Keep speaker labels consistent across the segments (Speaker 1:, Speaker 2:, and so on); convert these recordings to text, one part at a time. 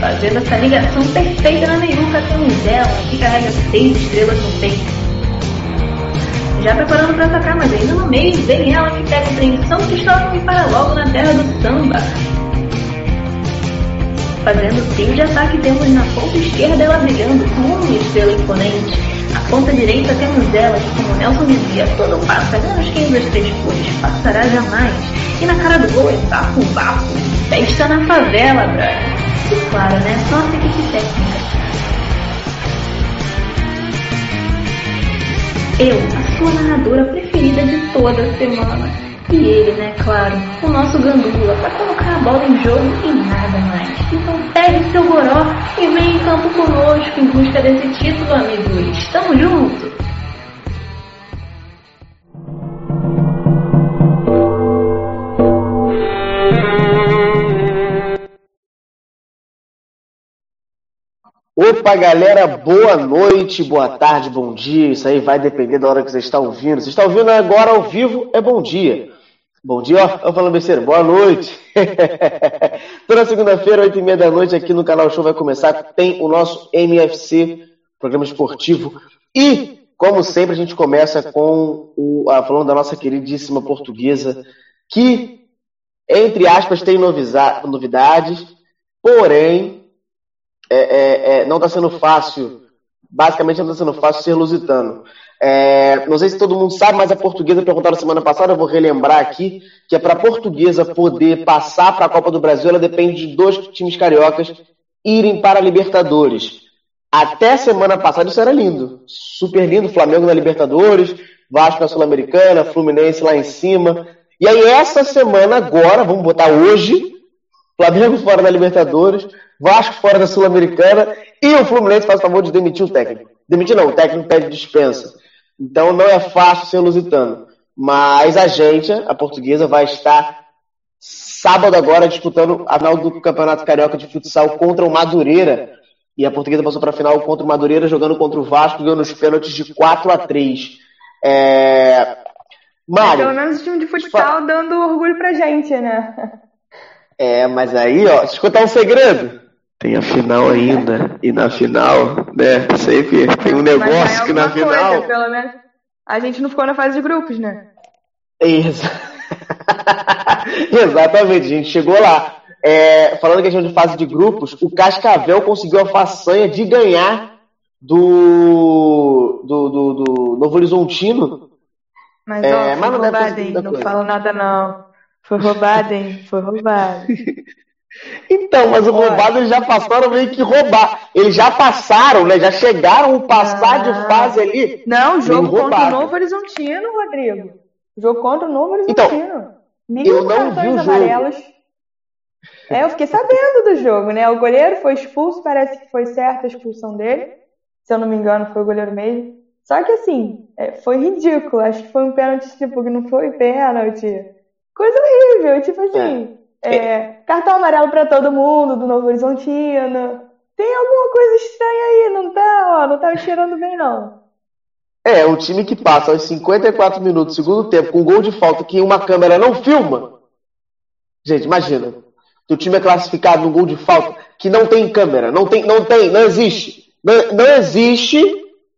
Speaker 1: Fazendo essa ligação perfeita na meiuca temos ela, que carrega seis estrelas no peito. Já preparando para atacar, mas ainda no meio vem ela que pega o trem São Cristóvão e para logo na terra do samba. Fazendo trio de ataque temos na ponta esquerda ela brilhando como uma estrela imponente. A ponta direita temos ela que, como Nelson dizia, todo passa, menos quem das três cores, passará jamais. E na cara do gol é bafo, bafo, festa na favela, brother. E claro, né? Nossa equipe técnica. Eu, a sua narradora preferida de toda a semana. E ele, né, claro, o nosso gandula, para colocar a bola em jogo e nada mais. Então pegue seu goró e vem em campo conosco em busca desse título, amigos. Tamo junto!
Speaker 2: Opa, galera, boa noite, boa tarde, bom dia. Isso aí vai depender da hora que você está ouvindo. Você está ouvindo agora ao vivo, é bom dia. Bom dia, ó, falando besteira, boa noite. Toda segunda-feira, oito e meia da noite, aqui no canal Show vai começar. Tem o nosso MFC, programa esportivo. E, como sempre, a gente começa com o, ah, falando da nossa queridíssima portuguesa, que, entre aspas, tem novidades, porém é, é, é, não está sendo fácil, basicamente não está sendo fácil ser lusitano. É, não sei se todo mundo sabe, mas a portuguesa perguntaram semana passada, eu vou relembrar aqui, que é para a portuguesa poder passar para a Copa do Brasil, ela depende de dois times cariocas irem para a Libertadores. Até semana passada isso era lindo, super lindo, Flamengo na Libertadores, Vasco na Sul-Americana, Fluminense lá em cima. E aí essa semana agora, vamos botar hoje, Flamengo fora da Libertadores, Vasco fora da Sul-Americana e o Fluminense faz o favor de demitir o técnico. Demitir não, o técnico pede dispensa. Então não é fácil ser lusitano. Mas a gente, a portuguesa, vai estar sábado agora disputando a final do Campeonato Carioca de Futsal contra o Madureira. E a portuguesa passou para a final contra o Madureira, jogando contra o Vasco, ganhando os pênaltis de 4 a 3 é...
Speaker 3: Mário, Pelo menos o time de futsal dando orgulho pra gente, né?
Speaker 2: É, mas aí, ó, deixa eu contar um segredo. Tem a final ainda. E na final, né? Sempre tem um negócio que na final. Coisa,
Speaker 3: pelo menos. A gente não ficou na fase de grupos, né?
Speaker 2: Isso. Exatamente, a gente chegou lá. É, falando questão de fase de grupos, o Cascavel conseguiu a façanha de ganhar do, do, do, do Novo Horizontino.
Speaker 3: Mas, é, ó, mas não, não, não falo nada não. Foi roubado, hein? Foi roubado.
Speaker 2: Então, mas o roubado eles já passaram meio que roubar. Eles já passaram, né? Já chegaram a passar ah, de fase ali.
Speaker 3: Não, jogo contra o Novo Horizontino, Rodrigo. Jogo contra o Novo Horizontino. Então, Mil
Speaker 2: eu não vi o amarelos. Jogo.
Speaker 3: É, eu fiquei sabendo do jogo, né? O goleiro foi expulso, parece que foi certa a expulsão dele. Se eu não me engano, foi o goleiro mesmo. Só que assim, é, foi ridículo. Acho que foi um pênalti, tipo, que não foi pênalti. Coisa horrível. Tipo assim. É é, cartão amarelo para todo mundo do Novo Horizontino. Tem alguma coisa estranha aí, não tá, ó, não tá cheirando bem, não.
Speaker 2: É, um time que passa aos 54 minutos do segundo tempo com gol de falta que uma câmera não filma. Gente, imagina. O time é classificado num gol de falta que não tem câmera, não tem, não tem, não existe. Não, não existe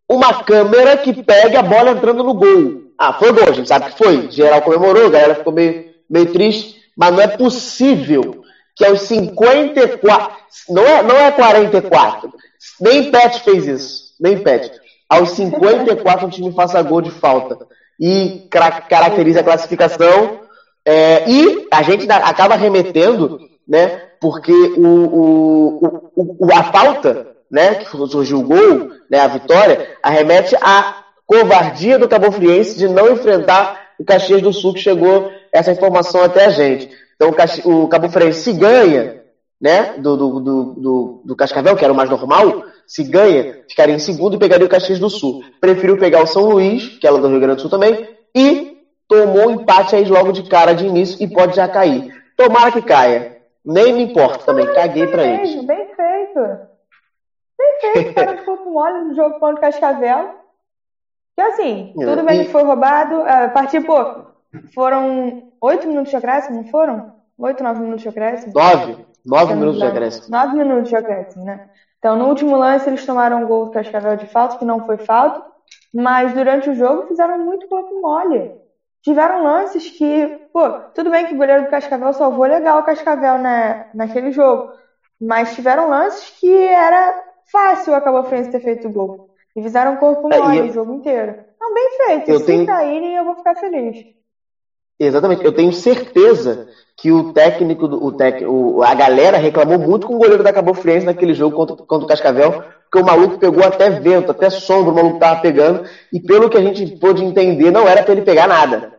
Speaker 2: uma câmera que pegue a bola entrando no gol. Ah, foi gol, a gente sabe que foi. Geral comemorou, a galera ficou meio, meio triste. Mas não é possível que aos 54. Não é, não é 44. Nem Pet fez isso. Nem Pet. aos 54 o time faça gol de falta e caracteriza a classificação. É, e a gente acaba remetendo, né? Porque o, o, o, a falta, né? Que surgiu o gol, né? A vitória, arremete à covardia do Cabo Friense de não enfrentar o Caxias do Sul, que chegou essa informação até a gente. Então o Cabo Friense se ganha, né? Do, do, do, do, Cascavel, que era o mais normal, se ganha, ficaria em segundo e pegaria o Caxias do Sul. Preferiu pegar o São Luís, que é lá do Rio Grande do Sul também, e tomou empate aí logo de cara de início e pode já cair. Tomara que caia. Nem me importa também, caguei pra
Speaker 3: isso. Bem feito. Bem feito, para o corpo mole no jogo contra o Cascavel. Que assim, é, tudo bem que foi roubado. Uh, participou. Foram oito minutos de acréscimo, não foram? Oito, nove minutos de acréscimo?
Speaker 2: Nove. Nove minutos de acréscimo.
Speaker 3: Nove minutos de acréscimo, né? Então, no último lance, eles tomaram um gol do Cascavel de falta, que não foi falta, mas durante o jogo fizeram muito corpo mole. Tiveram lances que, pô, tudo bem que o goleiro do Cascavel salvou legal o Cascavel na, naquele jogo, mas tiveram lances que era fácil a Cabo Friense ter feito o gol. E fizeram corpo é, mole é, eu... o jogo inteiro. Não, bem feito. Eu Se tenho... caírem, eu vou ficar feliz.
Speaker 2: Exatamente. Eu tenho certeza que o técnico, o tec, o, a galera reclamou muito com o goleiro da Cabo Friense naquele jogo contra, contra o Cascavel, porque o maluco pegou até vento, até sombra o maluco tava pegando, e pelo que a gente pôde entender, não era para ele pegar nada.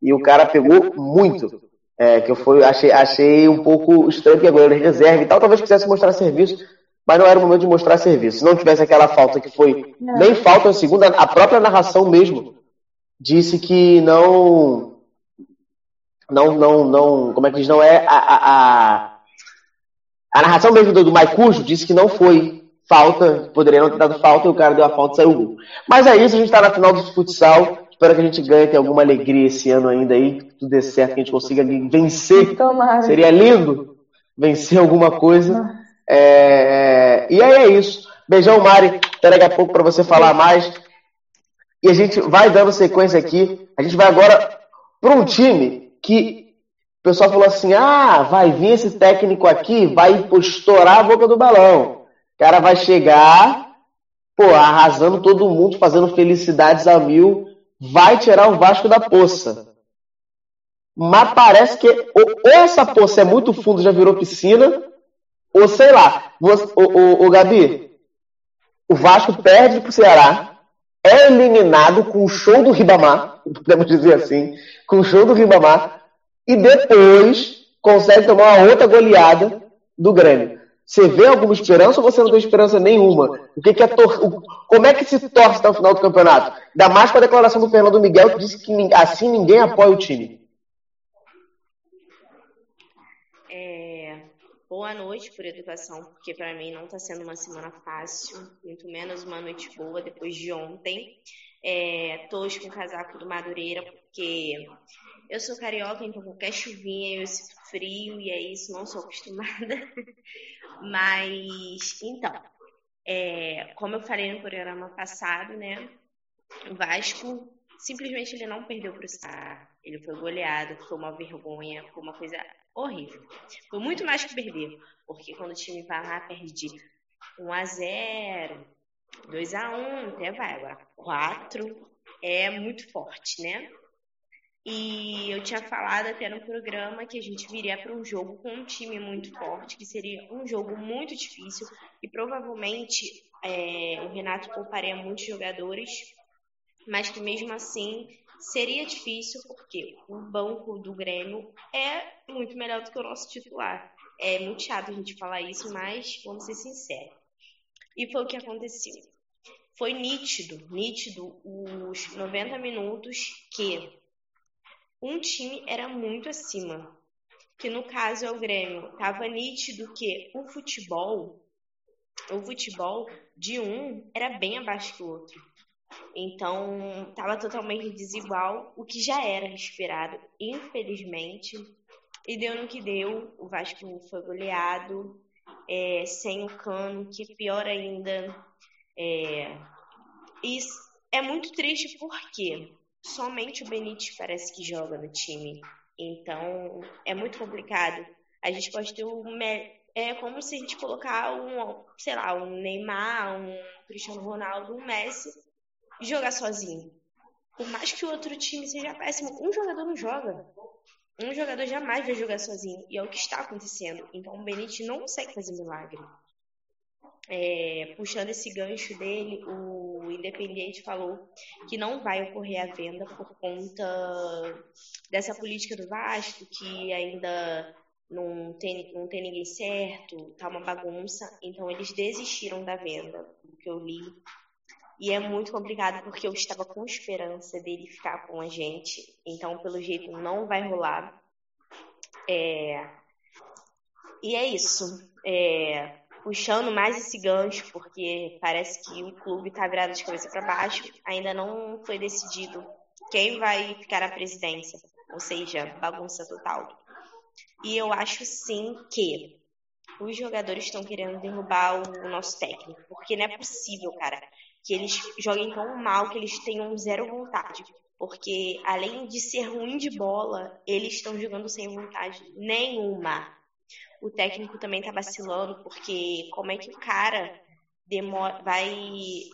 Speaker 2: E o cara pegou muito. É, que eu foi, achei, achei um pouco estranho que a goleiro reserva e tal, talvez quisesse mostrar serviço, mas não era o momento de mostrar serviço. Se não tivesse aquela falta que foi não. nem falta, segundo a própria narração mesmo, disse que não não, não, não, como é que diz, não é a, a, a, narração mesmo do, do Maicujo disse que não foi falta, poderia não ter dado falta e o cara deu a falta e saiu o gol. Mas é isso, a gente está na final do futsal. Espero que a gente ganhe, tenha alguma alegria esse ano ainda aí, que tudo dê certo, que a gente consiga vencer. Tomara. Seria lindo vencer alguma coisa. É, e aí é isso. Beijão, Mari. Até daqui a pouco para você falar mais. E a gente vai dando sequência aqui. A gente vai agora para um time que o pessoal falou assim: ah, vai vir esse técnico aqui, vai estourar a boca do balão. O cara vai chegar, pô, arrasando todo mundo, fazendo felicidades a mil, vai tirar o Vasco da poça. Mas parece que ou essa poça é muito fundo, já virou piscina, ou sei lá, o, o, o Gabi, o Vasco perde pro Ceará, é eliminado com o show do Ribamar, podemos dizer assim, com o show do Ribamar, e depois consegue tomar uma outra goleada do Grêmio. Você vê alguma esperança ou você não tem esperança nenhuma? O que, que é tor o, como é que se torce até o final do campeonato? Ainda mais com a declaração do Fernando Miguel que disse que assim ninguém apoia o time.
Speaker 4: É, boa noite por educação, porque para mim não está sendo uma semana fácil, muito menos uma noite boa depois de ontem. É, com o casaco do Madureira, porque eu sou carioca, então qualquer chuvinha eu sinto frio e é isso, não sou acostumada. Mas, então, é, como eu falei no programa passado, né? O Vasco simplesmente ele não perdeu para o. Ele foi goleado, foi uma vergonha, foi uma coisa horrível. Foi muito mais que perder, porque quando o time vai lá, perde 1 a 0 2 a 1 até vai. Agora, 4 é muito forte, né? E eu tinha falado até no programa que a gente viria para um jogo com um time muito forte, que seria um jogo muito difícil e provavelmente é, o Renato pouparia muitos jogadores, mas que mesmo assim seria difícil porque o banco do Grêmio é muito melhor do que o nosso titular. É muito chato a gente falar isso, mas vamos ser sinceros. E foi o que aconteceu. Foi nítido, nítido os 90 minutos que um time era muito acima. Que no caso é o Grêmio. Tava nítido que o futebol, o futebol de um era bem abaixo do outro. Então, estava totalmente desigual, o que já era esperado, infelizmente. E deu no que deu. O Vasco foi goleado, é, sem o cano, que pior ainda. É, isso é muito triste porque somente o Benítez parece que joga no time. Então, é muito complicado. A gente pode ter um. É como se a gente colocar um, sei lá, um Neymar, um Cristiano Ronaldo, um Messi jogar sozinho. Por mais que o outro time seja péssimo, um jogador não joga. Um jogador jamais vai jogar sozinho. E é o que está acontecendo. Então o Benítez não consegue fazer milagre. É, puxando esse gancho dele, o Independiente falou que não vai ocorrer a venda por conta dessa política do Vasco, que ainda não tem, não tem ninguém certo, tá uma bagunça. Então eles desistiram da venda, do que eu li. E é muito complicado porque eu estava com esperança dele ficar com a gente. Então, pelo jeito, não vai rolar. É... E é isso. É... Puxando mais esse gancho, porque parece que o clube está virado de cabeça para baixo, ainda não foi decidido quem vai ficar na presidência. Ou seja, bagunça total. E eu acho sim que os jogadores estão querendo derrubar o nosso técnico, porque não é possível, cara, que eles joguem tão mal que eles tenham zero vontade. Porque além de ser ruim de bola, eles estão jogando sem vontade nenhuma. O técnico também tá vacilando, porque como é que o cara demora, vai,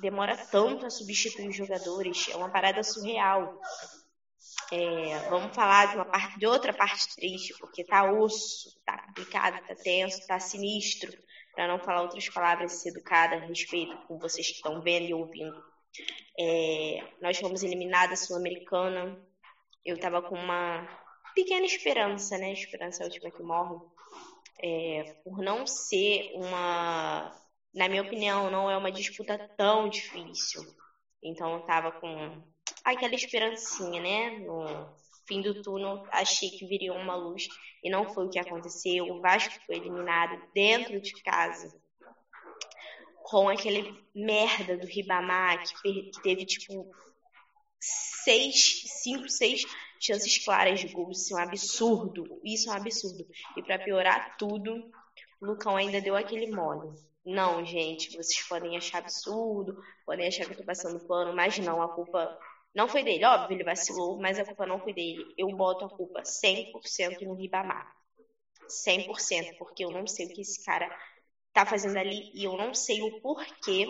Speaker 4: demora tanto a substituir os jogadores? É uma parada surreal. É, vamos falar de uma parte de outra parte triste, porque tá osso, tá complicado, tá tenso, tá sinistro, para não falar outras palavras educadas a respeito com vocês que estão vendo e ouvindo. É, nós fomos eliminadas sul-americana. Eu tava com uma pequena esperança, né? Esperança é a última que morre. É, por não ser uma, na minha opinião, não é uma disputa tão difícil. Então eu tava com aquela esperancinha, né? No fim do túnel, achei que viria uma luz e não foi o que aconteceu. O Vasco foi eliminado dentro de casa com aquele merda do Ribamar que, que teve tipo seis, cinco, seis chances claras de gol. Isso é um absurdo. Isso é um absurdo. E para piorar tudo, o Lucão ainda deu aquele mole. Não, gente, vocês podem achar absurdo, podem achar que eu tô passando pano, mas não, a culpa não foi dele, óbvio, ele vacilou, mas a culpa não foi dele. Eu boto a culpa 100% no Ribamar. 100%, porque eu não sei o que esse cara tá fazendo ali e eu não sei o porquê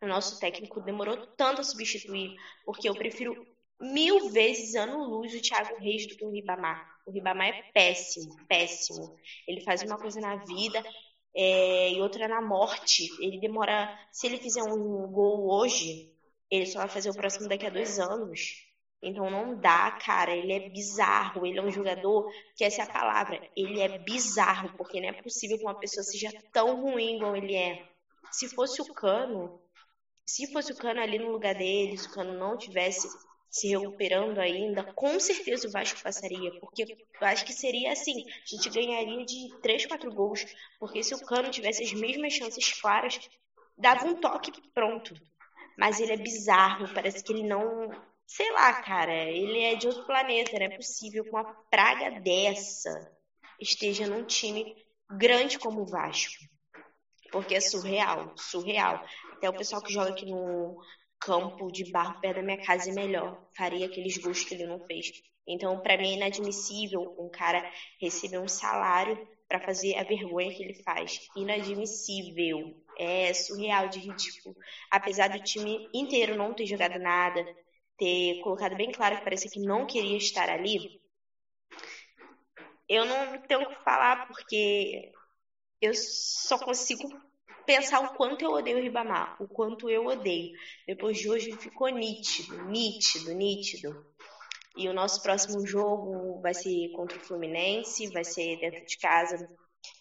Speaker 4: o nosso técnico demorou tanto a substituir, porque eu prefiro mil vezes ano luz o Thiago Reis do que o Ribamar. O Ribamar é péssimo, péssimo. Ele faz uma coisa na vida é, e outra na morte. Ele demora. Se ele fizer um gol hoje, ele só vai fazer o próximo daqui a dois anos. Então não dá, cara. Ele é bizarro. Ele é um jogador que essa é a palavra. Ele é bizarro, porque não é possível que uma pessoa seja tão ruim igual ele é. Se fosse o Cano, se fosse o Cano ali no lugar dele, se o Cano não tivesse se recuperando ainda, com certeza o Vasco passaria, porque eu acho que seria assim, a gente ganharia de 3, 4 gols, porque se o Cano tivesse as mesmas chances claras, dava um toque pronto mas ele é bizarro, parece que ele não. Sei lá, cara, ele é de outro planeta, não é possível que uma praga dessa esteja num time grande como o Vasco. Porque é surreal, surreal. Até o pessoal que joga aqui no campo de barro perto da minha casa é melhor, faria aqueles gols que ele não fez. Então, para mim é inadmissível um cara receber um salário para fazer a vergonha que ele faz. Inadmissível é surreal de ridículo. Apesar do time inteiro não ter jogado nada, ter colocado bem claro que parecia que não queria estar ali, eu não tenho o que falar porque eu só consigo pensar o quanto eu odeio o Ribamar, o quanto eu odeio. Depois de hoje ficou nítido, nítido, nítido. E o nosso próximo jogo vai ser contra o Fluminense, vai ser dentro de casa,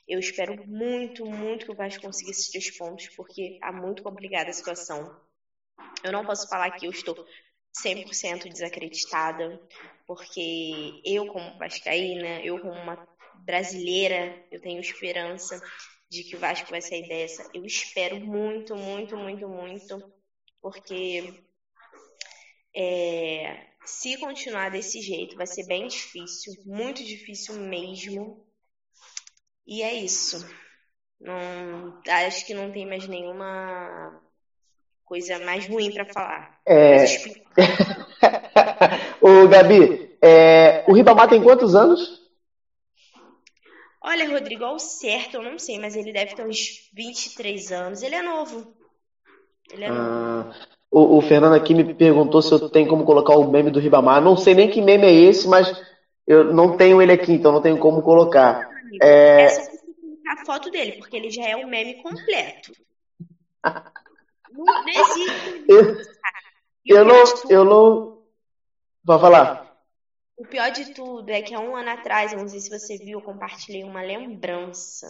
Speaker 4: eu espero muito, muito que o Vasco consiga esses três pontos, porque tá muito complicada a situação. Eu não posso falar que eu estou 100% desacreditada, porque eu, como vascaína, eu, como uma brasileira, eu tenho esperança de que o Vasco vai sair dessa. Eu espero muito, muito, muito, muito, porque é, se continuar desse jeito vai ser bem difícil, muito difícil mesmo. E é isso. Não, acho que não tem mais nenhuma coisa mais ruim para falar.
Speaker 2: É... Ô, Gabi, é... o Ribamar tem quantos anos?
Speaker 4: Olha, Rodrigo, ao certo eu não sei, mas ele deve ter uns 23 anos. Ele é novo. Ele é ah, novo.
Speaker 2: O, o, Fernando aqui me perguntou se eu tenho como colocar o meme do Ribamar. Não sei nem que meme é esse, mas eu não tenho ele aqui, então não tenho como colocar.
Speaker 4: É, é só a foto dele, porque ele já é o meme completo. não, não existe.
Speaker 2: Eu, eu não, eu não. Vai falar.
Speaker 4: O pior de tudo é que há um ano atrás, não sei se você viu, eu compartilhei uma lembrança.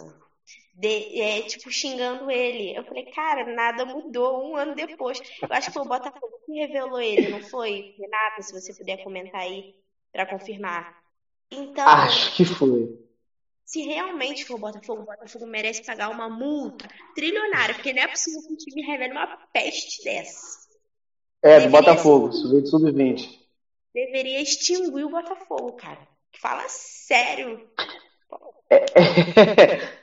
Speaker 4: De, é, tipo, xingando ele. Eu falei, cara, nada mudou um ano depois. Eu acho que foi o Botafogo que revelou ele, não foi? Renata, se você puder comentar aí para confirmar. Então.
Speaker 2: Acho que foi.
Speaker 4: Se realmente for o Botafogo, o Botafogo merece pagar uma multa trilionária, porque não é possível que o time revele uma peste dessa.
Speaker 2: É, do Botafogo, sub-20, sub-20.
Speaker 4: Deveria extinguir o Botafogo, cara. Fala sério.
Speaker 2: É,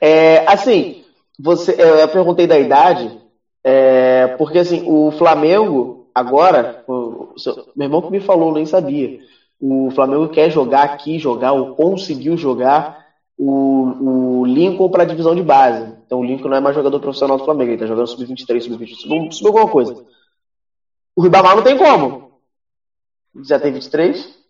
Speaker 2: é, assim, você, eu perguntei da idade, é, porque assim, o Flamengo, agora, o, meu irmão que me falou, nem sabia. O Flamengo quer jogar aqui, jogar, ou conseguiu jogar o, o Lincoln para a divisão de base. Então o Lincoln não é mais jogador profissional do Flamengo, ele está jogando sub-23, sub-20, sub alguma coisa. O Ribamar não tem como. Já tem 23?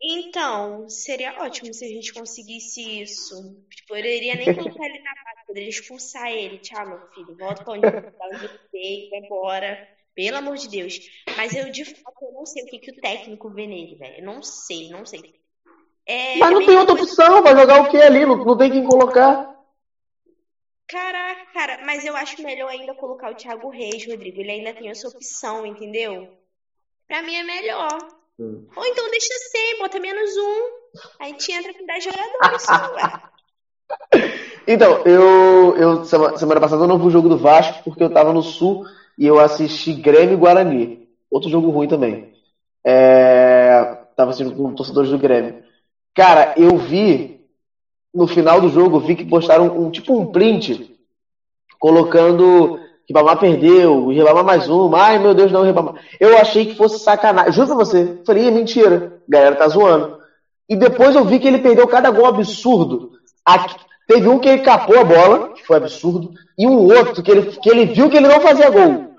Speaker 4: Então, seria ótimo se a gente conseguisse isso. Tipo, eu iria nem colocar ele na base, poderia expulsar ele. Tchau, meu filho, volta pra onde você veio, vai embora. Pelo amor de Deus. Mas eu, de fato, eu não sei o que, que o técnico vê nele, velho. Eu não sei, não sei.
Speaker 2: É, Mas não tem outra opção, vai jogar o que ali? Não, não tem quem colocar.
Speaker 4: Caraca, cara, mas eu acho melhor ainda colocar o Thiago Reis, Rodrigo. Ele ainda tem essa opção, entendeu? Pra mim é melhor. Hum. Ou então deixa ser, bota menos um. A gente entra com 10 jogadores.
Speaker 2: Então, eu, eu semana passada eu não vi o jogo do Vasco porque eu tava no Sul e eu assisti Grêmio e Guarani. Outro jogo ruim também. É, tava assistindo com torcedores do Grêmio. Cara, eu vi no final do jogo, vi que postaram um tipo um print colocando Ribamar perdeu, o Ribamar mais uma, ai meu Deus, não, Ribamar. Eu achei que fosse sacanagem. Juro pra você, falei, mentira, a galera tá zoando. E depois eu vi que ele perdeu cada gol absurdo. Aqui, teve um que ele capou a bola, que foi absurdo, e um outro que ele, que ele viu que ele não fazia gol.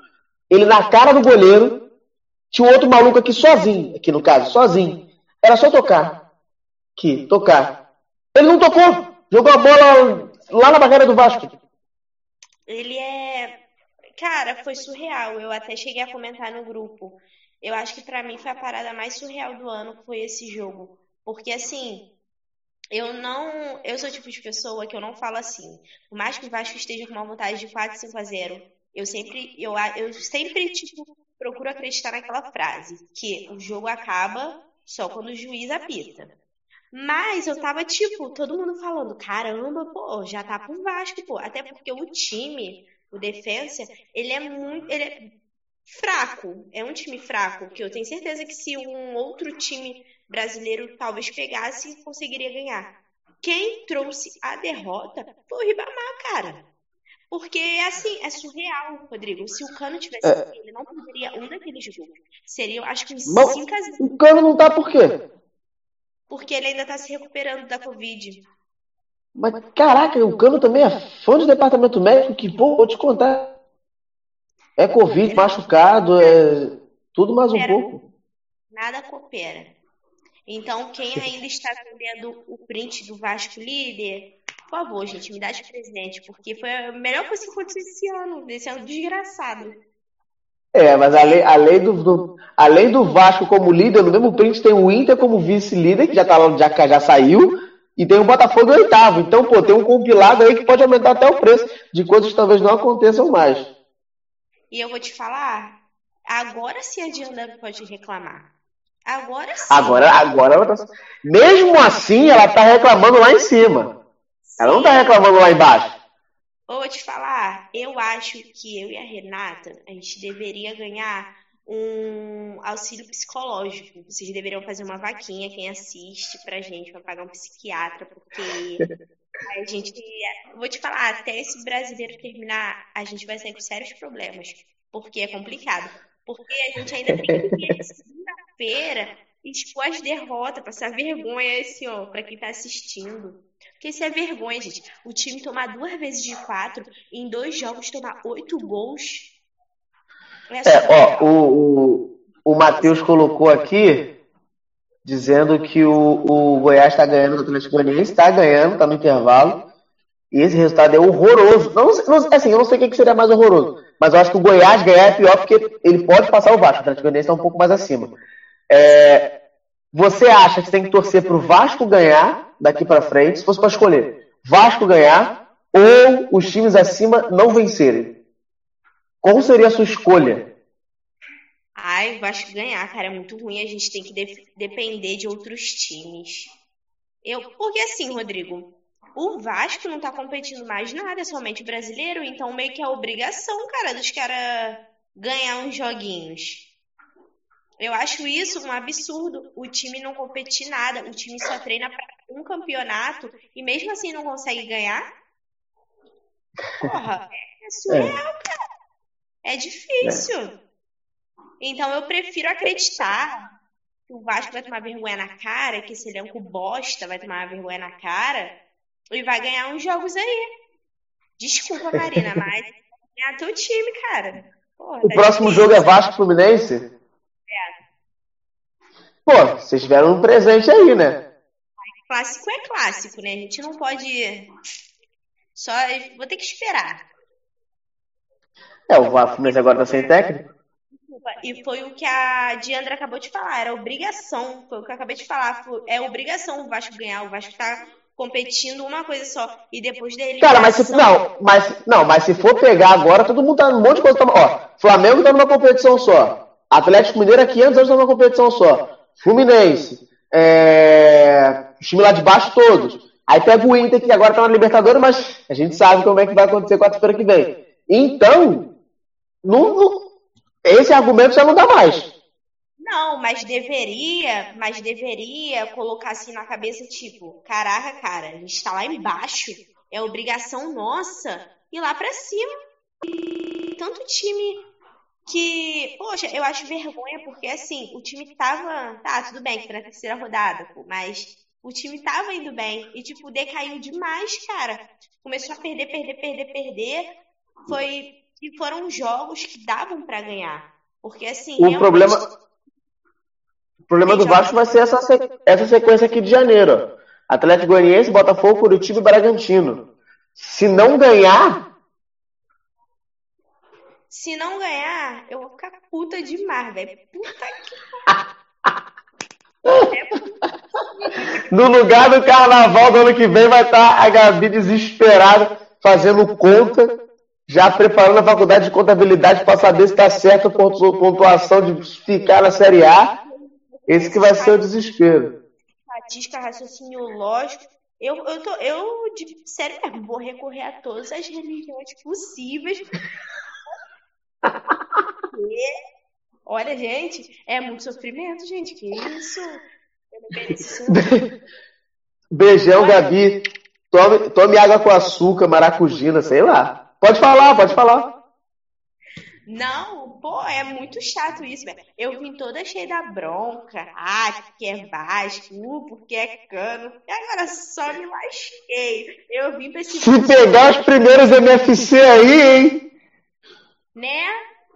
Speaker 2: Ele na cara do goleiro, tinha outro maluco aqui sozinho, aqui no caso, sozinho. Era só tocar que tocar. Ele não tocou, jogou a bola lá na barreira do Vasco.
Speaker 4: Ele é. Cara, foi surreal. Eu até cheguei a comentar no grupo. Eu acho que para mim foi a parada mais surreal do ano foi esse jogo. Porque assim, eu não. Eu sou o tipo de pessoa que eu não falo assim. Por mais que o Vasco esteja com uma vontade de 4, 5 a 0, eu sempre, eu, eu sempre, tipo, procuro acreditar naquela frase, que o jogo acaba só quando o juiz apita. Mas eu tava, tipo, todo mundo falando, caramba, pô, já tá pro Vasco, pô. Até porque o time, o Defensa, ele é muito. Ele é fraco. É um time fraco, que eu tenho certeza que se um outro time brasileiro talvez pegasse, conseguiria ganhar. Quem trouxe a derrota foi o Ribamar, cara. Porque, assim, é surreal, Rodrigo. Se o Cano tivesse é. ele não perderia um daqueles jogos. Seria, acho que uns 5 a 0.
Speaker 2: O Cano não tá por quê?
Speaker 4: Porque ele ainda está se recuperando da Covid.
Speaker 2: Mas caraca, o Cano também é fã do departamento médico, que pô, vou te contar. É Covid, machucado, é tudo mais um pouco.
Speaker 4: Nada coopera. Então, quem ainda está vendo o print do Vasco líder, por favor, gente, me dá de presente, porque foi a melhor coisa que aconteceu esse ano, esse ano desgraçado.
Speaker 2: É, mas além, além, do, do, além do Vasco como líder, no mesmo print tem o Inter como vice-líder, que já, tá, já, já saiu, e tem o Botafogo oitavo. Então, pô, tem um compilado aí que pode aumentar até o preço de coisas que talvez não aconteçam mais.
Speaker 4: E eu vou te falar, agora sim a Diana pode reclamar. Agora sim.
Speaker 2: Agora, agora ela tá... Mesmo assim, ela tá reclamando lá em cima. Ela não tá reclamando lá embaixo.
Speaker 4: Vou te falar, eu acho que eu e a Renata, a gente deveria ganhar um auxílio psicológico. Vocês deveriam fazer uma vaquinha, quem assiste, pra gente, pra pagar um psiquiatra, porque a gente. Vou te falar, até esse brasileiro terminar, a gente vai sair com sérios problemas, porque é complicado. Porque a gente ainda tem que ir segunda-feira expor as derrotas, passar vergonha assim, ó, pra quem tá assistindo. Porque isso é vergonha, gente. O time tomar duas vezes de quatro, em dois jogos tomar oito gols.
Speaker 2: É, ó, o, o, o Matheus colocou aqui dizendo que o, o Goiás está ganhando do Atlético Goianiense, está ganhando, está no intervalo. E esse resultado é horroroso. Não, não, assim, eu não sei o que seria mais horroroso, mas eu acho que o Goiás ganhar é pior porque ele pode passar o Vasco. O Atlético Goianiense está um pouco mais acima. É, você acha que tem que torcer para o Vasco ganhar daqui para frente, se fosse para escolher, Vasco ganhar ou os times acima não vencerem? Qual seria a sua escolha?
Speaker 4: Ai, Vasco ganhar, cara, é muito ruim. A gente tem que de depender de outros times. Eu, porque assim, Rodrigo, o Vasco não tá competindo mais nada, é somente brasileiro, então meio que é obrigação, cara, dos caras ganhar uns joguinhos. Eu acho isso um absurdo. O time não competir nada, o time só treina para um campeonato e mesmo assim não consegue ganhar. Porra, é surreal, cara. É difícil. Então eu prefiro acreditar que o Vasco vai tomar vergonha na cara, que esse elenco bosta vai tomar vergonha na cara e vai ganhar uns jogos aí. Desculpa, Marina, mas é teu time, cara.
Speaker 2: Porra, o tá próximo difícil. jogo é Vasco Fluminense? Pô, vocês tiveram um presente aí, né?
Speaker 4: Clássico é clássico, né? A gente não pode. Só. Vou ter que esperar.
Speaker 2: É, o Fluminense agora tá sem técnico?
Speaker 4: E foi o que a Diandra acabou de falar, era obrigação, foi o que eu acabei de falar, é obrigação o Vasco ganhar, o Vasco tá competindo uma coisa só, e depois dele...
Speaker 2: Cara, mas se, não, mas, não, mas se for pegar agora, todo mundo tá num monte de coisa, ó, Flamengo tá numa competição só, Atlético Mineiro há 500 anos tá numa competição só, Fluminense, é... os lá de baixo todos, aí pega o Inter que agora tá na Libertadores, mas a gente sabe como é que vai acontecer quarta-feira que vem. Então, esse argumento já não dá mais.
Speaker 4: Não, mas deveria, mas deveria colocar assim na cabeça, tipo, caraca, cara, a gente tá lá embaixo, é obrigação nossa ir lá pra cima. E tanto time que, poxa, eu acho vergonha, porque assim, o time tava, tá, tudo bem, que foi na terceira rodada, pô, mas o time tava indo bem e, tipo, decaiu demais, cara. Começou a perder, perder, perder, perder. Foi e foram jogos que davam para ganhar. Porque assim.
Speaker 2: O problema. O problema do Vasco vai ser essa, essa sequência aqui de janeiro. Atlético Goianiense, Botafogo, Curitiba e Bragantino. Se não ganhar.
Speaker 4: Se não ganhar, eu vou ficar puta demais, velho. Puta
Speaker 2: que. no lugar do carnaval do ano que vem vai estar a Gabi desesperada fazendo conta já preparando a faculdade de contabilidade para saber se está certo a pontuação de ficar na Série A. Esse que vai ser o desespero.
Speaker 4: Estatística, raciocínio lógico. Eu, eu, tô, eu de sério mesmo, vou recorrer a todas as religiões possíveis. Olha, gente, é muito sofrimento, gente. Que isso? Eu não mereço.
Speaker 2: Beijão, Gabi. Tome, tome água com açúcar, maracujina, sei lá. Pode falar, pode falar.
Speaker 4: Não, pô, é muito chato isso, velho. Eu vim toda cheia da bronca. Ah, porque é Vasco, porque é cano. E agora só me lasquei. Eu vim pra esse.
Speaker 2: Se pegar os primeiros MFC aí, hein?
Speaker 4: Né?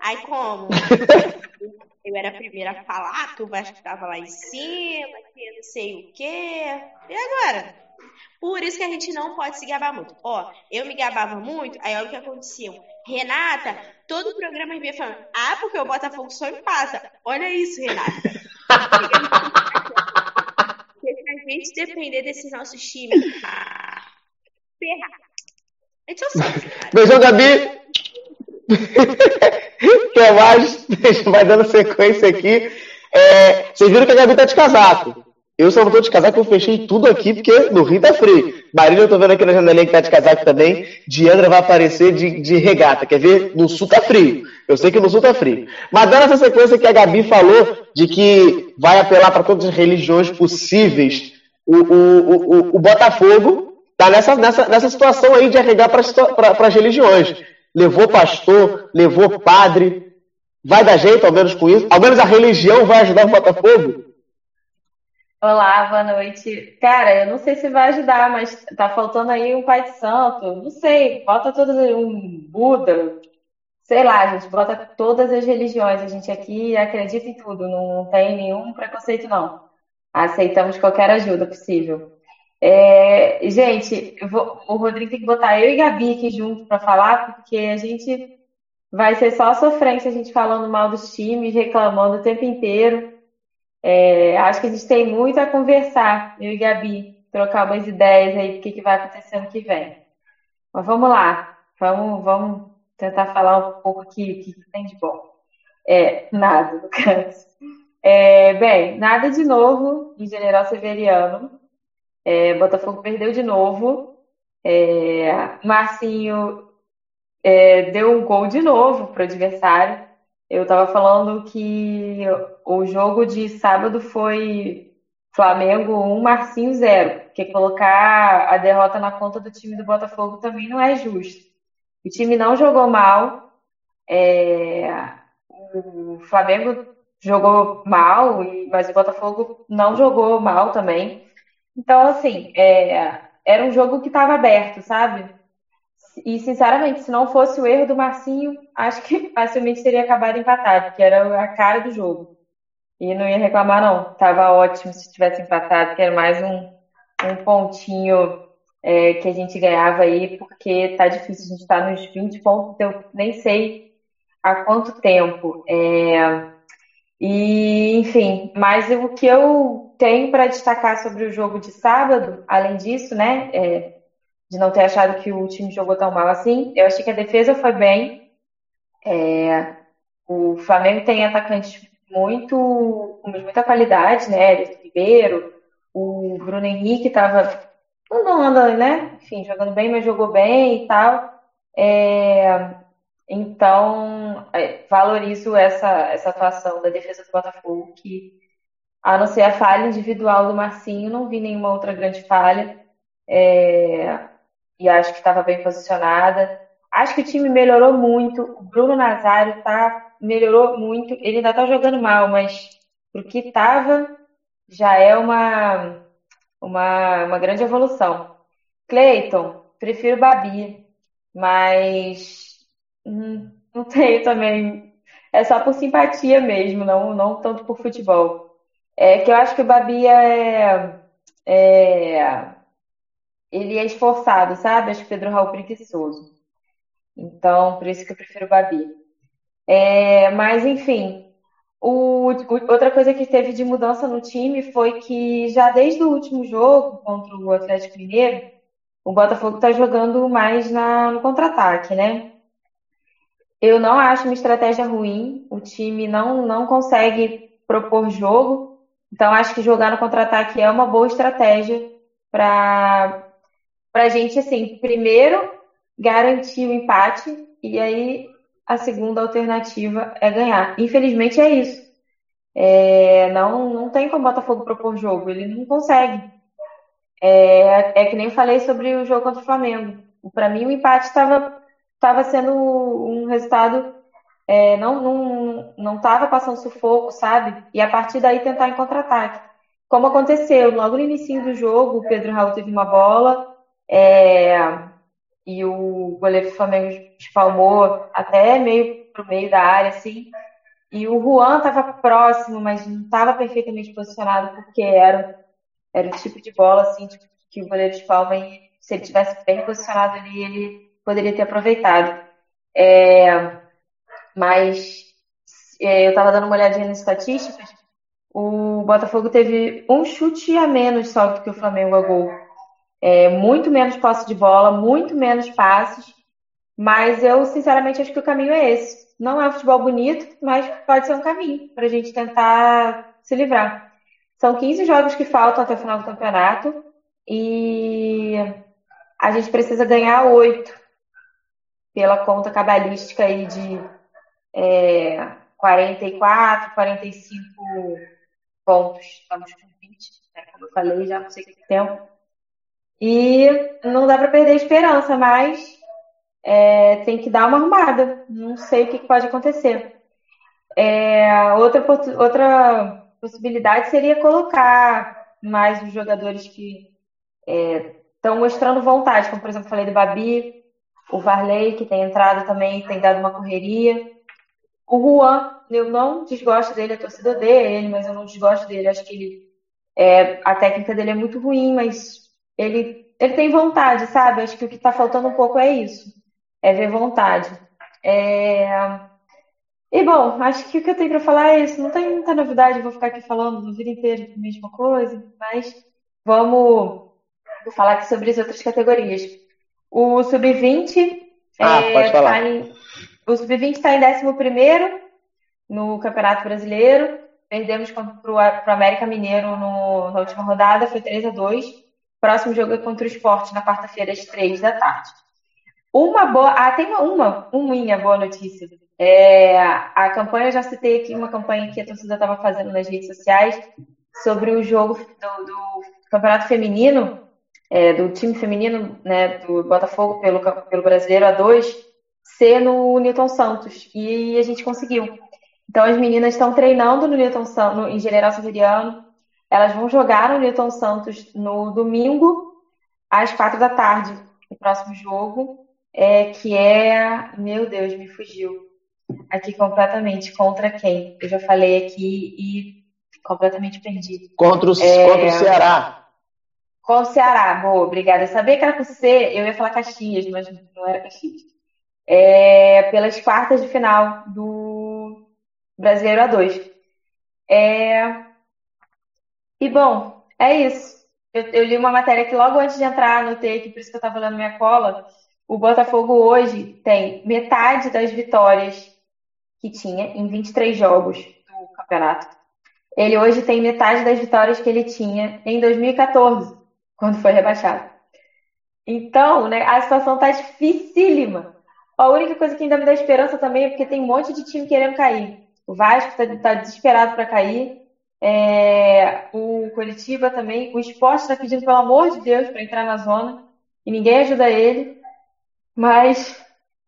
Speaker 4: Aí como? eu era a primeira a falar que o Vasco tava lá em cima, que não sei o quê. E agora? Por isso que a gente não pode se gabar muito. Ó, eu me gabava muito, aí olha o que aconteceu. Renata, todo o programa me falando, ah, porque o Botafogo só empata. Olha isso, Renata. Porque se a gente depender desses nossos times, ah, ferrar. Então, só,
Speaker 2: Beijão, Gabi. Quer mais? Vai dando sequência aqui. É, vocês viram que a Gabi tá de casaco. Eu só não tô de casaco, eu fechei tudo aqui, porque no Rio tá frio. Marília, eu tô vendo aqui na janelinha que tá de casaco também. Diandra vai aparecer de, de regata. Quer ver? No sul tá frio. Eu sei que no sul tá frio. Mas dando essa sequência que a Gabi falou, de que vai apelar para todas as religiões possíveis, o, o, o, o Botafogo tá nessa, nessa, nessa situação aí de arregar para as religiões. Levou pastor, levou padre. Vai dar jeito, ao menos com isso? Ao menos a religião vai ajudar o Botafogo?
Speaker 3: Olá, boa noite. Cara, eu não sei se vai ajudar, mas tá faltando aí um Pai de Santo. Não sei, falta todo um Buda,
Speaker 5: sei lá, gente bota todas as religiões, a gente aqui acredita em tudo, não tem nenhum preconceito, não. Aceitamos qualquer ajuda possível. É, gente, vou, o Rodrigo tem que botar eu e Gabi aqui junto para falar, porque a gente vai ser só sofrência a gente falando mal dos times, reclamando o tempo inteiro. É, acho que a gente tem muito a conversar, eu e Gabi, trocar umas ideias aí do que, que vai acontecer ano que vem. Mas vamos lá, vamos, vamos tentar falar um pouco aqui o que, tem de bom. É, nada, no caso. É, bem, nada de novo em General Severiano. É, Botafogo perdeu de novo. É, Marcinho é, deu um gol de novo para o adversário. Eu estava falando que o jogo de sábado foi Flamengo 1, Marcinho 0. Porque colocar a derrota na conta do time do Botafogo também não é justo. O time não jogou mal. É, o Flamengo jogou mal, mas o Botafogo não jogou mal também. Então, assim, é, era um jogo que estava aberto, sabe? E, sinceramente, se não fosse o erro do Marcinho, acho que facilmente teria acabado empatado, porque era a cara do jogo. E não ia reclamar, não. Tava ótimo se tivesse empatado, que era mais um, um pontinho é, que a gente ganhava aí, porque tá difícil. A gente tá nos 20 pontos, eu nem sei há quanto tempo. É, e, enfim, mas o que eu tenho para destacar sobre o jogo de sábado, além disso, né, é, de não ter achado que o time jogou tão mal assim, eu achei que a defesa foi bem. É, o Flamengo tem atacantes muito com muita qualidade, né, Everton Ribeiro, o Bruno Henrique estava não anda, né, enfim, jogando bem, mas jogou bem e tal. É, então, é, valorizo essa, essa atuação da defesa do Botafogo, que, a não ser a falha individual do Marcinho, não vi nenhuma outra grande falha. É, e acho que estava bem posicionada. Acho que o time melhorou muito. O Bruno Nazário tá, melhorou muito. Ele ainda está jogando mal, mas o que estava já é uma, uma, uma grande evolução. Cleiton, prefiro Babi, mas Hum, não tenho também. É só por simpatia mesmo, não, não tanto por futebol. É que eu acho que o Babi é, é ele é esforçado, sabe? Acho que Pedro Raul é preguiçoso. Então, por isso que eu prefiro o Babi. É, mas, enfim, o, outra coisa que teve de mudança no time foi que já desde o último jogo contra o Atlético Mineiro, o Botafogo está jogando mais na, no contra-ataque, né? Eu não acho uma estratégia ruim. O time não, não consegue propor jogo. Então, acho que jogar no contra-ataque é uma boa estratégia para a gente, assim, primeiro garantir o empate e aí a segunda alternativa é ganhar. Infelizmente é isso. É, não, não tem como o Botafogo propor jogo, ele não consegue. É, é que nem falei sobre o jogo contra o Flamengo. Para mim, o empate estava estava sendo um resultado é, não não não estava passando sufoco, sabe? E a partir daí tentar em contra-ataque. Como aconteceu logo no início do jogo, o Pedro Raul teve uma bola é, e o goleiro do Flamengo espalmou até meio pro meio da área, assim. E o Juan estava próximo, mas não estava perfeitamente posicionado porque era era o tipo de bola assim tipo, que o goleiro espalma e se ele tivesse bem posicionado ali, ele poderia ter aproveitado. É, mas é, eu estava dando uma olhadinha nas estatísticas. O Botafogo teve um chute a menos só do que o Flamengo a gol. É, muito menos posse de bola, muito menos passes. Mas eu, sinceramente, acho que o caminho é esse. Não é um futebol bonito, mas pode ser um caminho para a gente tentar se livrar. São 15 jogos que faltam até o final do campeonato e a gente precisa ganhar oito pela conta cabalística aí de é, 44, 45 pontos. Estamos com 20, né? como eu falei, já não sei que tempo. E não dá para perder a esperança, mas é, tem que dar uma arrumada. Não sei o que pode acontecer. É, outra, outra possibilidade seria colocar mais os jogadores que estão é, mostrando vontade, como por exemplo, falei do Babi, O Varley, que tem entrado também, tem dado uma correria. O Juan, eu não desgosto dele, a torcida odeia ele, mas eu não desgosto dele. Acho que ele, é, a técnica dele é muito ruim, mas ele, ele tem vontade, sabe? Acho que o que está faltando um pouco é isso, é ver vontade. É... E bom, acho que o que eu tenho para falar é isso. Não tem muita novidade, vou ficar aqui falando a vida inteira a mesma coisa, mas vamos vou falar aqui sobre as outras categorias. O sub-20
Speaker 2: ah, é, tá
Speaker 5: em, o sub-20 está em 11 no Campeonato Brasileiro. Perdemos para o América Mineiro no, na última rodada, foi 3 a 2 Próximo jogo é contra o Esporte na quarta-feira, às 3 da tarde. Uma boa. Ah, tem uma, uma, uma boa notícia. É, a campanha, eu já citei aqui uma campanha que a torcida estava fazendo nas redes sociais sobre o jogo do, do Campeonato Feminino, é, do time feminino né, do Botafogo pelo, pelo Brasileiro A2, ser no Newton Santos. E a gente conseguiu. Então as meninas estão treinando no Newton Santos, em General Severiano. Elas vão jogar no Newton Santos no domingo, às quatro da tarde, o próximo jogo é, que é, meu Deus, me fugiu aqui completamente. Contra quem? Eu já falei aqui e completamente perdi.
Speaker 2: Contra o, é, contra o Ceará.
Speaker 5: Contra o Ceará, boa, obrigada. Eu sabia que era com C, eu ia falar Caxias, mas não era Caxias. É, pelas quartas de final do Brasileiro A2. É, e bom, é isso. Eu, eu, li uma matéria que logo antes de entrar, anotei aqui, por isso que eu estava lendo minha cola, o Botafogo hoje tem metade das vitórias que tinha em 23 jogos do campeonato. Ele hoje tem metade das vitórias que ele tinha em 2014, quando foi rebaixado. Então, né, a situação tá dificílima. A única coisa que ainda me dá esperança também é porque tem um monte de time querendo cair. O Vasco está tá desesperado para cair. É, o Curitiba também. O esporte está pedindo, pelo amor de Deus, para entrar na zona. E ninguém ajuda ele. Mas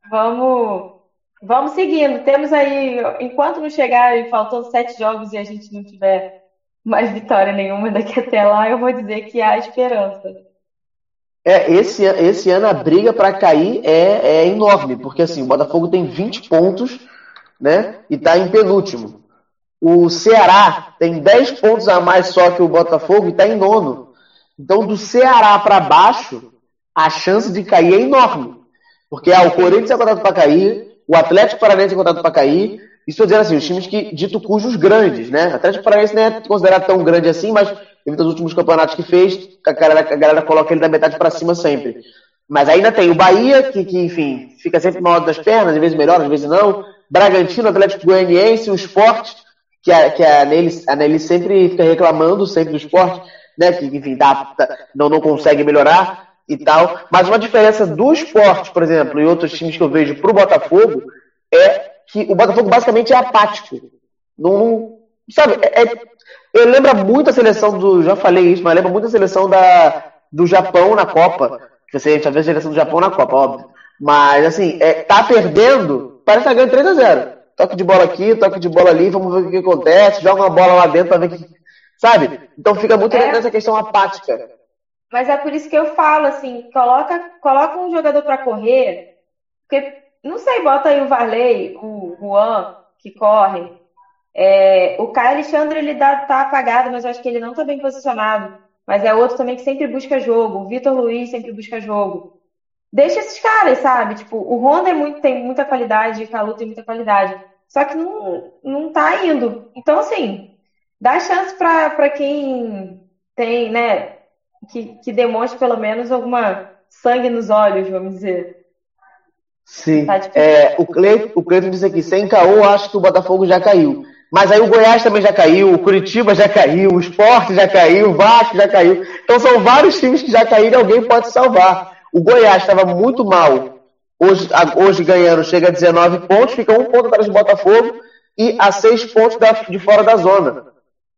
Speaker 5: vamos, vamos seguindo. Temos aí, enquanto não chegar e faltando sete jogos e a gente não tiver mais vitória nenhuma daqui até lá, eu vou dizer que há esperança.
Speaker 2: É, esse, esse ano a briga para cair é, é enorme, porque assim, o Botafogo tem 20 pontos, né? E está em penúltimo. O Ceará tem 10 pontos a mais só que o Botafogo e está em nono. Então, do Ceará para baixo, a chance de cair é enorme. Porque ah, o Corinthians é contratado para cair, o Atlético Paranaense é contratado para cair. Estou dizendo assim, os times que dito cujos grandes, né? O Atlético Paranaense não é considerado tão grande assim, mas devido aos últimos campeonatos que fez, a galera, a galera coloca ele da metade para cima sempre. Mas ainda tem o Bahia, que, que, enfim, fica sempre mal das pernas, às vezes melhor, às vezes não. Bragantino, Atlético Goianiense, o Sport, que a, que a Nelly, a Nelly sempre fica reclamando, sempre do esporte, né? Que, enfim, não, não consegue melhorar e tal. Mas uma diferença do esporte, por exemplo, e outros times que eu vejo para o Botafogo, é que o Botafogo basicamente é apático. Não, sabe, é, é, eu lembro muito a seleção do. Já falei isso, mas lembra muito a seleção da, do Japão na Copa. Que assim, a gente já vê a seleção do Japão na Copa, óbvio. Mas assim, é, tá perdendo, parece que tá ganhando 3 a 0 Toque de bola aqui, toque de bola ali, vamos ver o que acontece, joga uma bola lá dentro pra ver o que. Sabe? Então fica muito é. nessa questão apática.
Speaker 5: Mas é por isso que eu falo assim, coloca, coloca um jogador para correr, porque não sei, bota aí o Varley, o Juan, que corre. É, o Caio Alexandre ele dá, tá apagado, mas eu acho que ele não tá bem posicionado. Mas é outro também que sempre busca jogo. O Vitor Luiz sempre busca jogo. Deixa esses caras, sabe? Tipo, o Honda é muito, tem muita qualidade, o Calu tem muita qualidade. Só que não, não tá indo. Então, assim, dá chance para quem tem, né, que, que demonstre pelo menos alguma sangue nos olhos, vamos dizer.
Speaker 2: Sim. Tá é, o, Cleiton, o disse aqui, sem caô, acho que o Botafogo já caiu. Mas aí o Goiás também já caiu, o Curitiba já caiu, o Sport já caiu, o Vasco já caiu. Então são vários times que já caíram e alguém pode salvar. O Goiás estava muito mal. Hoje, hoje ganhando, chega a 19 pontos, fica um ponto atrás do Botafogo e a seis pontos da, de fora da zona.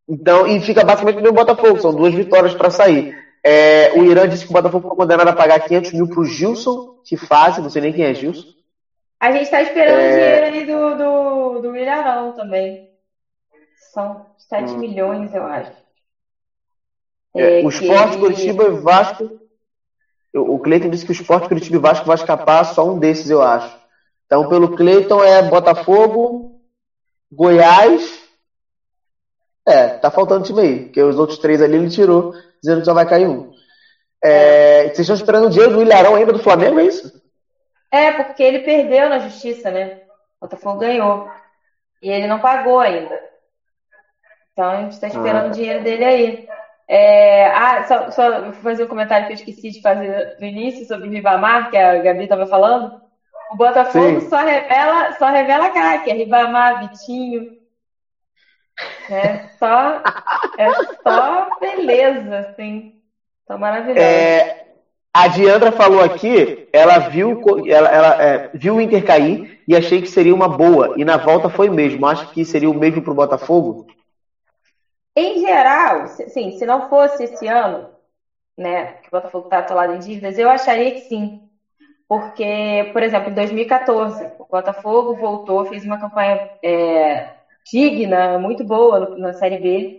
Speaker 2: Então, e fica basicamente no Botafogo, são duas vitórias para sair. É, o Irã disse que o Botafogo foi condenado a pagar 500 mil pro Gilson, que faz, não sei nem quem é Gilson.
Speaker 5: A gente está esperando é... o dinheiro aí do, do, do também. São 7 hum. milhões, eu acho.
Speaker 2: É, é o Esporte, ele... Curitiba e Vasco. O Cleiton disse que o Sport Curitiba e Vasco vai escapar, só um desses, eu acho. Então, pelo Cleiton é Botafogo, Goiás. É, tá faltando time aí, porque os outros três ali ele tirou, dizendo que só vai cair um. É, vocês estão esperando o dinheiro do Ilharão ainda do Flamengo, é isso?
Speaker 5: É, porque ele perdeu na justiça, né? O Botafogo ganhou. E ele não pagou ainda. Então a gente está esperando ah. o dinheiro dele aí. É, ah, só, só fazer um comentário que eu esqueci de fazer no início sobre o Ribamar, que a Gabi estava falando. O Botafogo só revela, só revela craque, é Ribamar, Vitinho. É só, é só beleza, assim. Tá maravilhoso. É,
Speaker 2: a Diandra falou aqui, ela viu, ela, ela é, viu o Inter cair e achei que seria uma boa. E na volta foi mesmo. Acho que seria o mesmo pro Botafogo.
Speaker 5: Em geral, sim, se não fosse esse ano, né, que o Botafogo está atolado em dívidas, eu acharia que sim. Porque, por exemplo, em 2014, o Botafogo voltou, fez uma campanha é, digna, muito boa na Série B.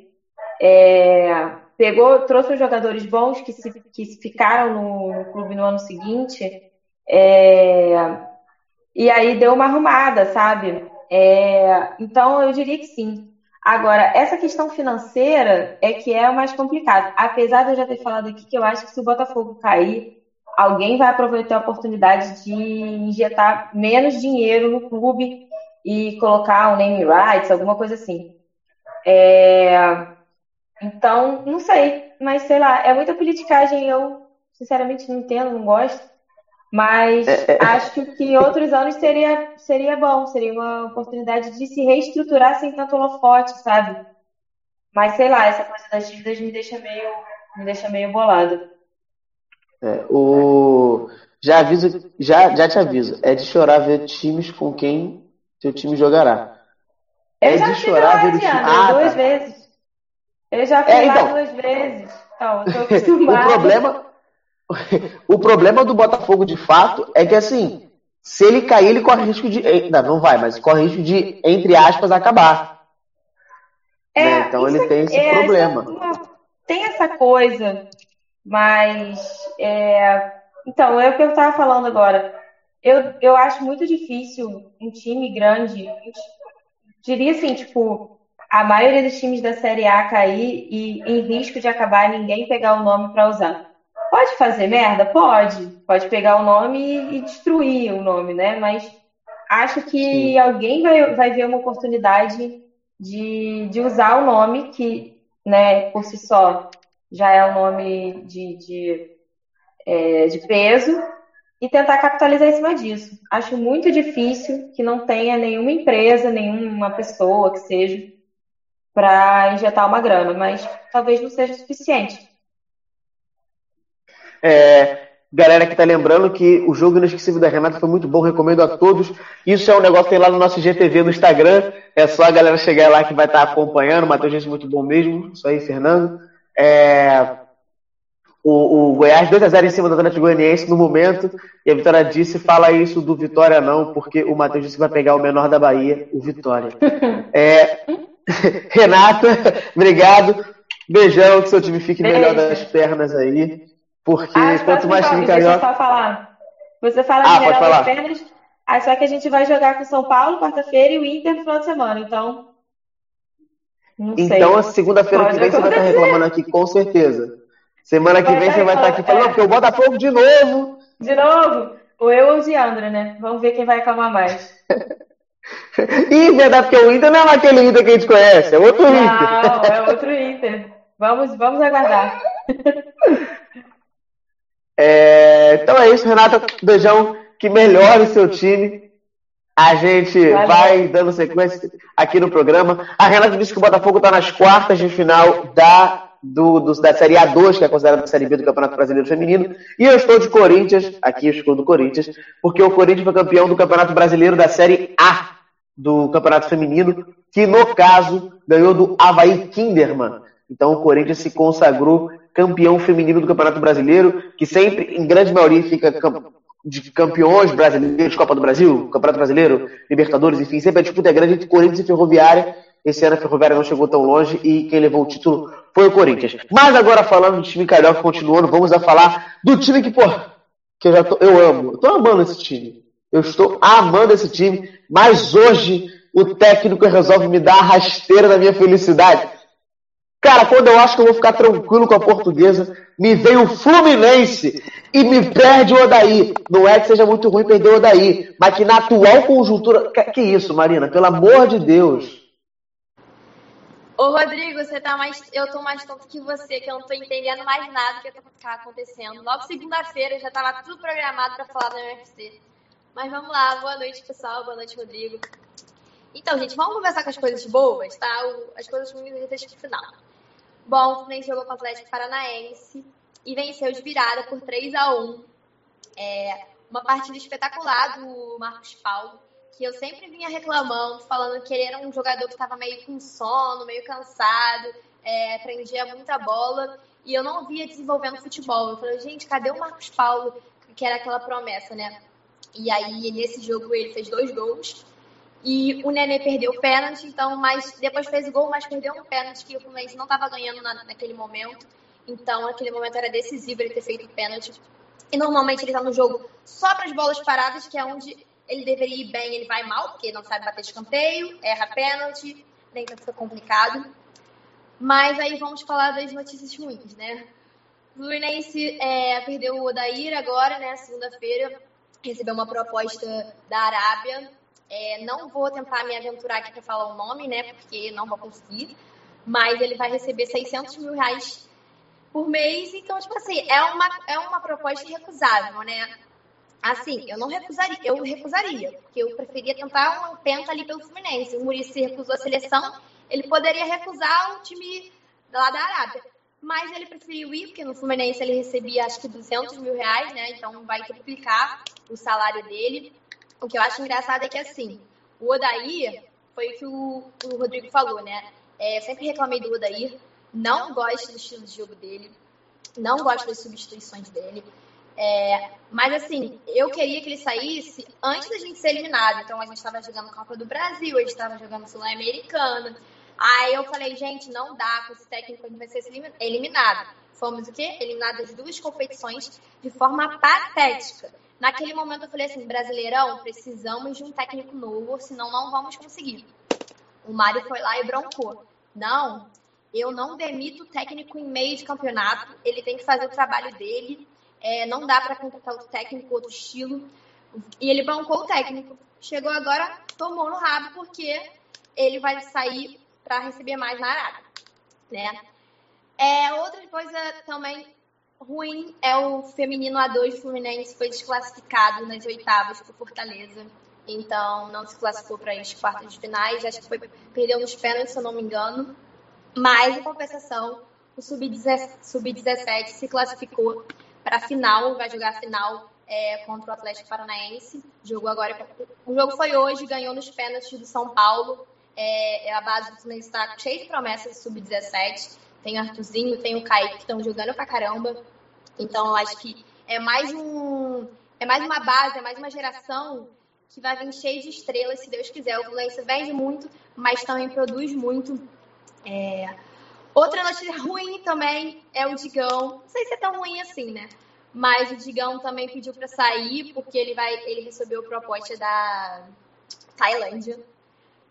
Speaker 5: É, pegou, trouxe os jogadores bons que, se, que ficaram no, no clube no ano seguinte. É, e aí deu uma arrumada, sabe? É, então eu diria que sim. Agora, essa questão financeira é que é o mais complicado. Apesar de eu já ter falado aqui que eu acho que se o Botafogo cair, alguém vai aproveitar a oportunidade de injetar menos dinheiro no clube e colocar um name rights, alguma coisa assim. É... Então, não sei, mas sei lá, é muita politicagem, eu sinceramente não entendo, não gosto. Mas é, é. acho que em outros anos seria, seria bom, seria uma oportunidade de se reestruturar sem tanto holofote, sabe? Mas sei lá, essa coisa das dívidas me deixa meio, me deixa meio bolado.
Speaker 2: É, o... já, aviso, já, já te aviso, é de chorar ver times com quem seu time jogará.
Speaker 5: Eu é de chorar ver o time. Ah, duas tá. vezes. Eu já fui é, lá então, duas vezes. Então, eu tô acostumada.
Speaker 2: o problema o problema do Botafogo, de fato, é que assim, se ele cair, ele corre risco de. Eh, não, não vai, mas corre risco de, entre aspas, acabar.
Speaker 5: É, né? Então ele tem esse é, problema. Essa, tem essa coisa, mas. É, então, é o que eu estava falando agora. Eu, eu acho muito difícil um time grande, diria assim, tipo, a maioria dos times da Série A cair e em risco de acabar ninguém pegar o nome para usar. Pode fazer merda? Pode. Pode pegar o nome e, destruir o nome, né? Mas acho que Sim. alguém vai, vai ver uma oportunidade de, de usar o nome que, né, por si só já é um nome de, de, é, de peso e tentar capitalizar em cima disso. Acho muito difícil que não tenha nenhuma empresa, nenhuma pessoa que seja para injetar uma grana, mas talvez não seja suficiente.
Speaker 2: É, galera que tá lembrando que o jogo inesquecível da Renata foi muito bom, recomendo a todos. Isso é um negócio que tem lá no nosso GTV no Instagram. É só a galera chegar lá que vai estar tá acompanhando. Matheus gente muito bom mesmo. Isso aí, Fernando. É, o, o, Goiás 2x0 em cima do Atlético Goianiense no momento. E a Vitória disse: fala isso do Vitória não, porque o Matheus disse que vai pegar o menor da Bahia, o Vitória. É, Renata, obrigado. Beijão, que seu time fique melhor das pernas aí. Porque ah, quanto mais time carioca. Deixa
Speaker 5: eu só falar. Você fala ah, das Pedras, aí só que a gente vai jogar com São Paulo quarta-feira e o Inter no final de semana, então.
Speaker 2: Não então, a segunda-feira que vem você vai estar reclamando aqui, com certeza. Semana que vem você vai estar aqui falando, é. porque o Botafogo de novo.
Speaker 5: De novo? Ou eu ou o Diandra, né? Vamos ver quem vai reclamar mais.
Speaker 2: Ih, verdade, porque o Inter não é aquele Inter que a gente conhece, é outro
Speaker 5: não,
Speaker 2: Inter.
Speaker 5: Não, é outro Inter. Vamos, vamos aguardar.
Speaker 2: É, então é isso, Renata. Beijão. Que melhore o seu time. A gente Valeu. vai dando sequência aqui no programa. A Renata disse que o Botafogo está nas quartas de final da, do, do, da Série A2, que é considerada a Série B do Campeonato Brasileiro Feminino. E eu estou de Corinthians, aqui eu estou do Corinthians, porque o Corinthians foi campeão do Campeonato Brasileiro da Série A do Campeonato Feminino, que no caso ganhou do Havaí Kinderman. Então o Corinthians se consagrou campeão feminino do Campeonato Brasileiro, que sempre, em grande maioria, fica de campeões brasileiros, Copa do Brasil, Campeonato Brasileiro, Libertadores, enfim, sempre a disputa é grande entre Corinthians e Ferroviária, esse ano a Ferroviária não chegou tão longe e quem levou o título foi o Corinthians. Mas agora falando do time carioca, continuando, vamos a falar do time que, pô, que eu já tô, eu amo. Eu tô amando esse time. Eu estou amando esse time, mas hoje o técnico resolve me dar a rasteira da minha felicidade. Cara, quando eu acho que eu vou ficar tranquilo com a portuguesa, me vem o Fluminense e me perde o Odaí. Não é que seja muito ruim perder o Odaí, mas que na atual conjuntura. Que isso, Marina? Pelo amor de Deus.
Speaker 6: Ô, Rodrigo, você tá mais. Eu tô mais tonto que você, que eu não tô entendendo mais nada que tá acontecendo. Logo segunda-feira já tava tudo programado para falar da UFC. Mas vamos lá, boa noite, pessoal. Boa noite, Rodrigo. Então, gente, vamos conversar com as coisas boas, tá? As coisas ruins a gente deixa pro final. Bom, Fluminense jogou com o Atlético Paranaense e venceu de virada por 3 a 1 é, Uma partida espetacular do Marcos Paulo que eu sempre vinha reclamando, falando que ele era um jogador que estava meio com sono, meio cansado, é, prendia muita bola, e eu não via desenvolvendo futebol. Eu falei, gente, cadê o Marcos Paulo, que era aquela promessa, né? E aí, nesse jogo, ele fez dois gols, e o Nenê perdeu o pênalti, então, mas depois fez o gol, mas perdeu um pênalti que o Fluminense não estava ganhando na, naquele momento. Então, aquele momento era decisivo ele ter feito o pênalti. E normalmente ele está no jogo só para as bolas paradas, que é onde ele deveria ir bem, ele vai mal, porque não sabe bater escanteio, erra pênalti, nem então fica complicado. Mas aí vamos falar das notícias ruins, né? O Fluminense é, perdeu o Odair agora, né? Segunda-feira, recebeu uma proposta da Arábia. É, não vou tentar me aventurar aqui para falar o nome, né? Porque não vou conseguir. Mas ele vai receber 600 mil reais por mês. Então, tipo assim, é uma, é uma proposta irrecusável, né? Assim, eu não recusaria, eu recusaria, porque eu preferia tentar uma penta ali pelo Fluminense. O Murici recusou a seleção, ele poderia recusar o time lá da Arábia. Mas ele preferiu ir, porque no Fluminense ele recebia acho que 200 mil reais, né? Então vai triplicar o salário dele. O que eu acho engraçado é que assim, o Odair, foi o que o, o Rodrigo falou, né? É, sempre reclamei do Odair, não gosto do estilo de jogo dele, não gosto das substituições dele. É, mas assim, eu queria que ele saísse antes da gente ser eliminado. Então a gente estava jogando Copa do Brasil, a gente estava jogando Sul-Americana. Aí eu falei, gente, não dá, com esse técnico a gente vai ser eliminado. Fomos o quê? Eliminados das duas competições de forma patética. Naquele momento eu falei assim, Brasileirão, precisamos de um técnico novo, senão não vamos conseguir. O Mário foi lá e broncou. Não, eu não demito o técnico em meio de campeonato, ele tem que fazer o trabalho dele é, não dá para contratar outro técnico, outro estilo. E ele bancou o técnico. Chegou agora, tomou no rabo, porque ele vai sair para receber mais na Arábia. Né? É, outra coisa também ruim é o feminino A2 do Fluminense foi desclassificado nas oitavas por Fortaleza. Então não se classificou para as quartas de finais. Acho que foi, perdeu nos pênaltis, se eu não me engano. Mas, em compensação, o Sub-17 Sub se classificou para a final, vai jogar a final é, contra o Atlético Paranaense. Jogou agora. O jogo foi hoje, ganhou nos pênaltis do São Paulo. É, é a base do Fluminense está cheia de promessas sub-17. Tem o Arthurzinho, tem o Kaique que estão jogando pra caramba. Então, eu acho que é mais um. É mais uma base, é mais uma geração que vai vir cheia de estrelas, se Deus quiser. O Fluminense vende muito, mas também produz muito. É, Outra notícia ruim também é o Digão. Não sei se é tão ruim assim, né? Mas o Digão também pediu para sair porque ele vai, ele recebeu proposta da Tailândia.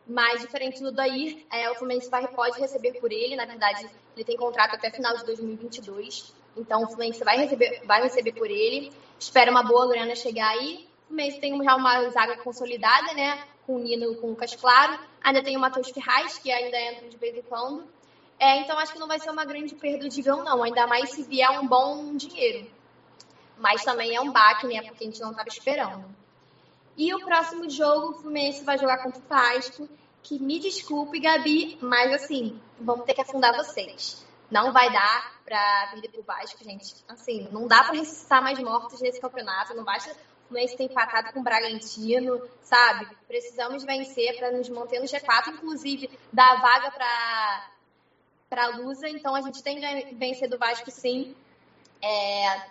Speaker 6: Mas diferente do Dair, é, o Fluminense vai, pode receber por ele. Na verdade, ele tem contrato até final de 2022. Então o Fluminense vai receber, vai receber por ele. Espera uma boa grana chegar aí. O Fluminense tem já uma zaga consolidada, né? Com o Nino com o Lucas Claro. Ainda tem o Matheus Ferraz, que ainda entra de vez em quando. É, então acho que não vai ser uma grande perda do Digão, não. Ainda mais se vier um bom dinheiro. Mas também é um baque, né? Porque a gente não estava esperando. E o próximo jogo, o Fluminense vai jogar contra o Vasco. Que me desculpe, Gabi, mas assim, vamos ter que afundar vocês. Não vai dar pra perder pro Vasco, gente. Assim, não dá pra ressuscitar mais mortos nesse campeonato. Não basta o Fluminense ter empatado com o Bragantino, sabe? Precisamos vencer para nos manter no G4, inclusive dar vaga para para a Lusa, então a gente tem que vencer do Vasco sim. É...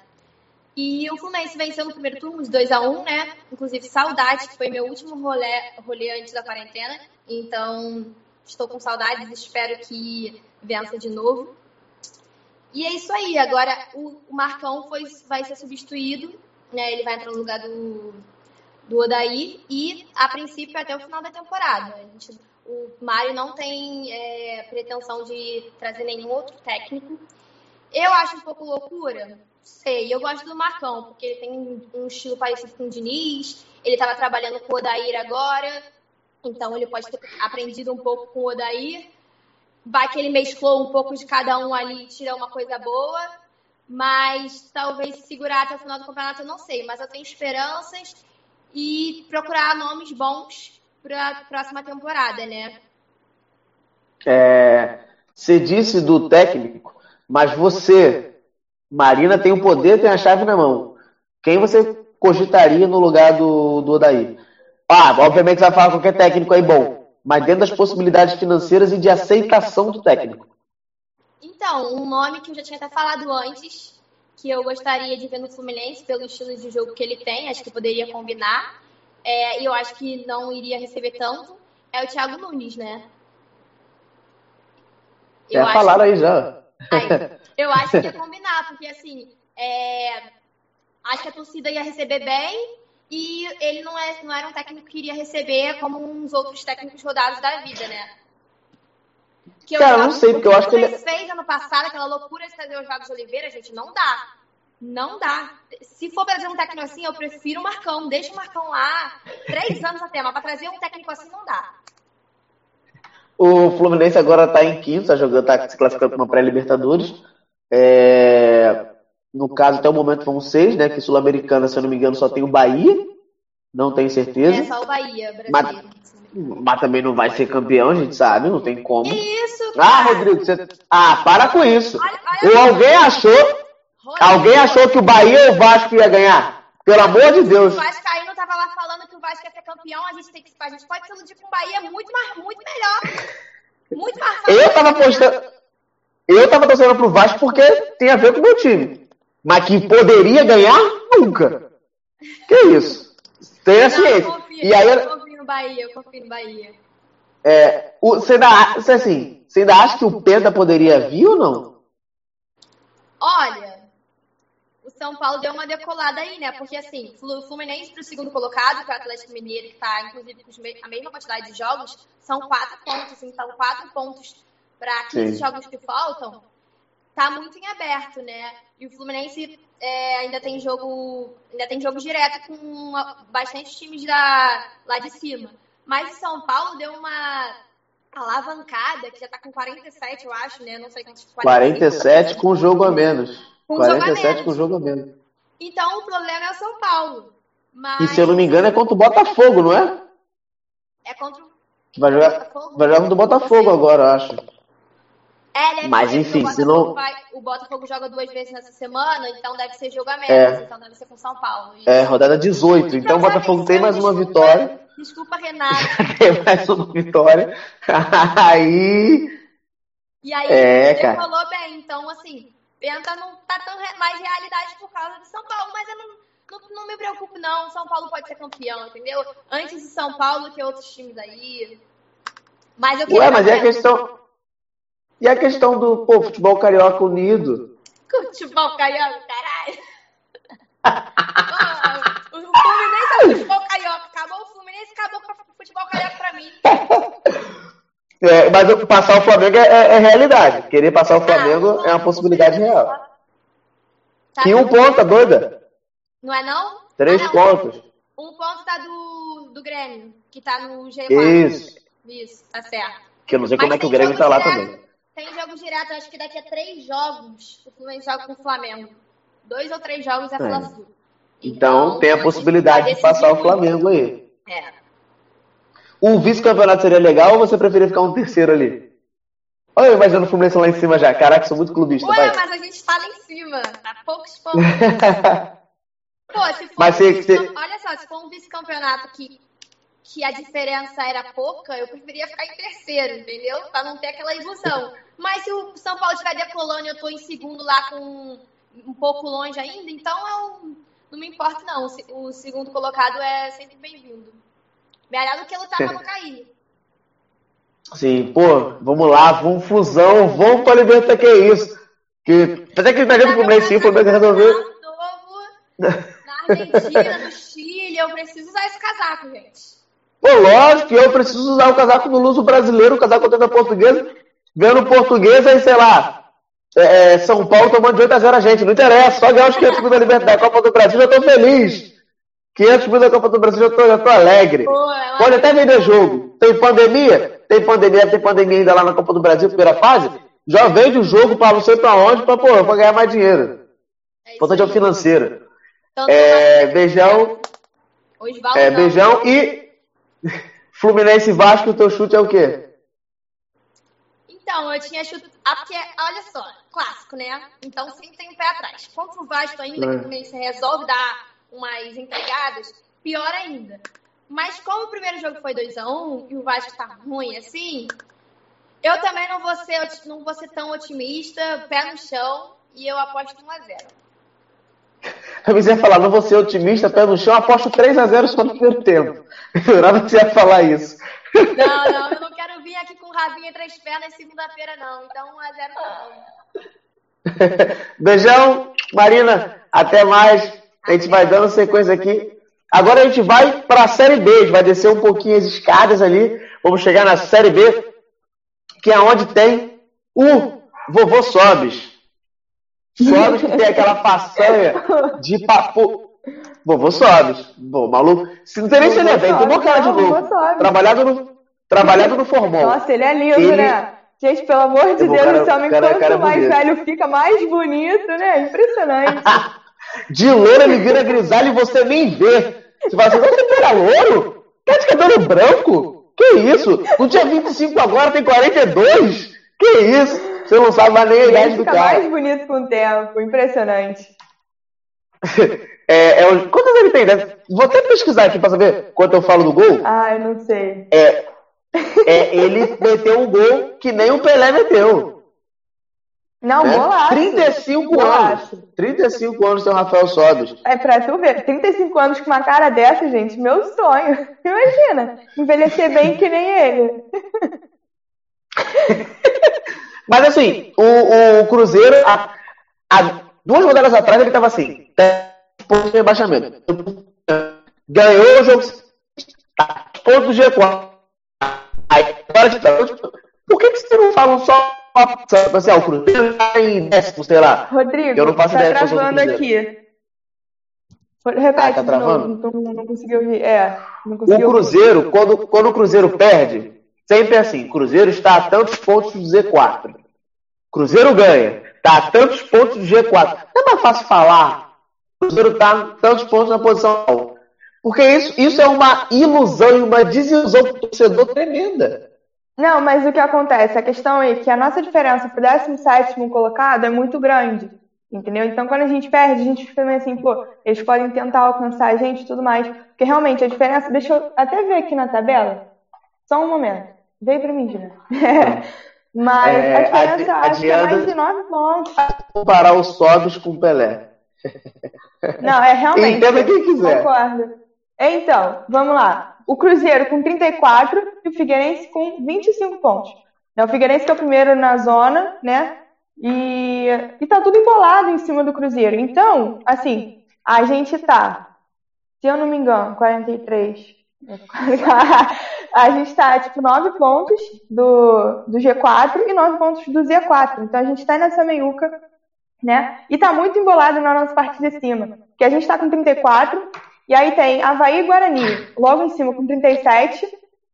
Speaker 6: E o Fluminense venceu no primeiro turno de 2 a 1 né? Inclusive, saudade, que foi meu último rolê, rolê antes da quarentena. Então, Estou com saudades, espero que vença de novo. E é isso aí. Agora o, Marcão foi, vai ser substituído, né? Ele vai entrar no lugar do, do Odaí e, a princípio, até o final da temporada. A gente, o Mário não tem é, pretensão de trazer nenhum outro técnico. Eu acho um pouco loucura, sei. Eu gosto do Marcão, porque ele tem um estilo parecido com o Diniz. Ele estava trabalhando com o Odair agora, então ele pode ter aprendido um pouco com o Odair. Vai que ele mesclou um pouco de cada um ali e tira uma coisa boa. Mas talvez segurar até o final do campeonato, eu não sei. Mas eu tenho esperanças e procurar nomes bons para a próxima temporada, né?
Speaker 2: É, você disse do técnico, mas você, Marina, tem o poder, tem a chave na mão. Quem você cogitaria no lugar do, do Odaí? Ah, obviamente você vai falar qualquer técnico aí bom, mas dentro das possibilidades financeiras e de aceitação do técnico.
Speaker 6: Então, um nome que eu já tinha até falado antes, que eu gostaria de ver no Fluminense, pelo estilo de jogo que ele tem, acho que poderia combinar, é, e eu acho que não iria receber tanto, é o Thiago Nunes, né?
Speaker 2: Eu já falaram aí já.
Speaker 6: Aí, eu acho que ia combinar, porque assim, é, acho que a torcida ia receber bem e ele não, é, não era um técnico que iria receber como uns outros técnicos rodados da vida, né?
Speaker 2: Que Cara, eu não sei, porque eu acho que ele
Speaker 6: fez ano passado aquela loucura de trazer o Jogos de Oliveira, gente, não dá. Não dá. Se for trazer um técnico assim, eu prefiro o Marcão. Deixa o Marcão lá. Três anos até, mas para trazer um técnico assim não dá.
Speaker 2: O Fluminense agora está em quinto, está jogando, está se classificando para uma pré-Libertadores. É... No caso, até o momento vão seis, né? Que Sul-Americana, se eu não me engano, só tem o Bahia. Não tenho certeza.
Speaker 6: É só o Bahia,
Speaker 2: brasileiro. Mas, mas também não vai ser campeão, a gente sabe, não tem como.
Speaker 6: Isso,
Speaker 2: cara. Ah, Rodrigo, você. Ah, para com isso. Olha, olha Ou alguém achou. Rodrigo. Alguém achou que o Bahia ou o Vasco ia ganhar? Pelo amor de Deus.
Speaker 6: O Vascaíno tava lá falando que o Vasco ia ser campeão, a gente, tem que, a gente pode se iludir com o Bahia muito, mais, muito melhor. Muito mais fácil.
Speaker 2: Eu tava postando. Eu tava torcendo pro Vasco porque tem a ver com o meu time. Mas que poderia ganhar, nunca. Que isso? Tenha ciência.
Speaker 6: Confio, e aí, eu confio no Bahia, eu confio no Bahia.
Speaker 2: É, o, você, ainda, você, assim, você ainda acha que o Penta poderia vir ou não?
Speaker 6: Olha, são Paulo deu uma decolada aí, né? Porque, assim, o Fluminense para o segundo colocado, que é o Atlético Mineiro, que está, inclusive, com a mesma quantidade de jogos, são quatro pontos. Então, quatro pontos para 15 Sim. jogos que faltam, tá muito em aberto, né? E o Fluminense é, ainda tem jogo ainda tem jogo direto com bastante times da, lá de cima. Mas o São Paulo deu uma alavancada, que já tá com 47, eu acho, né? Não sei quantos.
Speaker 2: 47 com jogo a menos. Com 47 com jogo a menos.
Speaker 6: Então o problema é o São Paulo. Mas...
Speaker 2: E se eu não me engano é contra o Botafogo, não é?
Speaker 6: É contra o.
Speaker 2: Vai jogar, Botafogo? vai jogar contra o Botafogo agora, acho.
Speaker 6: É,
Speaker 2: Mas
Speaker 6: ser,
Speaker 2: enfim, se não.
Speaker 6: Vai, o Botafogo joga duas vezes nessa semana, então deve ser jogo a menos. É. Então deve ser com São Paulo. Isso.
Speaker 2: É, rodada 18. Então o Botafogo tem mais uma vitória.
Speaker 6: Desculpa, Renato.
Speaker 2: tem mais uma vitória. aí.
Speaker 6: E aí,
Speaker 2: é,
Speaker 6: ele
Speaker 2: cara.
Speaker 6: falou bem. Então, assim, Penta não tá tão mais realidade por causa de São Paulo, mas eu não, não, não, me preocupo, não. São Paulo pode ser campeão, entendeu? Antes de São Paulo que outros times aí. Mas eu
Speaker 2: Ué, mas é a questão. E a questão do pô, futebol carioca unido?
Speaker 6: Futebol carioca, caralho! o Fluminense é futebol carioca. Acabou o Fluminense, acabou o futebol carioca pra mim.
Speaker 2: É, mas passar o Flamengo é, é, é, realidade. Querer passar o Flamengo ah, é uma possibilidade real. Tá e um ponto, tá doida?
Speaker 6: Não é não?
Speaker 2: Três
Speaker 6: ah, não.
Speaker 2: pontos.
Speaker 6: Um ponto tá do, do Grêmio, que tá no G4.
Speaker 2: Isso.
Speaker 6: Isso, tá certo.
Speaker 2: Que eu não sei Mas como é que o Grêmio tá lá direto, também.
Speaker 6: Tem jogo direto, acho que daqui a três jogos o Fluminense joga com o Flamengo. Dois ou três jogos é Fla Sul.
Speaker 2: Então, então, tem a possibilidade de passar o Flamengo aí.
Speaker 6: É.
Speaker 2: Um vice-campeonato seria legal ou você preferia ficar um terceiro ali? Olha eu imaginando o Fluminense lá em cima já. Caraca, sou muito clubista.
Speaker 6: Ué,
Speaker 2: vai.
Speaker 6: mas a gente tá lá em cima. Tá poucos pontos. Pô, se for
Speaker 2: mas
Speaker 6: um
Speaker 2: você...
Speaker 6: Olha só, se for um vice-campeonato que, que a diferença era pouca, eu preferia ficar em terceiro, entendeu? Pra não ter aquela ilusão. Mas se o São Paulo estiver decolando e eu tô em segundo lá com um pouco longe ainda, então eu não me importa não. O segundo colocado é sempre bem-vindo. Melhor do que lutar pra não cair.
Speaker 2: Assim, pô, vamos lá, vamos fusão, vamos pra Libertadores, que é isso? Que, até que perdeu o Fluminense, sim, o Fluminense resolveu.
Speaker 6: Na Argentina, no Chile, eu preciso usar esse casaco, gente.
Speaker 2: Pô, lógico que eu preciso usar o casaco do Luso brasileiro, o casaco da portuguesa, vendo portuguesa e, sei lá, é, é São Paulo tomando de 8 a 0 a gente. Não interessa, só ganhar os 500 mil da Libertadores, da Copa do Brasil, já tô feliz. 500 mil da Copa do Brasil, já tô, já tô alegre.
Speaker 6: Pô, é
Speaker 2: Pode até vender jogo. Tem pandemia? Tem pandemia, tem pandemia ainda lá na Copa do Brasil, primeira fase. Já vende o jogo para sei pra onde, pra, pô, pra ganhar mais dinheiro.
Speaker 6: é
Speaker 2: Importante é o financeiro.
Speaker 6: Tanto
Speaker 2: É,
Speaker 6: faz-
Speaker 2: beijão, é, beijão e Fluminense Vasco, o teu chute é o quê?
Speaker 6: Então, eu tinha chuto. Ah, porque, olha só, clássico, né? Então sempre tem um pé atrás. Contra o Vasco ainda,
Speaker 2: É.
Speaker 6: que o Fluminense resolve dar umas entregadas, pior ainda. Mas como o primeiro jogo foi 2x1 e o Vasco tá ruim assim, eu também não vou ser, não vou ser tão otimista, pé no chão, e eu aposto 1x0.
Speaker 2: Eu pensei ia falar, não vou ser otimista, pé no chão, aposto 3x0 só no primeiro tempo. Eu jurava que você ia falar isso.
Speaker 6: Não, não, eu não quero vir aqui com o rabinho entre as pernas segunda-feira, não. Então 1x0 tá bom.
Speaker 2: Beijão, Marina, até mais. A gente vai dando sequência aqui. Agora a gente vai para a Série B, a gente vai descer um pouquinho as escadas ali. Vamos chegar na Série B, que é onde tem o Vovô Sobes. Sobes que tem aquela façanha de papo. Vovô Sobes. Pô, maluco. Se não tem nem se ele é cara de novo. Trabalhado no, trabalhado no formol.
Speaker 7: Nossa, ele é lindo,
Speaker 2: Ele-
Speaker 7: né? Gente, pelo amor de Deus,
Speaker 2: cara-
Speaker 7: esse homem,
Speaker 2: cara-
Speaker 7: quanto
Speaker 2: cara é
Speaker 7: mais
Speaker 2: bonito.
Speaker 7: velho fica, mais bonito, né? Impressionante.
Speaker 2: De louro ele vira grisalho e você nem vê. Você fala assim, você era louro? Tá de cabelo branco? Que isso? Não tinha 25 agora, tem 42? Que isso? Você não sabe mais nem a
Speaker 7: ele
Speaker 2: idade do
Speaker 7: fica
Speaker 2: cara.
Speaker 7: mais bonito com o tempo. Impressionante.
Speaker 2: É, é, o- quantos ele tem? Deve- Vou até pesquisar aqui pra saber quanto eu falo do gol.
Speaker 7: Ai, não sei.
Speaker 2: É, é, ele meteu um gol que nem o Pelé meteu.
Speaker 7: Não,
Speaker 2: né?
Speaker 7: golaço.
Speaker 2: 35 anos.
Speaker 7: Golaço.
Speaker 2: 35 anos o Rafael Sobes.
Speaker 7: É pra tu ver, 35 anos com uma cara dessa, gente, meu sonho. Imagina, envelhecer bem que nem ele.
Speaker 2: Mas assim, o, o Cruzeiro, há, há duas rodadas atrás, ele estava assim, 10 pontos de rebaixamento. Ganhou o jogo, tá, ponto do G4. Aí, agora de Por que, que vocês não falam só assim, ah, o Cruzeiro está em décimo, sei lá?
Speaker 7: Rodrigo,
Speaker 2: Eu não faço
Speaker 7: tá
Speaker 2: ideia
Speaker 7: travando aqui. Repete
Speaker 2: Ah, tá travando?
Speaker 7: novo, não, não consegui ouvir. É, não
Speaker 2: O
Speaker 7: consegui ouvir.
Speaker 2: Cruzeiro, quando, quando o Cruzeiro perde, sempre é assim: o Cruzeiro está a tantos pontos do Z4. Cruzeiro ganha, a tantos pontos do G4. Não é mais fácil falar. O Cruzeiro está tantos pontos na posição. Porque isso, isso é uma ilusão e uma desilusão do torcedor tremenda.
Speaker 7: Não, mas o que acontece? A questão é que a nossa diferença pro 17 colocado é muito grande. Entendeu? Então, quando a gente perde, a gente fica meio assim, pô, eles podem tentar alcançar a gente e tudo mais. Porque realmente a diferença. Deixa eu até ver aqui na tabela. Só um momento. Veio pra mim, Gina. Mas
Speaker 2: É,
Speaker 7: a diferença
Speaker 2: adi-
Speaker 7: acho que é mais de 9 pontos.
Speaker 2: Comparar o Sobis com o Pelé.
Speaker 7: Não, é realmente.
Speaker 2: Entenda quem quiser.
Speaker 7: Concordo. Então, vamos lá. O Cruzeiro com 34 e o Figueirense com 25 pontos. Né, O Figueirense que é o primeiro na zona, né? E, e tá tudo embolado em cima do Cruzeiro. Então, assim, a gente tá, se eu não me engano, 43. A gente tá, tipo, 9 pontos do, do G4 e 9 pontos do Z4. Então a gente tá nessa meiuca né? E tá muito embolado na nossa parte de cima. Que a gente tá com 34, e aí tem Havaí e Guarani, logo em cima com 37,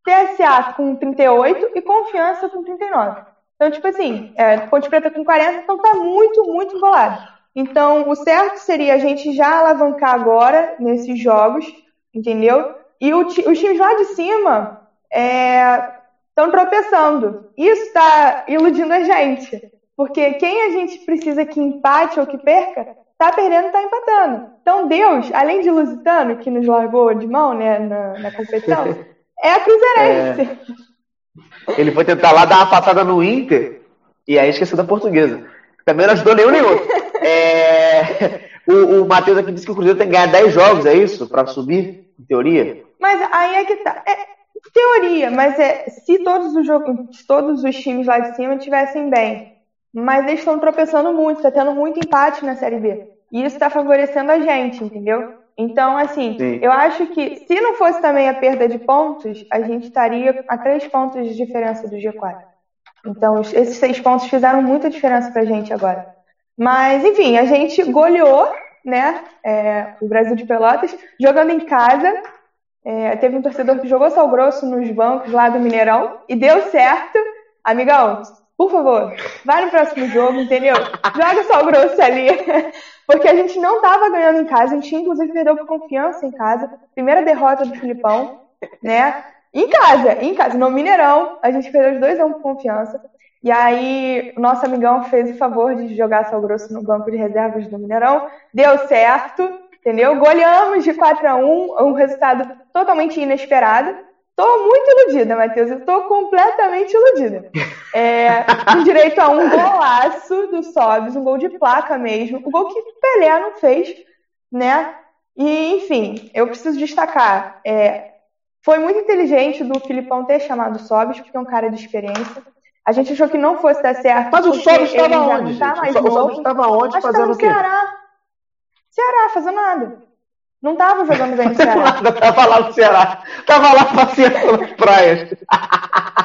Speaker 7: TSA com 38 e Confiança com 39. Então, tipo assim, é, Ponte Preta com 40, então tá muito, muito embolado. Então, o certo seria a gente já alavancar agora nesses jogos, entendeu? E o os times lá de cima estão tropeçando. Isso está iludindo a gente. Porque quem a gente precisa que empate ou que perca, tá perdendo, tá empatando. Então Deus, além de Lusitano, que nos largou de mão né, na, na competição, é a Cruzeirense.
Speaker 2: Ele foi tentar lá dar uma passada no Inter e aí esqueceu da portuguesa. Também não ajudou nenhum nem outro. É, o, o Matheus aqui disse que o Cruzeiro tem que ganhar 10 jogos, é isso? Pra subir, em teoria?
Speaker 7: Mas aí é que tá. É, teoria, mas é se todos os jogos, todos os times lá de cima tivessem bem. Mas eles estão tropeçando muito, está tendo muito empate na Série B. E isso está favorecendo a gente, entendeu? Então, assim, Sim. eu acho que se não fosse também a perda de pontos, a gente estaria a três pontos de diferença do G4. Então, esses seis pontos fizeram muita diferença pra gente agora. Mas, enfim, a gente goleou, né, é, o Brasil de Pelotas, jogando em casa. É, teve um torcedor que jogou sal grosso nos bancos lá do Mineirão e deu certo. Amigão, por favor, vai no próximo jogo, entendeu? Joga sal grosso ali. Porque a gente não estava ganhando em casa, a gente inclusive perdeu por confiança em casa. Primeira derrota do Filipão, né? Em casa, em casa, no Mineirão, a gente perdeu os dois a um por confiança. E aí, o nosso amigão fez o favor de jogar Sal Grosso no banco de reservas do Mineirão. Deu certo, entendeu? Goleamos de 4 a 1 um resultado totalmente inesperado. Tô muito iludida, Matheus. Eu tô completamente iludida. É, com direito a um golaço do Sobs, um gol de placa mesmo. O gol que o Pelé não fez, né? E, enfim, eu preciso destacar. É, foi muito inteligente do Filipão ter chamado o Sobs, porque é um cara de experiência. A gente achou que não fosse dar certo.
Speaker 2: Mas o Sobs estava onde? Tá o Sobs estava onde fazendo o quê?
Speaker 7: Ceará. Ceará, fazendo nada. Não tava jogando bem no Ceará.
Speaker 2: tava lá no Ceará. Tava lá passeando nas praias.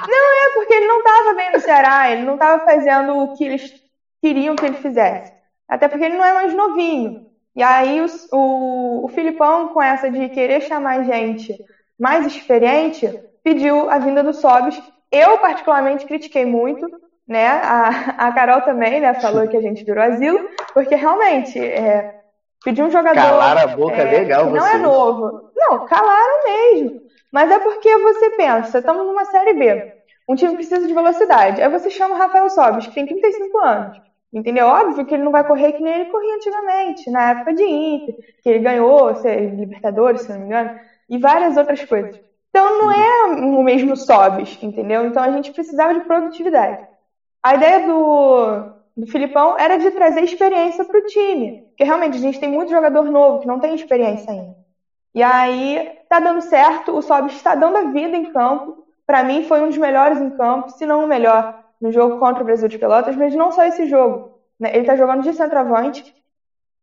Speaker 7: Não, é porque ele não tava bem no Ceará. Ele não tava fazendo o que eles queriam que ele fizesse. Até porque ele não é mais novinho. E aí o, o, o Filipão, com essa de querer chamar gente mais experiente, pediu a vinda do Sobis. Eu, particularmente, critiquei muito, né? A, a Carol também, né? Falou que a gente virou asilo, porque realmente é, Pedir um jogador.
Speaker 2: Calar a boca é, legal,
Speaker 7: que não é novo. Não, calaram mesmo. Mas é porque você pensa, estamos numa Série B. Um time precisa de velocidade. Aí você chama o Rafael Sobis, que tem 35 anos. Entendeu? Óbvio que ele não vai correr que nem ele corria antigamente, na época de Inter, que ele ganhou, sei, Libertadores, se não me engano, e várias outras coisas. Então não é o mesmo Sobis, entendeu? Então a gente precisava de produtividade. A ideia do, do Filipão era de trazer experiência para o time. Porque realmente a gente tem muito jogador novo que não tem experiência ainda. E aí tá dando certo, o Sobis está dando a vida em campo. Para mim foi um dos melhores em campo, se não o melhor no jogo contra o Brasil de Pelotas, mas não só esse jogo. Né? Ele tá jogando de centroavante,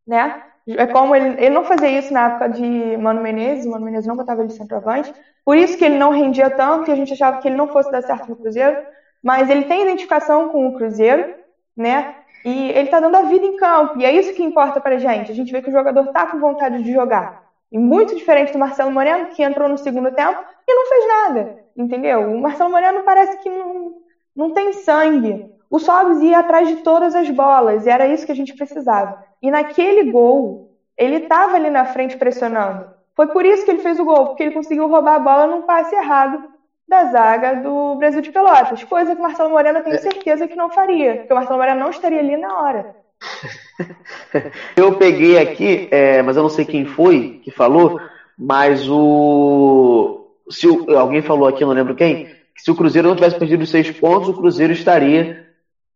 Speaker 7: né? É como ele, ele não fazia isso na época de Mano Menezes, Mano Menezes não botava ele de centroavante, por isso que ele não rendia tanto, que a gente achava que ele não fosse dar certo no Cruzeiro, mas ele tem identificação com o Cruzeiro, né? E ele tá dando a vida em campo, e é isso que importa pra gente. A gente vê que o jogador tá com vontade de jogar. E muito diferente do Marcelo Moreno, que entrou no segundo tempo e não fez nada, entendeu? O Marcelo Moreno parece que não, não tem sangue. O Sobs ia atrás de todas as bolas, e era isso que a gente precisava. E naquele gol, ele estava ali na frente pressionando. Foi por isso que ele fez o gol, porque ele conseguiu roubar a bola num passe errado da zaga do Brasil de Pelotas, coisa que o Marcelo Moreno tem é. certeza que não faria, porque o Marcelo Moreno não estaria ali na hora.
Speaker 2: eu peguei aqui, é, mas eu não sei quem foi que falou, mas o. Se o, alguém falou aqui, não lembro quem, que se o Cruzeiro não tivesse perdido os seis pontos, o Cruzeiro estaria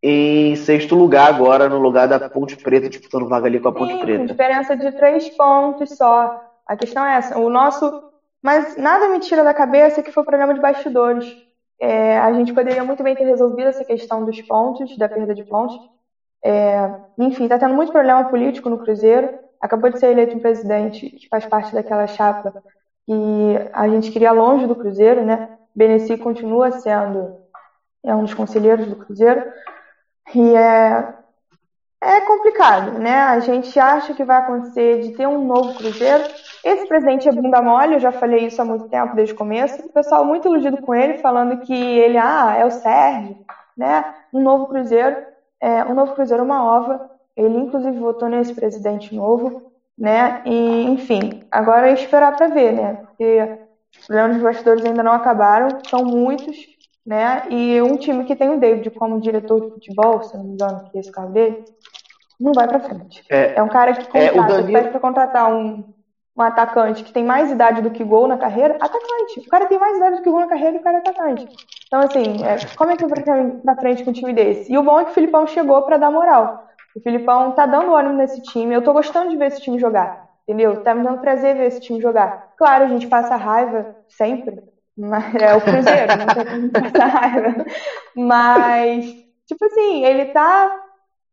Speaker 2: em sexto lugar agora, no lugar da Ponte Preta, disputando vaga ali com a Ponte
Speaker 7: Sim,
Speaker 2: Preta.
Speaker 7: diferença de três pontos só. A questão é essa: o nosso mas nada me tira da cabeça que foi um problema de bastidores. É, a gente poderia muito bem ter resolvido essa questão dos pontos, da perda de pontos. É, enfim, está tendo muito problema político no Cruzeiro. Acabou de ser eleito um presidente que faz parte daquela chapa que a gente queria longe do Cruzeiro, né? Beneci continua sendo é um dos conselheiros do Cruzeiro. E é, é complicado, né? A gente acha que vai acontecer de ter um novo Cruzeiro. Esse presidente é bunda mole, eu já falei isso há muito tempo, desde o começo. O pessoal muito iludido com ele, falando que ele, ah, é o Sérgio, né? Um novo Cruzeiro, é, um novo Cruzeiro, uma ova. Ele, inclusive, votou nesse presidente novo, né? E, enfim, agora é esperar para ver, né? Porque os problemas dos bastidores ainda não acabaram, são muitos, né? E um time que tem o David como diretor de futebol, se não me engano, que é esse carro dele, não vai para frente. É, é, um cara que contrata, é, Danilo... pede para contratar um, um atacante que tem mais idade do que gol na carreira, atacante. O cara tem mais idade do que gol na carreira e o cara é atacante. Então, assim, é, como é que vai pra frente com um time desse? E o bom é que o Filipão chegou para dar moral. O Filipão tá dando ânimo nesse time. Eu tô gostando de ver esse time jogar. Entendeu? Tá me dando prazer ver esse time jogar. Claro, a gente passa raiva sempre, Mas, é o Cruzeiro, não tem como passar raiva. Mas, tipo assim, ele tá.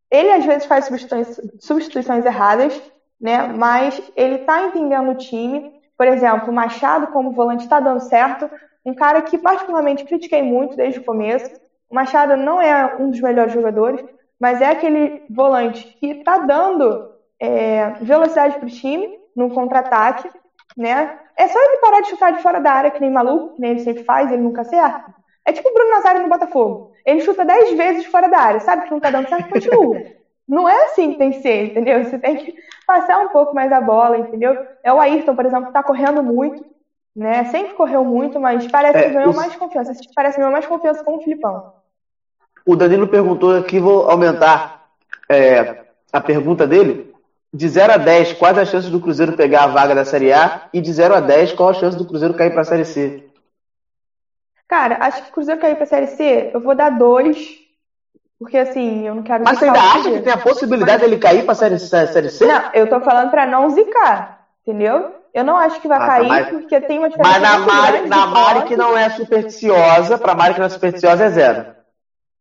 Speaker 7: Ele às vezes faz substituições, substituições erradas, né? Mas ele tá entendendo o time. Por exemplo, o Machado, como volante, está dando certo. Um cara que particularmente critiquei muito desde o começo. O Machado não é um dos melhores jogadores, mas é aquele volante que está dando é, velocidade para o time no contra-ataque, né? É só ele parar de chutar de fora da área, que nem maluco, nem ele sempre faz, ele nunca acerta. É tipo o Bruno Nazário no Botafogo. Ele chuta 10 vezes fora da área, sabe que não tá dando certo, continua. Não é assim que tem que ser, entendeu? Você tem que passar um pouco mais a bola, entendeu? É o Ayrton, por exemplo, que tá correndo muito, né? Sempre correu muito, mas parece é, que ganhou os... mais confiança. Parece que ganhou mais confiança com o Filipão.
Speaker 2: O Danilo perguntou aqui, vou aumentar é, a pergunta dele. De 0 a 10, quais as chances do Cruzeiro pegar a vaga da Série A? E de 0 a 10, qual a chance do Cruzeiro cair para a Série C?
Speaker 7: Cara, acho que o Cruzeiro cair para a Série C, eu vou dar 2. Porque assim, eu não quero.
Speaker 2: Mas você ainda acha que tem a possibilidade dele cair para a série, série C?
Speaker 7: Não, eu tô falando para não zicar, entendeu? Eu não acho que vai ah, tá, cair, mas... porque tem uma diferença.
Speaker 2: Mas na Mari, na Mari que não é supersticiosa, para Mari que não é supersticiosa é zero.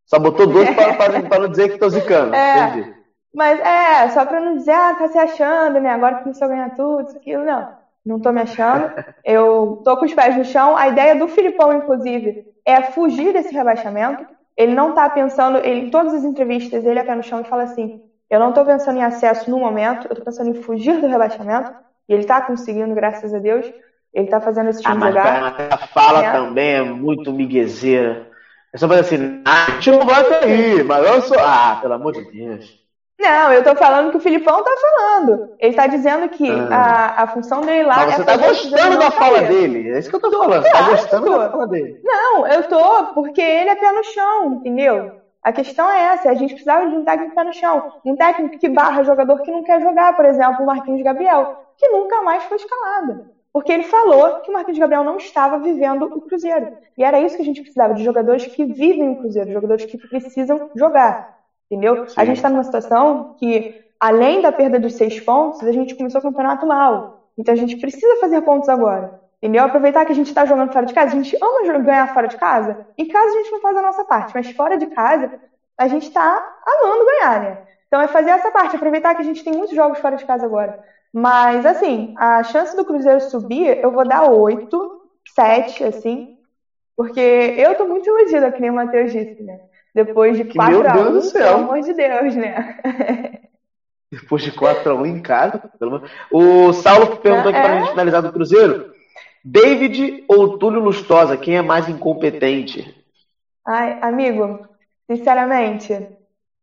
Speaker 2: Só botou dois para não dizer que tô zicando. É. Entendi.
Speaker 7: Mas é, só pra não dizer, ah, tá se achando, né? Agora começou a ganhar tudo, isso, aquilo. Não, não tô me achando. Eu tô com os pés no chão. A ideia do Filipão, inclusive, é fugir desse rebaixamento. Ele não tá pensando, ele, em todas as entrevistas, ele é pé no chão e fala assim: eu não tô pensando em acesso no momento, eu tô pensando em fugir do rebaixamento. E ele tá conseguindo, graças a Deus. Ele tá fazendo esse time ah, jogar.
Speaker 2: A fala é. também é muito miguezeira. É só fazer assim, ah, a gente não vai cair, mas eu sou. Ah, pelo amor de Deus.
Speaker 7: Não, eu tô falando que o Filipão tá falando. Ele tá dizendo que ah. a, a função dele lá
Speaker 2: Mas você é tá gostando da fala dele. É isso que eu tô falando. Você tá gostando da fala dele.
Speaker 7: Não, eu tô, porque ele é pé no chão, entendeu? A questão é essa, a gente precisava de um técnico pé no chão. Um técnico que barra jogador que não quer jogar, por exemplo, o Marquinhos Gabriel, que nunca mais foi escalado. Porque ele falou que o Marquinhos Gabriel não estava vivendo o Cruzeiro. E era isso que a gente precisava, de jogadores que vivem o Cruzeiro, jogadores que precisam jogar. Entendeu? Sim. A gente está numa situação que, além da perda dos seis pontos, a gente começou o campeonato mal. Então a gente precisa fazer pontos agora. Entendeu? Aproveitar que a gente está jogando fora de casa. A gente ama ganhar fora de casa. Em casa a gente não faz a nossa parte, mas fora de casa a gente está amando ganhar, né? Então é fazer essa parte, aproveitar que a gente tem muitos jogos fora de casa agora. Mas, assim, a chance do Cruzeiro subir, eu vou dar oito, sete, assim, porque eu tô muito iludida, que nem o Matheus disse, né? Depois de 4 a 1 pelo amor de Deus, né?
Speaker 2: Depois de 4 a 1 em casa. Pelo... O Saulo perguntou aqui é? pra gente finalizar do Cruzeiro. David ou Túlio Lustosa, quem é mais incompetente?
Speaker 7: Ai, amigo, sinceramente,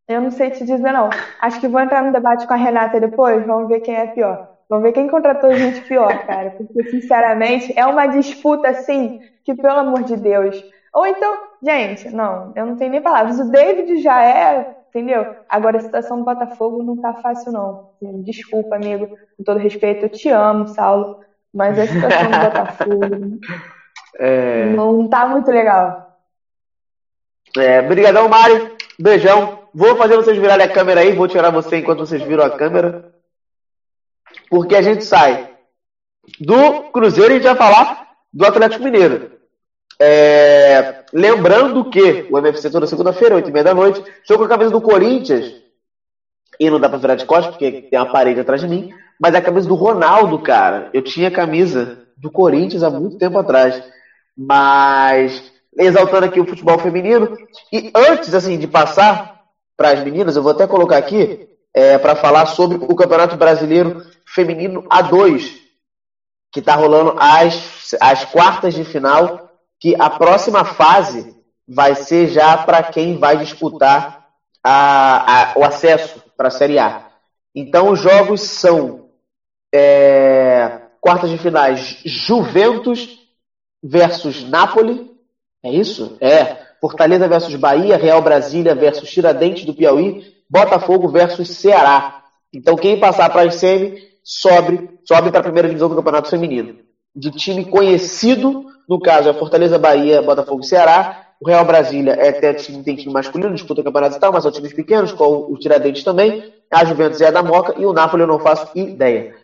Speaker 7: eu não sei te dizer não. Acho que vou entrar no debate com a Renata depois, vamos ver quem é pior. Vamos ver quem contratou gente pior, cara. Porque, sinceramente, é uma disputa assim que, pelo amor de Deus, ou então, gente, não, eu não tenho nem palavras. O David já é, entendeu? Agora a situação do Botafogo não tá fácil, não. Desculpa, amigo, com todo respeito, eu te amo, Saulo, mas a situação do Botafogo é... não tá muito legal.
Speaker 2: É, brigadão, Mário. Beijão. Vou fazer vocês virarem a câmera aí, vou tirar você enquanto vocês viram a câmera. Porque a gente sai do Cruzeiro e a gente vai falar do Atlético Mineiro. É, lembrando que o MFC toda segunda-feira, 8 e meia da noite, estou com a camisa do Corinthians. E não dá pra virar de costas, porque tem uma parede atrás de mim. Mas é a camisa do Ronaldo, cara. Eu tinha a camisa do Corinthians há muito tempo atrás. Mas exaltando aqui o futebol feminino. E antes, assim, de passar para as meninas, eu vou até colocar aqui é, para falar sobre o Campeonato Brasileiro Feminino A2, que está rolando as, as quartas de final que a próxima fase vai ser já para quem vai disputar a, a, o acesso para a Série A. Então os jogos são é, quartas de finais Juventus versus Napoli. É isso? É. Fortaleza versus Bahia, Real Brasília versus Tiradentes do Piauí, Botafogo versus Ceará. Então quem passar para as semi sobe, sobe para a primeira divisão do Campeonato Feminino. De time conhecido no caso, é Fortaleza, Bahia, Botafogo e Ceará. O Real Brasília é até time, tem time masculino, disputa campeonatos e tal, mas são times pequenos, com o Tiradentes também. A Juventus é a da Moca e o Napoli eu não faço ideia.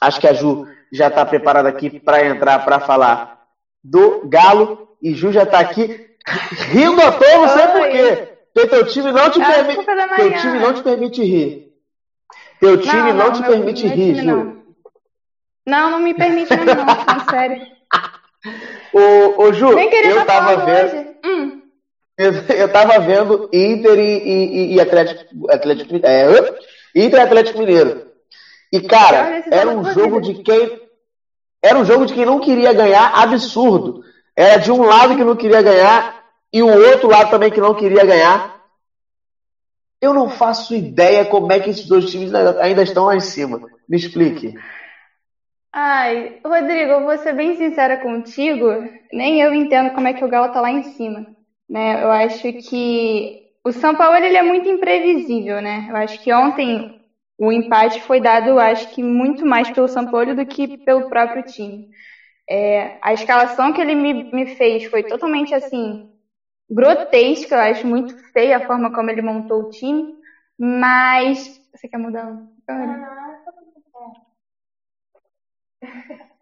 Speaker 2: Acho que a Ju já está preparada aqui para entrar para falar do Galo. E Ju já tá aqui rindo à toa, não sei por quê. Porque teu time não te, permite, teu time não te permite rir. Teu time não, não, não te permite rir, Ju.
Speaker 3: Não. não, não me permite não, não sério.
Speaker 2: Ô, ô Ju, eu tava vendo. Hum. Eu, eu tava vendo Inter e, e, e Atlético, Atlético, é, Inter e Atlético Mineiro. E, cara, era um jogo de quem. Era um jogo de quem não queria ganhar absurdo. Era de um lado que não queria ganhar e o outro lado também que não queria ganhar. Eu não faço ideia como é que esses dois times ainda estão lá em cima. Me explique.
Speaker 3: Ai, Rodrigo, eu vou ser bem sincera contigo, nem eu entendo como é que o Galo tá lá em cima, né? Eu acho que o São Paulo ele é muito imprevisível, né? Eu acho que ontem o empate foi dado, acho que muito mais pelo São Paulo do que pelo próprio time. É, a escalação que ele me, me fez foi totalmente assim grotesca, eu acho muito feia a forma como ele montou o time, mas você quer mudar? Não,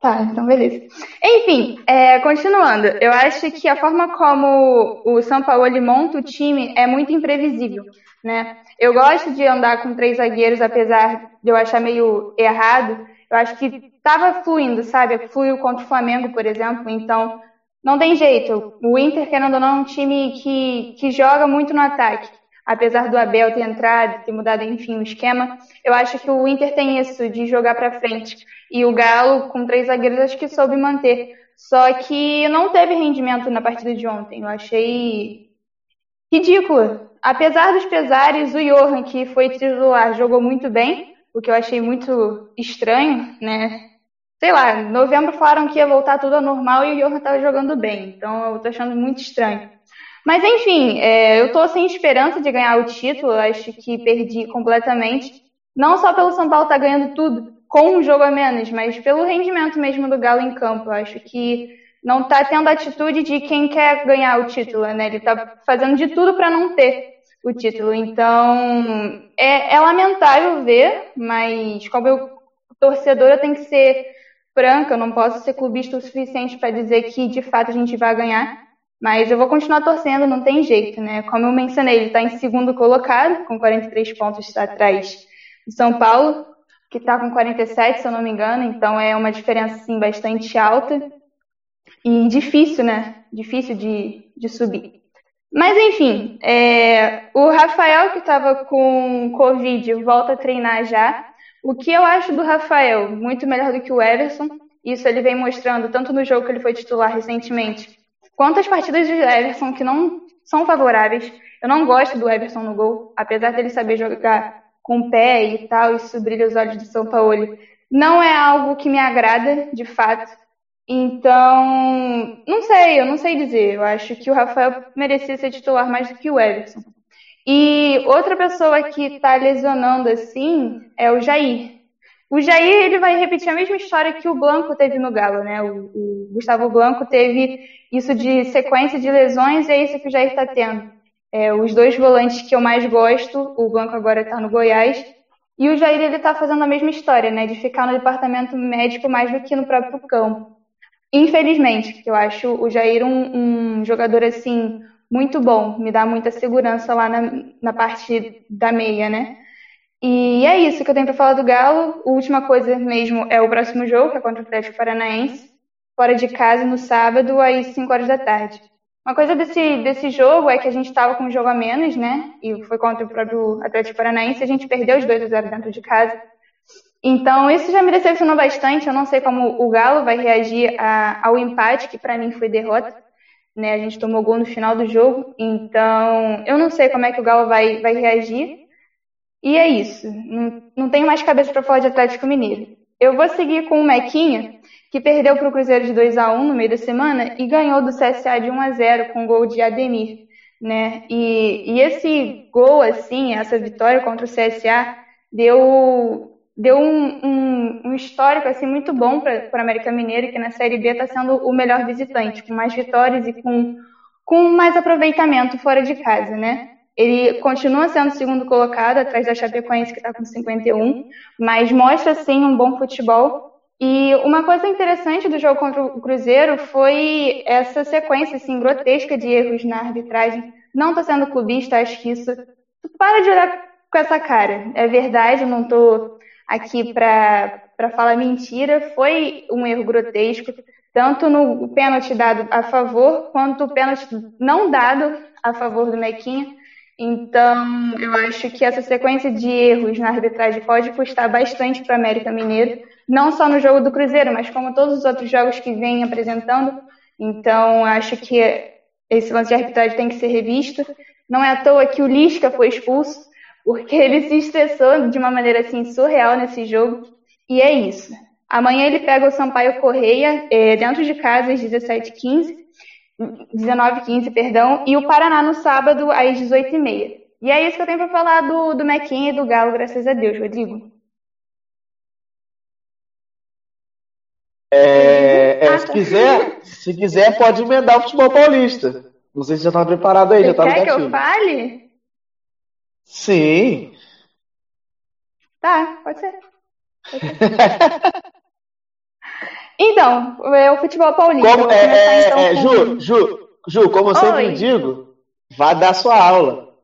Speaker 3: Tá, então beleza. Enfim, é, continuando, eu acho que a forma como o São Paulo monta o time é muito imprevisível, né? Eu gosto de andar com três zagueiros, apesar de eu achar meio errado. Eu acho que estava fluindo, sabe? Fluiu contra o Flamengo, por exemplo, então não tem jeito. O Inter, querendo ou não, é um time que, que joga muito no ataque apesar do Abel ter entrado, ter mudado, enfim, o esquema, eu acho que o Inter tem isso de jogar para frente. E o Galo, com três zagueiros, acho que soube manter. Só que não teve rendimento na partida de ontem. Eu achei ridículo. Apesar dos pesares, o Johan, que foi titular, jogou muito bem, o que eu achei muito estranho, né? Sei lá, em novembro falaram que ia voltar tudo ao normal e o Johan estava jogando bem. Então eu tô achando muito estranho. Mas enfim, é, eu estou sem esperança de ganhar o título, acho que perdi completamente. Não só pelo São Paulo estar tá ganhando tudo com um jogo a menos, mas pelo rendimento mesmo do Galo em campo. acho que não está tendo a atitude de quem quer ganhar o título, né? Ele está fazendo de tudo para não ter o título. Então, é, é, lamentável ver, mas como eu torcedora tem que ser franca, eu não posso ser clubista o suficiente para dizer que de fato a gente vai ganhar. Mas eu vou continuar torcendo, não tem jeito, né? Como eu mencionei, ele está em segundo colocado, com 43 pontos atrás do São Paulo, que está com 47, se eu não me engano, então é uma diferença assim, bastante alta e difícil, né? Difícil de, de subir. Mas enfim, é, o Rafael, que estava com Covid, volta a treinar já. O que eu acho do Rafael? Muito melhor do que o Everson. Isso ele vem mostrando tanto no jogo que ele foi titular recentemente, Quantas partidas de Everson que não são favoráveis. Eu não gosto do Everson no gol, apesar dele saber jogar com o pé e tal, isso brilha os olhos de São Paulo. Não é algo que me agrada, de fato. Então, não sei, eu não sei dizer. Eu acho que o Rafael merecia ser titular mais do que o Everson. E outra pessoa que está lesionando assim é o Jair. O Jair ele vai repetir a mesma história que o Blanco teve no Galo, né? O, o Gustavo Blanco teve isso de sequência de lesões e é isso que o Jair está tendo. É, os dois volantes que eu mais gosto, o Blanco agora está no Goiás, e o Jair ele está fazendo a mesma história, né? De ficar no departamento médico mais do que no próprio campo. Infelizmente, eu acho o Jair um, um jogador assim muito bom, me dá muita segurança lá na, na parte da meia, né? E é isso que eu tenho para falar do Galo. A última coisa mesmo é o próximo jogo, que é contra o Atlético Paranaense, fora de casa no sábado, às 5 horas da tarde. Uma coisa desse, desse jogo é que a gente estava com um jogo a menos, né? E foi contra o próprio Atlético Paranaense, a gente perdeu os 2 a 0 dentro de casa. Então, isso já me decepcionou bastante. Eu não sei como o Galo vai reagir a, ao empate, que para mim foi derrota. Né? A gente tomou gol no final do jogo. Então, eu não sei como é que o Galo vai, vai reagir. E é isso. Não, não tenho mais cabeça para falar de Atlético Mineiro. Eu vou seguir com o Mequinha, que perdeu para o Cruzeiro de 2 a 1 no meio da semana e ganhou do CSA de 1 a 0 com gol de Ademir, né? E, e esse gol assim, essa vitória contra o CSA deu deu um, um, um histórico assim muito bom para o América Mineiro que na Série B está sendo o melhor visitante, com mais vitórias e com com mais aproveitamento fora de casa, né? Ele continua sendo segundo colocado, atrás da Chapecoense, que está com 51, mas mostra, sim, um bom futebol. E uma coisa interessante do jogo contra o Cruzeiro foi essa sequência assim, grotesca de erros na arbitragem. Não estou sendo clubista, acho que isso. Para de olhar com essa cara. É verdade, não estou aqui para falar mentira. Foi um erro grotesco, tanto no pênalti dado a favor, quanto o pênalti não dado a favor do Mequinha. Então, eu acho que essa sequência de erros na arbitragem pode custar bastante para o América Mineiro, não só no jogo do Cruzeiro, mas como todos os outros jogos que vem apresentando. Então, acho que esse lance de arbitragem tem que ser revisto. Não é à toa que o Lisca foi expulso, porque ele se estressou de uma maneira assim surreal nesse jogo. E é isso. Amanhã ele pega o Sampaio Correia é, dentro de casa às 17h15 19 15 perdão, e o Paraná no sábado às 18h30. E é isso que eu tenho para falar do, do Mequinha e do Galo, graças a Deus, Rodrigo.
Speaker 2: É, é, ah, se, tá. quiser, se quiser, pode emendar o futebol paulista. Não sei se já estava preparado aí, Você já estava
Speaker 3: Quer que eu fale?
Speaker 2: Sim.
Speaker 3: Tá, pode ser. Pode ser. Então, é o futebol paulista.
Speaker 2: Como, é, é, então é, Ju, Ju, Ju, como eu Oi. sempre digo, vá dar sua aula.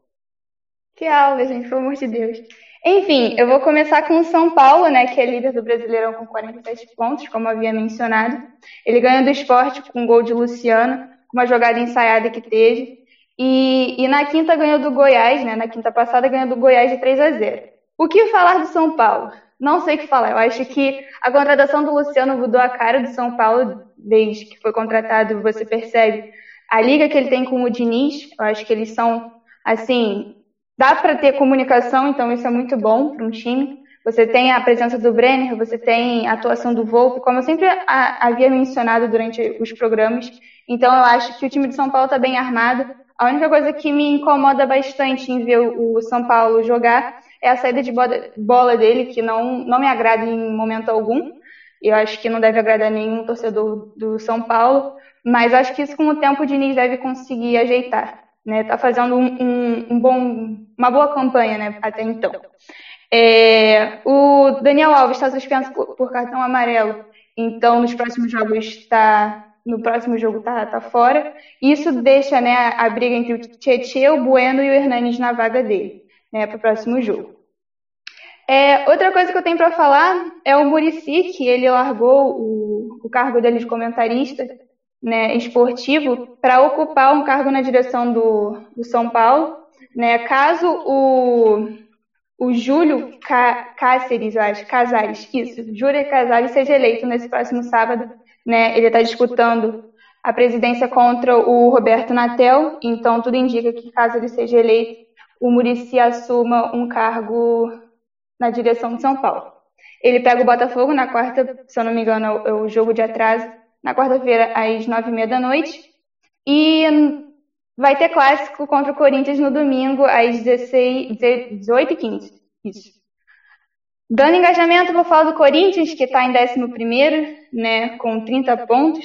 Speaker 3: Que aula, gente, pelo amor de Deus. Enfim, eu vou começar com o São Paulo, né, que é líder do Brasileirão com 47 pontos, como havia mencionado. Ele ganhou do esporte com um gol de Luciano, com uma jogada ensaiada que teve. E, e na quinta ganhou do Goiás, né, na quinta passada ganhou do Goiás de 3 a 0. O que falar do São Paulo? Não sei o que falar. Eu acho que a contratação do Luciano mudou a cara do São Paulo desde que foi contratado. Você percebe a liga que ele tem com o Diniz. Eu acho que eles são, assim, dá para ter comunicação, então isso é muito bom para um time. Você tem a presença do Brenner, você tem a atuação do Volpe, como eu sempre havia mencionado durante os programas. Então eu acho que o time de São Paulo está bem armado. A única coisa que me incomoda bastante em ver o São Paulo jogar é a saída de bola dele, que não, não me agrada em momento algum. Eu acho que não deve agradar nenhum torcedor do São Paulo, mas acho que isso com o tempo o Diniz deve conseguir ajeitar. Né? Tá fazendo um, um, um bom, uma boa campanha né, até então. É, o Daniel Alves está suspenso por, por, cartão amarelo, então nos próximos jogos está no próximo jogo tá, tá fora. Isso deixa né, a briga entre o Tietchan, o Bueno e o Hernanes na vaga dele né, para o próximo jogo. É, outra coisa que eu tenho para falar é o Murici, que ele largou o, o cargo dele de comentarista né, esportivo para ocupar um cargo na direção do, do São Paulo. Né, caso o, o Júlio Cáceres, acho, Casares, isso, Júlio Casares seja eleito nesse próximo sábado, né, ele está disputando a presidência contra o Roberto Natel, então tudo indica que caso ele seja eleito, o Murici assuma um cargo na direção de São Paulo. Ele pega o Botafogo na quarta, se eu não me engano, é o jogo de atraso, na quarta-feira, às nove e meia da noite. E vai ter clássico contra o Corinthians no domingo, às 16, 18 e 15. Isso. Dando engajamento, vou falar do Corinthians, que está em 11, né, com 30 pontos.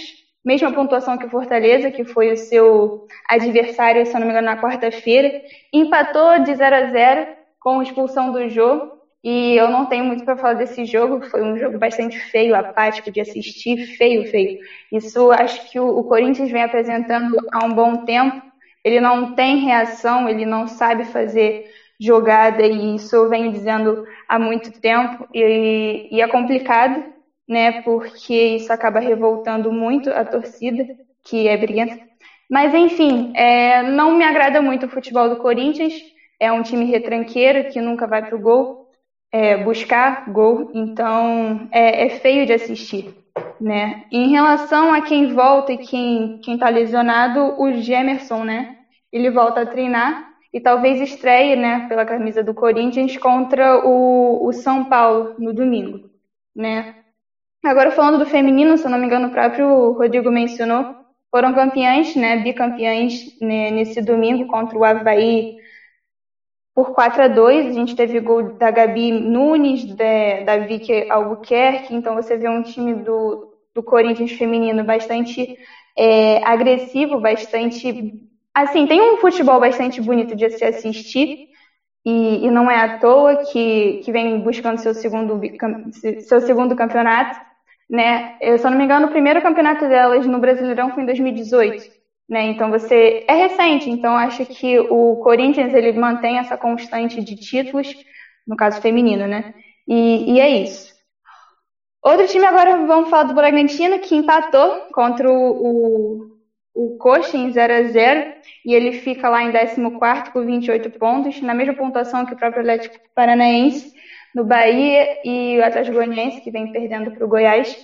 Speaker 3: Mesma pontuação que o Fortaleza, que foi o seu adversário, se eu não me engano, na quarta-feira. Empatou de 0 a 0 com expulsão do jogo. E eu não tenho muito para falar desse jogo, foi um jogo bastante feio, apático de assistir, feio, feio. Isso acho que o, o Corinthians vem apresentando há um bom tempo. Ele não tem reação, ele não sabe fazer jogada, e isso eu venho dizendo há muito tempo, e, e é complicado, né, porque isso acaba revoltando muito a torcida, que é briguenta. Mas enfim, é, não me agrada muito o futebol do Corinthians, é um time retranqueiro que nunca vai pro gol, é, buscar gol, então é, é, feio de assistir. Né? Em relação a quem volta e quem quem está lesionado, o Gemerson, né? Ele volta a treinar e talvez estreie, né, pela camisa do Corinthians contra o, o São Paulo no domingo, né? Agora falando do feminino, se eu não me engano, o próprio Rodrigo mencionou, foram campeãs, né, bicampeãs né, nesse domingo contra o Havaí por 4 a 2 A gente teve gol da Gabi Nunes, da, da Vicky Albuquerque, então você vê um time do, do Corinthians feminino bastante é, agressivo, bastante. Assim, tem um futebol bastante bonito de se assistir, e, e não é à toa que, que vem buscando seu segundo, seu segundo campeonato. Né? Eu, eu não me engano, o primeiro campeonato delas no Brasileirão foi em 2018. Né? Então você é recente, então acho que o Corinthians ele mantém essa constante de títulos, no caso feminino, né? E, e é isso. Outro time agora vamos falar do Bragantino que empatou contra o, o, o Coxa em 0 a 0 e ele fica lá em 14 com 28 pontos, na mesma pontuação que o próprio Atlético Paranaense, no Bahia e o Atlético Goianiense que vem perdendo para o Goiás.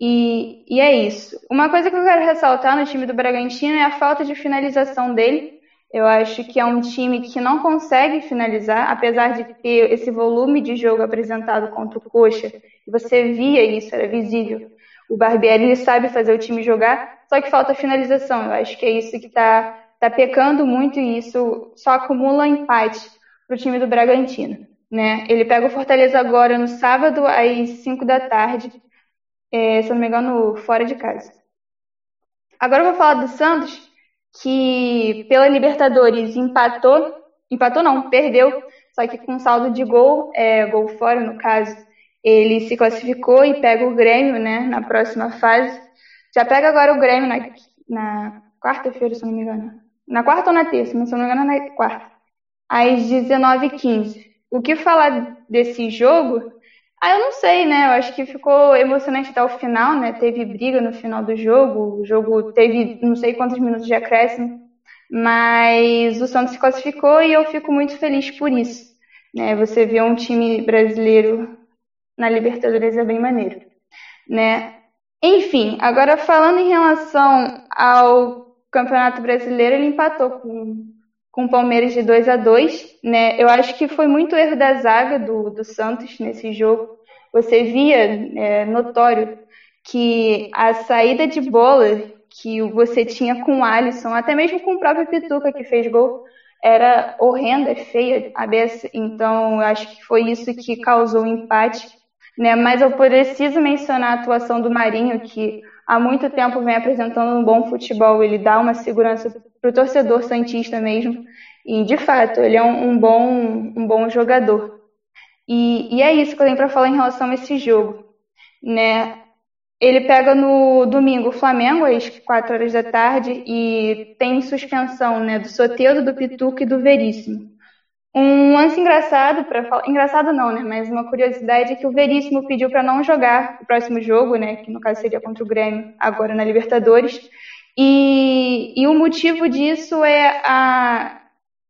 Speaker 3: E, e é isso. Uma coisa que eu quero ressaltar no time do Bragantino é a falta de finalização dele. Eu acho que é um time que não consegue finalizar, apesar de ter esse volume de jogo apresentado contra o Coxa. Você via isso, era visível. O Barbieri sabe fazer o time jogar, só que falta finalização. Eu acho que é isso que está tá pecando muito e isso só acumula empate para o time do Bragantino. Né? Ele pega o Fortaleza agora no sábado às 5 da tarde é, se eu não me engano, fora de casa. Agora eu vou falar do Santos, que pela Libertadores empatou, empatou não, perdeu, só que com saldo de gol, é, gol fora no caso, ele se classificou e pega o Grêmio, né, na próxima fase. Já pega agora o Grêmio na, na quarta-feira, se não me engano. Na quarta ou na terça, mas se não me engano, na quarta. Às 19h15. O que falar desse jogo ah, eu não sei, né? Eu acho que ficou emocionante até o final, né? Teve briga no final do jogo, o jogo teve não sei quantos minutos de acréscimo, mas o Santos se classificou e eu fico muito feliz por isso. Né? Você vê um time brasileiro na Libertadores é bem maneiro, né? Enfim, agora falando em relação ao Campeonato Brasileiro, ele empatou com com o Palmeiras de 2 a 2 né? Eu acho que foi muito erro da zaga do, do Santos nesse jogo. Você via é, notório que a saída de bola que você tinha com o Alisson, até mesmo com o próprio Pituca que fez gol, era horrenda, feia a beça. Então, eu acho que foi isso que causou o empate. Né? Mas eu preciso mencionar a atuação do Marinho, que há muito tempo vem apresentando um bom futebol. Ele dá uma segurança para o torcedor santista mesmo. E de fato, ele é um, um bom, um bom jogador. E, e, é isso que eu tenho para falar em relação a esse jogo. Né? Ele pega no domingo o Flamengo, às 4 horas da tarde, e tem suspensão né, do Soteldo, do Pituca e do Veríssimo. Um lance engraçado para falar, engraçado não, né? Mas uma curiosidade é que o Veríssimo pediu para não jogar o próximo jogo, né? Que no caso seria contra o Grêmio, agora na Libertadores. E, e o motivo disso é a,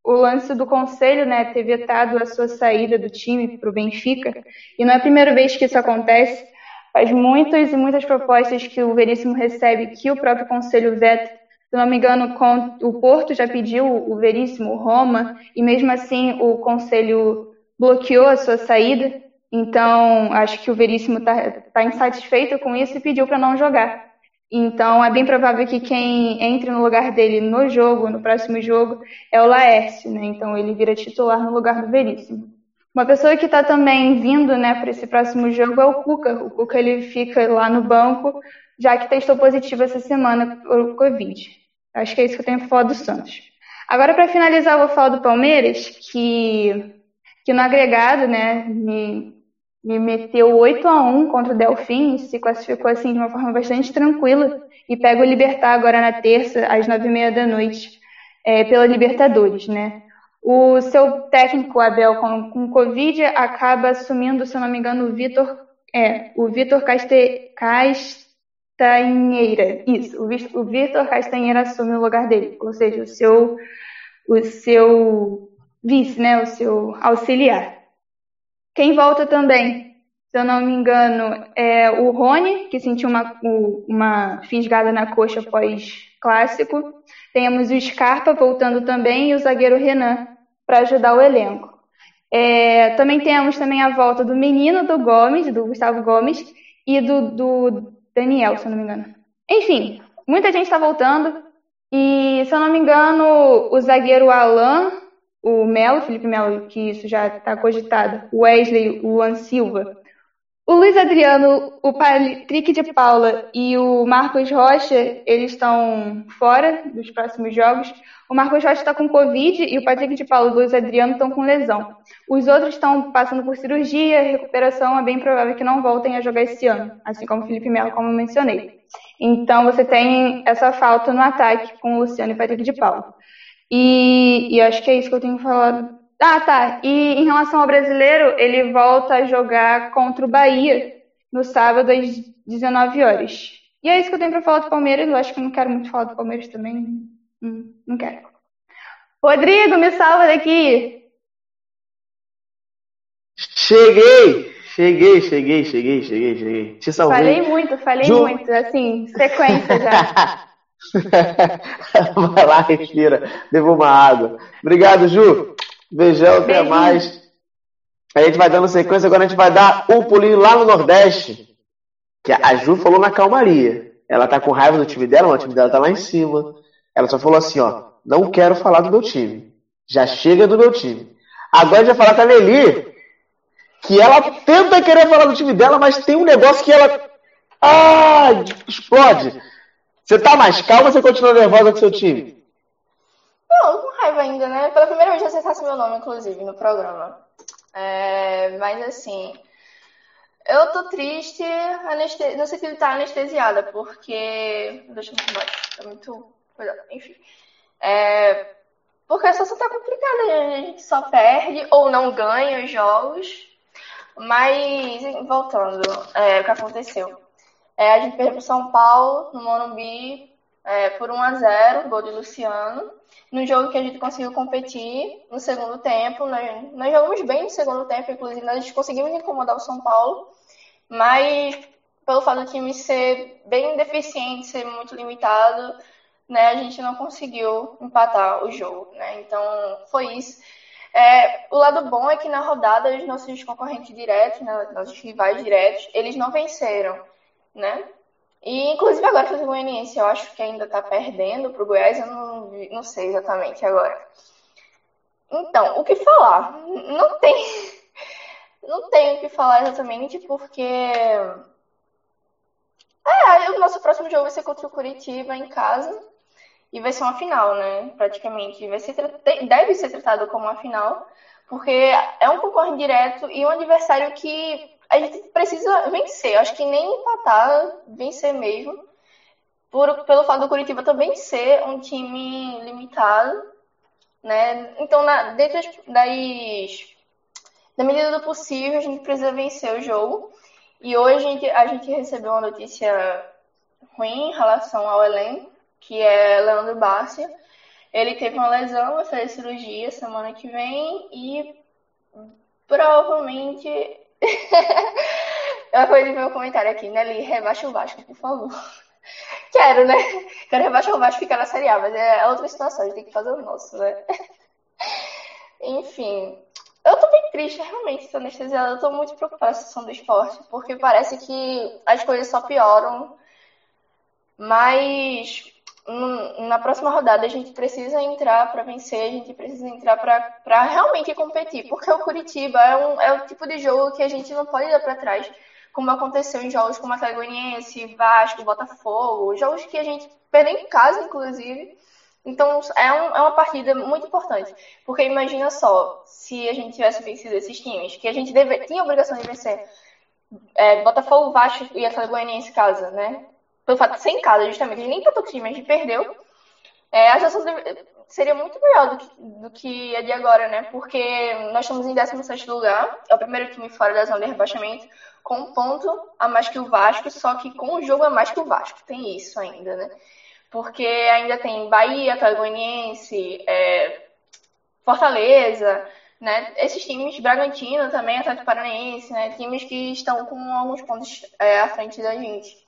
Speaker 3: o lance do conselho, né? Ter vetado a sua saída do time para o Benfica. E não é a primeira vez que isso acontece. Faz muitas e muitas propostas que o Veríssimo recebe que o próprio conselho veta se não me engano, o Porto já pediu o Veríssimo, Roma, e mesmo assim o Conselho bloqueou a sua saída. Então, acho que o Veríssimo está tá insatisfeito com isso e pediu para não jogar. Então, é bem provável que quem entre no lugar dele no jogo, no próximo jogo, é o Laércio, né? Então, ele vira titular no lugar do Veríssimo. Uma pessoa que está também vindo, né, para esse próximo jogo é o Cuca. O Cuca ele fica lá no banco, já que testou positivo essa semana por Covid. Acho que é isso que eu tenho para falar do Santos. Agora, para finalizar, eu vou falar do Palmeiras, que, que no agregado, né, me, me meteu 8 a 1 contra o Delfim, se classificou assim de uma forma bastante tranquila e pega o Libertar agora na terça, às nove e meia da noite, é, pela Libertadores, né? O seu técnico, Abel, com, com Covid, acaba assumindo, se eu não me engano, o Vitor, é, o Vitor Castanheira. Isso, o Vitor Castanheira assume o lugar dele, ou seja, o seu, o seu vice, né, o seu auxiliar. Quem volta também, se eu não me engano, é o Rony, que sentiu uma, uma fisgada na coxa após clássico. Temos o Scarpa voltando também e o zagueiro Renan para ajudar o elenco. É, também temos também a volta do menino do Gomes, do Gustavo Gomes, e do, do Daniel, se eu não me engano. Enfim, muita gente está voltando. E, se eu não me engano, o zagueiro Alan, o Melo, Felipe Melo, que isso já está cogitado, Wesley, o Luan Silva, O Luiz Adriano, o Patrick de Paula e o Marcos Rocha, eles estão fora dos próximos jogos. O Marcos Rocha está com Covid e o Patrick de Paula e o Luiz Adriano estão com lesão. Os outros estão passando por cirurgia, recuperação, é bem provável que não voltem a jogar esse ano, assim como o Felipe Melo, como eu mencionei. Então você tem essa falta no ataque com o Luciano e o Patrick de Paula. E, e acho que é isso que eu tenho falado ah, tá. E em relação ao brasileiro, ele volta a jogar contra o Bahia no sábado às 19 horas. E é isso que eu tenho para falar do Palmeiras. Eu acho que eu não quero muito falar do Palmeiras também. Hum, não quero. Rodrigo, me salva daqui.
Speaker 2: Cheguei! Cheguei, cheguei, cheguei, cheguei, cheguei. Te salvei.
Speaker 3: Falei muito, falei Ju... muito. Assim, sequência já.
Speaker 2: Vai lá, respira. Devo uma água. Obrigado, Ju. Beijão, até mais. A gente vai dando sequência, agora a gente vai dar um pulinho lá no Nordeste. Que a Ju falou na calmaria. Ela tá com raiva do time dela, mas o time dela tá lá em cima. Ela só falou assim, ó, não quero falar do meu time. Já chega do meu time. Agora a gente vai falar com a Nelly, que ela tenta querer falar do time dela, mas tem um negócio que ela. Ah, explode. Você tá mais calma ou você continua nervosa com seu time?
Speaker 8: Não, com raiva ainda, né? Pela primeira vez você acertasse meu nome, inclusive, no programa. É, mas assim, eu tô triste aneste... no sentido de estar anestesiada, porque. Deixa eu me baixo, tá muito. Enfim. É... Porque a situação tá complicada, né? a gente só perde ou não ganha os jogos. Mas, voltando, é, o que aconteceu? É, a gente perdeu pro São Paulo, no Morumbi, é, por 1 a 0 gol de Luciano. No jogo que a gente conseguiu competir no segundo tempo, nós, nós jogamos bem no segundo tempo, inclusive nós conseguimos incomodar o São Paulo, mas pelo fato do time ser bem deficiente, ser muito limitado, né, a gente não conseguiu empatar o jogo, né? Então foi isso. É, o lado bom é que na rodada os nossos concorrentes diretos, né, nossos rivais diretos, eles não venceram, né? E, inclusive, agora o Goianiense, eu acho que ainda está perdendo para o Goiás, eu não, não sei exatamente agora. Então, o que falar? Não tem. Não tenho o que falar exatamente, porque. É, o nosso próximo jogo vai ser contra o Curitiba em casa. E vai ser uma final, né? Praticamente. Vai ser, deve ser tratado como uma final, porque é um concorrente direto e um adversário que a gente precisa vencer. Acho que nem empatar, vencer mesmo. Por, pelo fato do Curitiba também ser um time limitado. Né? Então, na, dentro das, das, da medida do possível, a gente precisa vencer o jogo. E hoje a gente, a gente recebeu uma notícia ruim em relação ao elenco, que é Leandro Bárcia. Ele teve uma lesão, vai fazer cirurgia semana que vem e provavelmente eu de ver um comentário aqui, Nelly, rebaixa o Vasco, por favor. Quero, né? Quero rebaixar o Vasco e ficar na Série A, mas é outra situação, a gente tem que fazer o nosso, né? Enfim, eu tô bem triste, realmente, tô anestesiada. Eu tô muito preocupada com a situação do esporte, porque parece que as coisas só pioram. Mas na próxima rodada a gente precisa entrar para vencer, a gente precisa entrar para realmente competir, porque o Curitiba é, um, é o tipo de jogo que a gente não pode dar para trás, como aconteceu em jogos como Atlético Vasco, Botafogo, jogos que a gente perdeu em casa, inclusive. Então é, um, é uma partida muito importante, porque imagina só, se a gente tivesse vencido esses times, que a gente deve, tinha a obrigação de vencer, é, Botafogo, Vasco e Atlético Goianiense casa, né? Pelo fato de ser em casa, justamente, nem empatou com o time, a gente perdeu. É, a situação seria muito melhor do que, do que a de agora, né? Porque nós estamos em 16 lugar, é o primeiro time fora da zona de rebaixamento, com um ponto a mais que o Vasco, só que com o jogo a mais que o Vasco. Tem isso ainda, né? Porque ainda tem Bahia, Atlético é, Fortaleza, né? Esses times, Bragantino também, Atlético Paranaense, né? Times que estão com alguns pontos é, à frente da gente.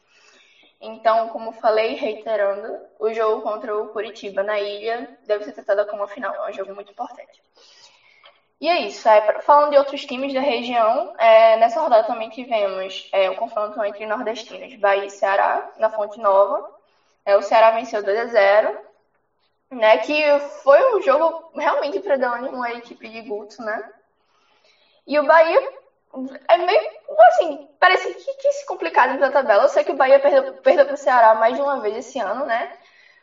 Speaker 8: Então, como falei, reiterando, o jogo contra o Curitiba na ilha deve ser tratado como uma final, é um jogo muito importante. E é isso. É, falando de outros times da região, é, nessa rodada também tivemos é, um confronto entre nordestinos, Bahia e Ceará, na Fonte Nova. É, o Ceará venceu 2 a 0 né, que foi um jogo realmente para dar ânimo à equipe de Guto, né? E o Bahia é meio assim, parece que, se complicado na tabela. Eu sei que o Bahia perdeu, perdeu para o Ceará mais de uma vez esse ano, né?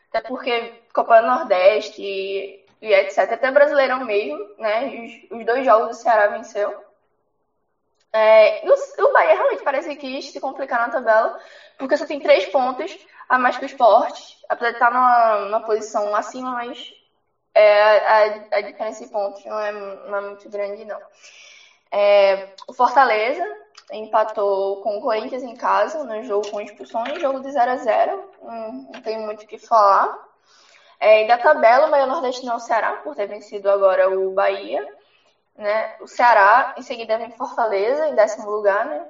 Speaker 8: Até porque Copa do Nordeste e, e etc. Até Brasileirão mesmo, né? Os, os dois jogos do Ceará venceu. É, o, o Bahia realmente parece que se complicar na tabela, porque só tem três pontos a mais que o esporte, apesar de estar numa, numa posição acima, mas é, a, a diferença de pontos não é, não é muito grande, não. É, o Fortaleza empatou com o Corinthians em casa, no jogo com expulsões, jogo de 0 a 0 não, não tem muito o que falar. É, e da tabela, o maior nordestino é o Ceará, por ter vencido agora o Bahia. Né? O Ceará, em seguida, vem Fortaleza, em décimo lugar, né?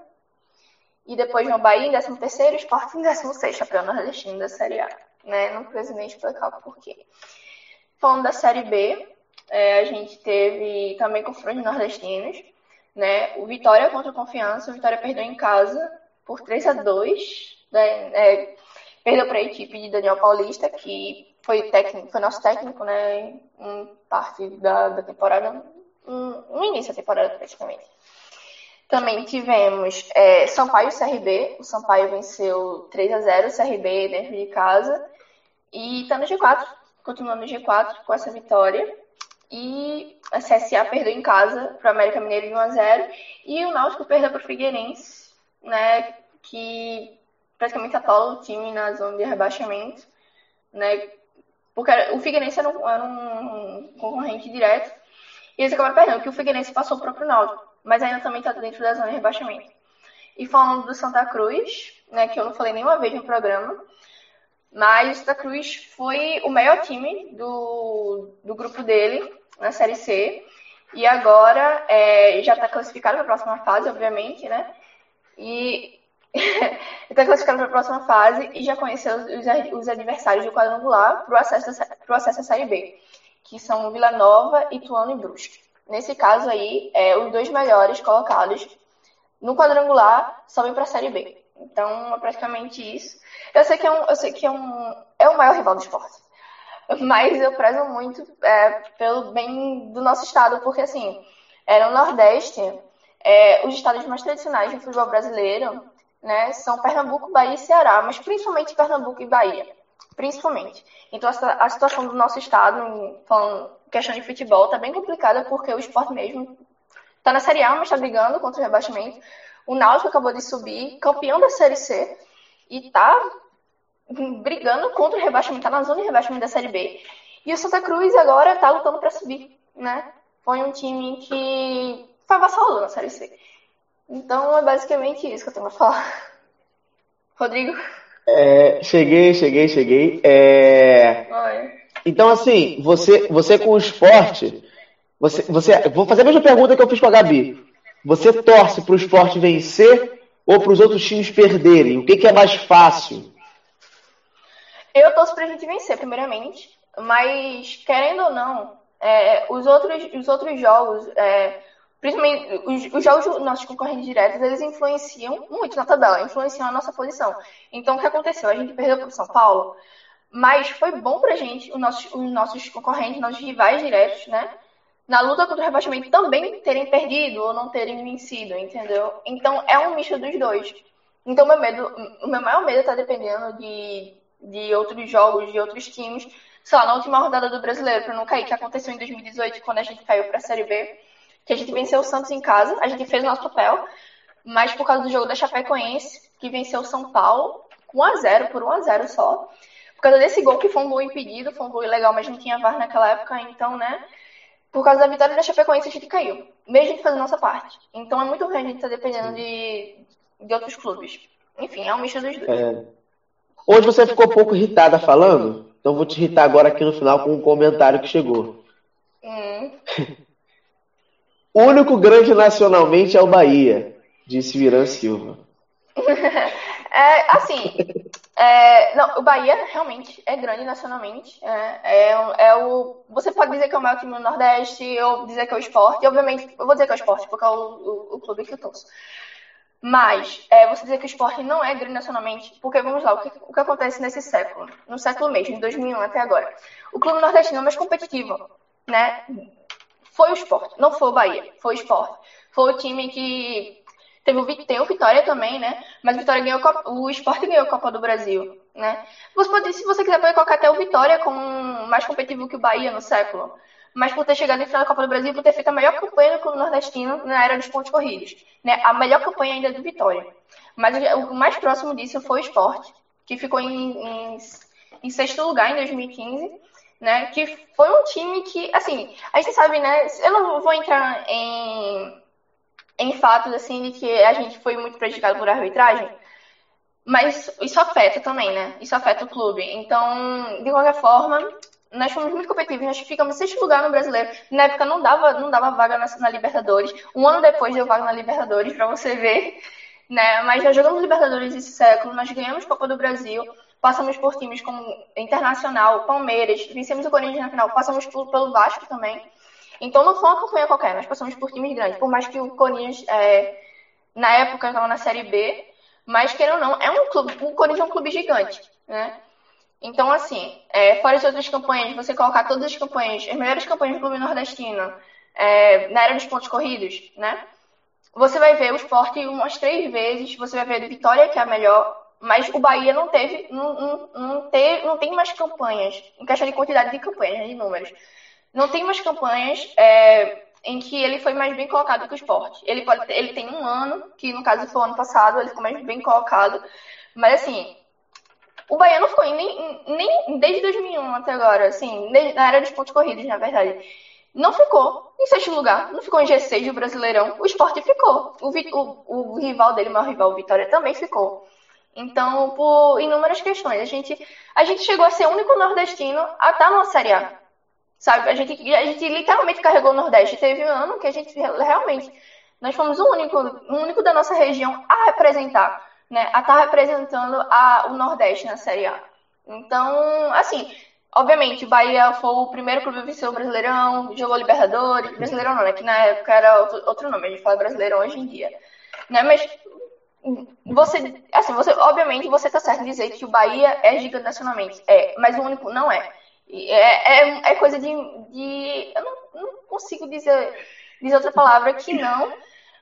Speaker 8: E depois vem o Bahia em décimo terceiro, o Sport em décimo sexto, campeão nordestino da Série A. Né? Não preciso nem explicar o porquê. Falando da Série B, é, a gente teve também confrontos nordestinos né? O Vitória contra o Confiança, o Vitória perdeu em casa por 3 a 2 né? É, perdeu para a equipe de Daniel Paulista, que foi, técnico, foi nosso técnico, né? Em parte da, da temporada, no início da temporada praticamente. Também tivemos é, Sampaio CRB. O Sampaio venceu 3 a 0 o CRB dentro de casa. E está no G4, continuando no G4 com essa vitória. E a CSA perdeu em casa para o América Mineiro de 1 a 0 e o Náutico perdeu para o Figueirense, né, que praticamente atola o time na zona de rebaixamento, né, porque o Figueirense era um, era um concorrente direto. E eles acabaram perdendo, que o Figueirense passou o próprio Náutico, mas ainda também está dentro da zona de rebaixamento. E falando do Santa Cruz, né, que eu não falei nenhuma vez no programa, mas o Santa Cruz foi o melhor time do, do grupo dele, na Série C. E agora é, já está classificado para a próxima fase, obviamente, né? E está classificado para a próxima fase e já conheceu os, os adversários do quadrangular para o acesso, acesso à Série B, que são Vila Nova, Ituano e Brusque. Nesse caso aí, é, os dois melhores colocados no quadrangular sobem para a Série B. Então, é praticamente isso. Eu sei que é um, eu sei que é um, é o maior rival do esporte mas eu prezo muito é, pelo bem do nosso estado, porque assim, é, no Nordeste, é, os estados mais tradicionais do futebol brasileiro né, são Pernambuco, Bahia e Ceará, mas principalmente Pernambuco e Bahia. Principalmente. Então a, a situação do nosso estado, falando questão de futebol, está bem complicada porque o esporte mesmo está na Série A, mas está brigando contra o rebaixamento. O Náutico acabou de subir, campeão da Série C, e está brigando contra o rebaixamento, tá na zona de rebaixamento da Série B. E o Santa Cruz agora tá lutando para subir, né? Foi um time que foi avassalador na Série C. Então é basicamente isso que eu tenho pra falar. Rodrigo?
Speaker 2: É, cheguei, cheguei, cheguei. É... Então, assim, você, você com o esporte, você, você, vou fazer a mesma pergunta que eu fiz com a Gabi. Você torce para o esporte vencer ou para os outros times perderem? O que, que é mais fácil?
Speaker 8: Eu torço pra gente vencer, primeiramente. Mas, querendo ou não, é, os, outros, os outros jogos, é, principalmente os, os, jogos dos nossos concorrentes diretos, eles influenciam muito na tabela, influenciam a nossa posição. Então, o que aconteceu? A gente perdeu para o São Paulo, mas foi bom pra gente, os nossos, os nossos concorrentes, nossos rivais diretos, né? Na luta contra o rebaixamento também terem perdido ou não terem vencido, entendeu? Então, é um misto dos dois. Então, meu medo, o meu maior medo está dependendo de de outros jogos, de outros times, lá, na última rodada do Brasileiro, para não cair, que aconteceu em 2018, quando a gente caiu para a Série B, que a gente venceu o Santos em casa, a gente fez o nosso papel, mas por causa do jogo da Chapecoense, que venceu o São Paulo, 1x0, por 1x0 só, por causa desse gol que foi um gol impedido, foi um gol ilegal, mas não tinha VAR naquela época, então, né, por causa da vitória da Chapecoense a gente caiu, mesmo a gente fazendo a nossa parte. Então é muito ruim a gente estar tá dependendo de, de outros clubes. Enfim, é um misto dos dois. É.
Speaker 2: Hoje você ficou um pouco irritada falando, então vou te irritar agora aqui no final com um comentário que chegou. Hum. o único grande nacionalmente é o Bahia, disse Viran Silva.
Speaker 8: é, assim, é, não, o Bahia realmente é grande nacionalmente. É, é, é, o, você pode dizer que é o maior time do Nordeste, ou dizer que é o esporte. Obviamente, eu vou dizer que é o esporte, porque é o, o, o clube que eu torço. Mas é, você dizer que o esporte não é grande nacionalmente, porque vamos lá, o que, o que acontece nesse século, no século mesmo, de 2001 até agora? O clube nordestino é mais competitivo, né? Foi o esporte, não foi o Bahia, foi o esporte. Foi o time que teve o, tem o Vitória também, né? Mas o Vitória ganhou o Esporte ganhou a Copa do Brasil, né? Você pode, se você quiser, pode colocar até o Vitória como mais competitivo que o Bahia no século. Mas por ter chegado em final da Copa do Brasil, por ter feito a melhor campanha do clube nordestino na era dos pontos corridos, né? A melhor campanha ainda do Vitória. Mas o mais próximo disso foi o Esporte, que ficou em, em, em sexto lugar em 2015 né? Que foi um time que, assim, a gente sabe, né? Eu não vou entrar em, em fatos, assim, de que a gente foi muito prejudicado por arbitragem, mas isso afeta também, né? Isso afeta o clube. Então, de qualquer forma, nós fomos muito competitivos, nós ficamos em sexto lugar no brasileiro. Na época não dava, não dava vaga na, na Libertadores. Um ano depois deu vaga na Libertadores, para você ver. Né? Mas nós jogamos Libertadores esse século, nós ganhamos Copa do Brasil, passamos por times como Internacional, Palmeiras, vencemos o Corinthians na final, passamos por, pelo Vasco também. Então não foi uma campanha qualquer, nós passamos por times grandes. Por mais que o Corinthians, é, na época, estava na Série B, mas queira ou não, é um clube, o Corinthians é um clube gigante, né? Então, assim, é, fora as outras campanhas, você colocar todas as campanhas, as melhores campanhas do clube nordestino, é, na era dos pontos corridos, né? Você vai ver o esporte umas três vezes, você vai ver a Vitória, que é a melhor, mas o Bahia não teve, não, não, não, teve, não tem mais campanhas, em questão de quantidade de campanhas, né, de números. Não tem mais campanhas é, em que ele foi mais bem colocado que o esporte. Ele, pode, ele tem um ano, que no caso foi o ano passado, ele ficou mais bem colocado. Mas assim, o Bahia não ficou nem, nem desde 2001 até agora, assim, na era dos pontos corridos, na verdade. Não ficou em sexto lugar, não ficou em G6 do Brasileirão. O esporte ficou. O, o, o rival dele, o maior rival, o Vitória, também ficou. Então, por inúmeras questões, a gente, a gente chegou a ser o único nordestino a estar tá na Série A. Sabe? A gente, a gente literalmente carregou o Nordeste. Teve um ano que a gente realmente. Nós fomos o único, o único da nossa região a representar, né? A estar tá representando a, o Nordeste na Série A. Então, assim, obviamente, o Bahia foi o primeiro clube a vencer o Brasileirão, jogou Libertadores. Brasileirão não, né? Que na época era outro, outro nome, a gente fala Brasileirão hoje em dia. Né? Mas você, assim, você, obviamente, você está certo em dizer que o Bahia é gigante nacionalmente. É, mas o único não é. É, é, é coisa de, de. Eu não, não consigo dizer, dizer outra palavra que não.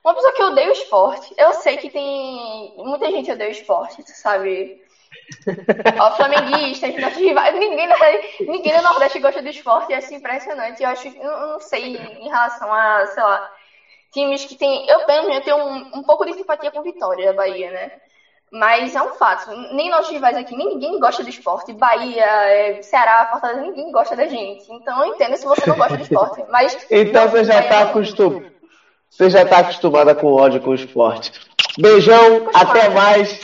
Speaker 8: Uma pessoa que odeia o esporte. Eu sei que tem. Muita gente odeia o esporte, sabe? Ó, flamenguistas, ninguém, ninguém no Nordeste gosta do esporte, é assim, impressionante. Eu acho eu não sei em relação a, sei lá, times que tem. Eu, eu tenho um, um pouco de simpatia com Vitória da Bahia, né? Mas é um fato. Nem nossos rivais aqui, ninguém gosta do esporte. Bahia, é, Ceará, Fortaleza, ninguém gosta da gente. Então eu entendo se você não gosta do esporte. Mas.
Speaker 2: então você já está acostumado. Você já está acostumada com ódio com o esporte. Beijão, até mais.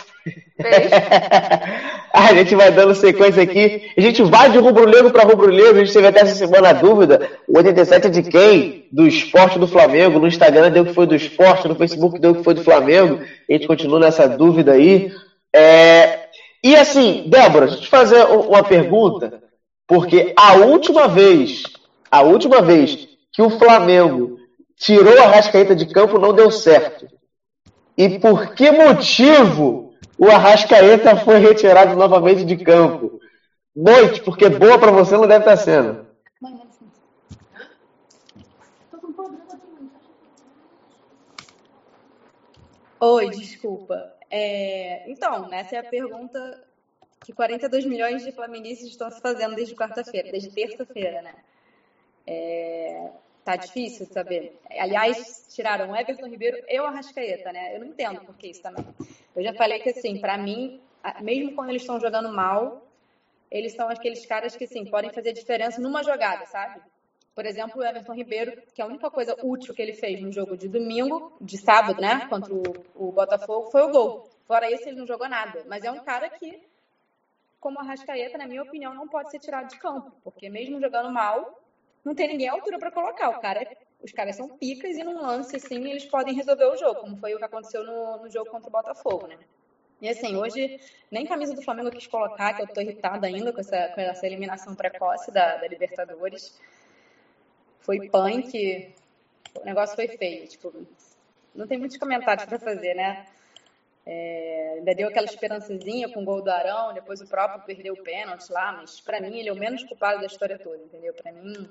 Speaker 2: a gente vai dando sequência aqui. A gente vai de rubro-negro para rubro-negro. A gente teve até essa semana a dúvida. O 87 é de quem? Do esporte do Flamengo. No Instagram deu que foi do esporte, no Facebook deu que foi do Flamengo. A gente continua nessa dúvida aí. É... E assim, Débora, deixa eu te fazer uma pergunta. Porque a última vez, a última vez que o Flamengo tirou a Rascaeta de campo não deu certo. E por que motivo o Arrascaeta foi retirado novamente de campo. Noite, porque boa para você não deve estar sendo.
Speaker 9: Oi, desculpa. É, então, essa é a pergunta que 42 milhões de flamenguistas estão se fazendo desde quarta-feira, desde terça-feira, né? É, Tá difícil saber. Aliás, tiraram o Everton Ribeiro e o Arrascaeta, né? Eu não entendo por que isso também. Eu já falei que, assim, para mim, mesmo quando eles estão jogando mal, eles são aqueles caras que, assim, podem fazer diferença numa jogada, sabe? Por exemplo, o Everton Ribeiro, que a única coisa útil que ele fez no jogo de domingo, de sábado, né, contra o, o Botafogo, foi o gol. Fora isso, ele não jogou nada. Mas é um cara que, como a Arrascaeta, na minha opinião, não pode ser tirado de campo. Porque mesmo jogando mal, não tem ninguém à altura para colocar. O cara, os caras são picas e num lance assim eles podem resolver o jogo, como foi o que aconteceu no, no jogo contra o Botafogo, né? E assim, hoje nem camisa do Flamengo quis colocar, que eu tô irritada ainda com essa, com essa eliminação precoce da, da Libertadores. Foi punk, o negócio foi feio. Tipo, não tem muitos comentários para fazer, né? É, ainda deu aquela esperançazinha com o gol do Arão, depois o próprio perdeu o pênalti lá, mas para mim ele é o menos culpado da história toda, entendeu? Para mim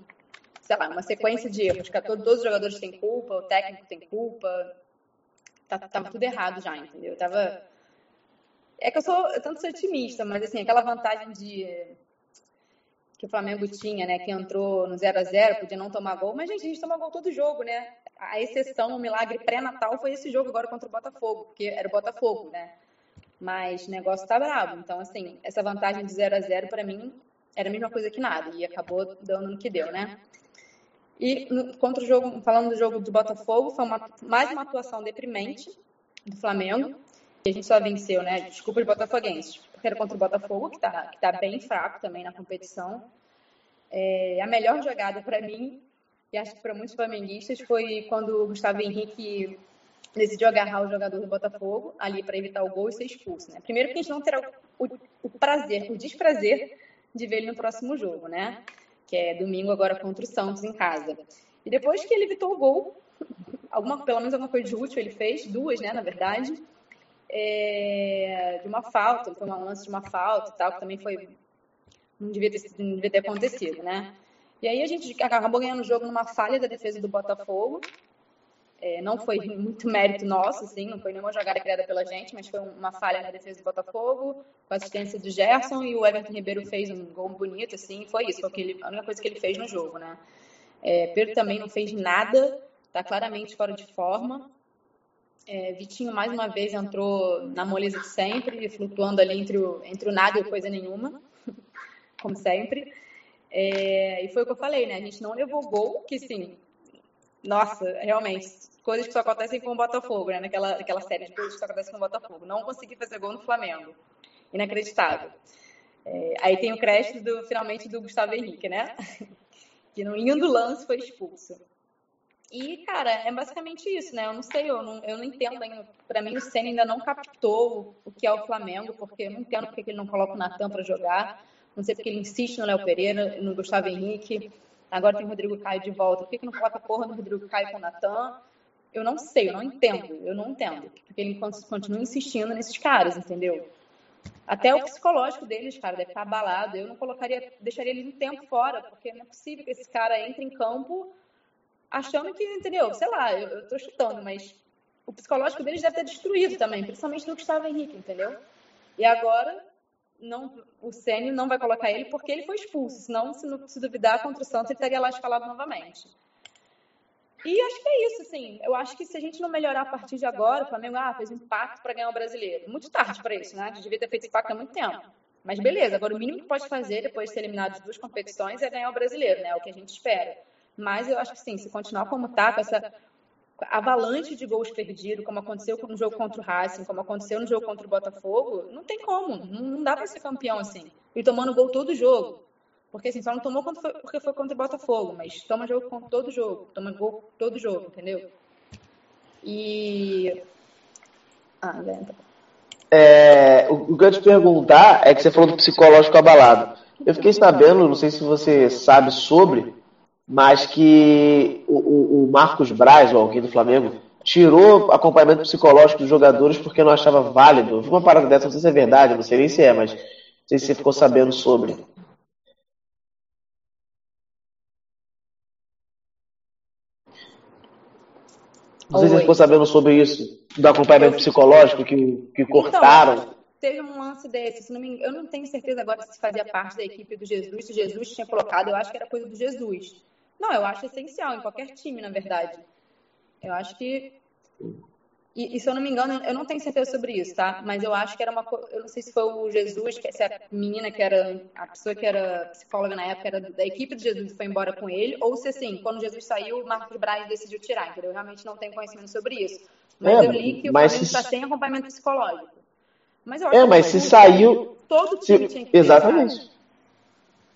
Speaker 9: sei lá, uma sequência de erros, que todos, os jogadores têm culpa, o técnico tem culpa, tá, tava tudo errado já, entendeu? Eu tava... É que eu sou, eu tanto sou otimista, mas assim, aquela vantagem de que o Flamengo tinha, né, que entrou no 0 a 0 podia não tomar gol, mas gente, a gente toma gol todo jogo, né? A exceção, o milagre pré-natal foi esse jogo agora contra o Botafogo, porque era o Botafogo, né? Mas o negócio tá bravo. Então, assim, essa vantagem de 0 a 0 para mim era a mesma coisa que nada e acabou dando no que deu, né? E contra o jogo, falando do jogo do Botafogo, foi uma, mais uma atuação deprimente do Flamengo. E a gente só venceu, né? Desculpa os botafoguenses, porque era contra o Botafogo, que está tá bem fraco também na competição. É, a melhor jogada para mim, e acho que para muitos flamenguistas, foi quando o Gustavo Henrique decidiu agarrar o jogador do Botafogo ali para evitar o gol e ser expulso. Né? Primeiro que a gente não terá o, o prazer, o desprazer de ver ele no próximo jogo, né? Que é domingo agora contra o Santos em casa. E depois que ele evitou o gol, alguma, pelo menos alguma coisa de útil ele fez, duas, né, na verdade, é, de uma falta, foi um lance de uma falta e tal, que também foi não devia ter, não devia ter acontecido, né? E aí a gente acabou ganhando o jogo numa falha da defesa do Botafogo, é, não foi muito mérito nosso, assim, não foi nenhuma jogada criada pela gente, mas foi uma falha na defesa do Botafogo, com a assistência do Gerson, e o Everton Ribeiro fez um gol bonito, assim, foi isso, foi aquele, a única coisa que ele fez no jogo, né? É, Pedro também não fez nada, tá claramente fora de forma. É, Vitinho, mais uma vez, entrou na moleza de sempre, flutuando ali entre o, entre o nada e coisa nenhuma, como sempre. É, e foi o que eu falei, né? A gente não levou gol, que sim, nossa, realmente, coisas que só acontecem com o Botafogo, né? Naquela, naquela série de coisas que só acontecem com o Botafogo. Não consegui fazer gol no Flamengo. Inacreditável. É, aí tem o crédito do, finalmente do Gustavo Henrique, né? que no indo lance foi expulso. E, cara, é basicamente isso, né? Eu não sei, eu não, eu não entendo ainda. Pra mim, o Senna ainda não captou o que é o Flamengo, porque eu não entendo porque ele não coloca o Natan pra jogar. Não sei porque ele insiste no Léo Pereira, no Gustavo Henrique. Agora tem o Rodrigo Caio de volta. Por que, que não coloca porra no Rodrigo Caio com o Natan? Eu não sei, eu não entendo. Eu não entendo. Porque ele continua insistindo nesses caras, entendeu? Até o psicológico deles, cara, deve estar abalado. Eu não colocaria, deixaria ele um tempo fora, porque não é possível que esse cara entre em campo achando que, entendeu? Sei lá, eu, tô chutando, mas o psicológico deles deve ter destruído também, principalmente do Gustavo Henrique, entendeu? E agora não, o Ceni não vai colocar ele porque ele foi expulso. Senão, se, se duvidar contra o Santos, ele estaria lá escalado novamente. E acho que é isso, assim. Eu acho que se a gente não melhorar a partir de agora, o Flamengo ah, fez um pacto para ganhar o brasileiro. Muito tarde para isso, né? Devia ter feito esse pacto há muito tempo. Mas beleza, agora o mínimo que pode fazer depois de ser eliminado de duas competições é ganhar o brasileiro, né? É o que a gente espera. Mas eu acho que sim, se continuar como tá, com essa avalanche de gols perdidos, como aconteceu no jogo contra o Racing, como aconteceu no jogo contra o Botafogo, não tem como. Não dá para ser campeão assim. E tomando gol todo jogo. Porque assim, só não tomou foi, porque foi contra o Botafogo, mas toma jogo contra todo jogo. Toma gol todo jogo, entendeu? E. Ah, lenta.
Speaker 2: É, o que eu te perguntar é que você falou do psicológico abalado. Eu fiquei sabendo, não sei se você sabe sobre, mas que o, o Marcos Braz, ou alguém do Flamengo, tirou acompanhamento psicológico dos jogadores porque não achava válido. Uma parada dessa, não sei se é verdade, não sei nem se é, mas não sei se você ficou sabendo sobre. Não sei se você ficou sabendo sobre isso, do acompanhamento psicológico que, que cortaram. Então,
Speaker 9: teve um lance desse, não me, eu não tenho certeza agora se fazia parte da equipe do Jesus, se Jesus tinha colocado, eu acho que era coisa do Jesus. Não, eu acho essencial em qualquer time, na verdade. Eu acho que. E, e, se eu não me engano, eu não tenho certeza sobre isso, tá? Mas eu acho que era uma. Eu não sei se foi o Jesus, que essa menina que era. A pessoa que era psicóloga na época era da equipe de Jesus foi embora com ele, ou se assim, quando Jesus saiu, o Marcos Braz decidiu tirar, entendeu? Eu realmente não tenho conhecimento sobre isso. Mas é, eu li que o Flamengo está sem acompanhamento psicológico.
Speaker 2: Mas eu acho é, mas se saiu.
Speaker 9: Todo time
Speaker 2: se,
Speaker 9: tinha que
Speaker 2: Exatamente.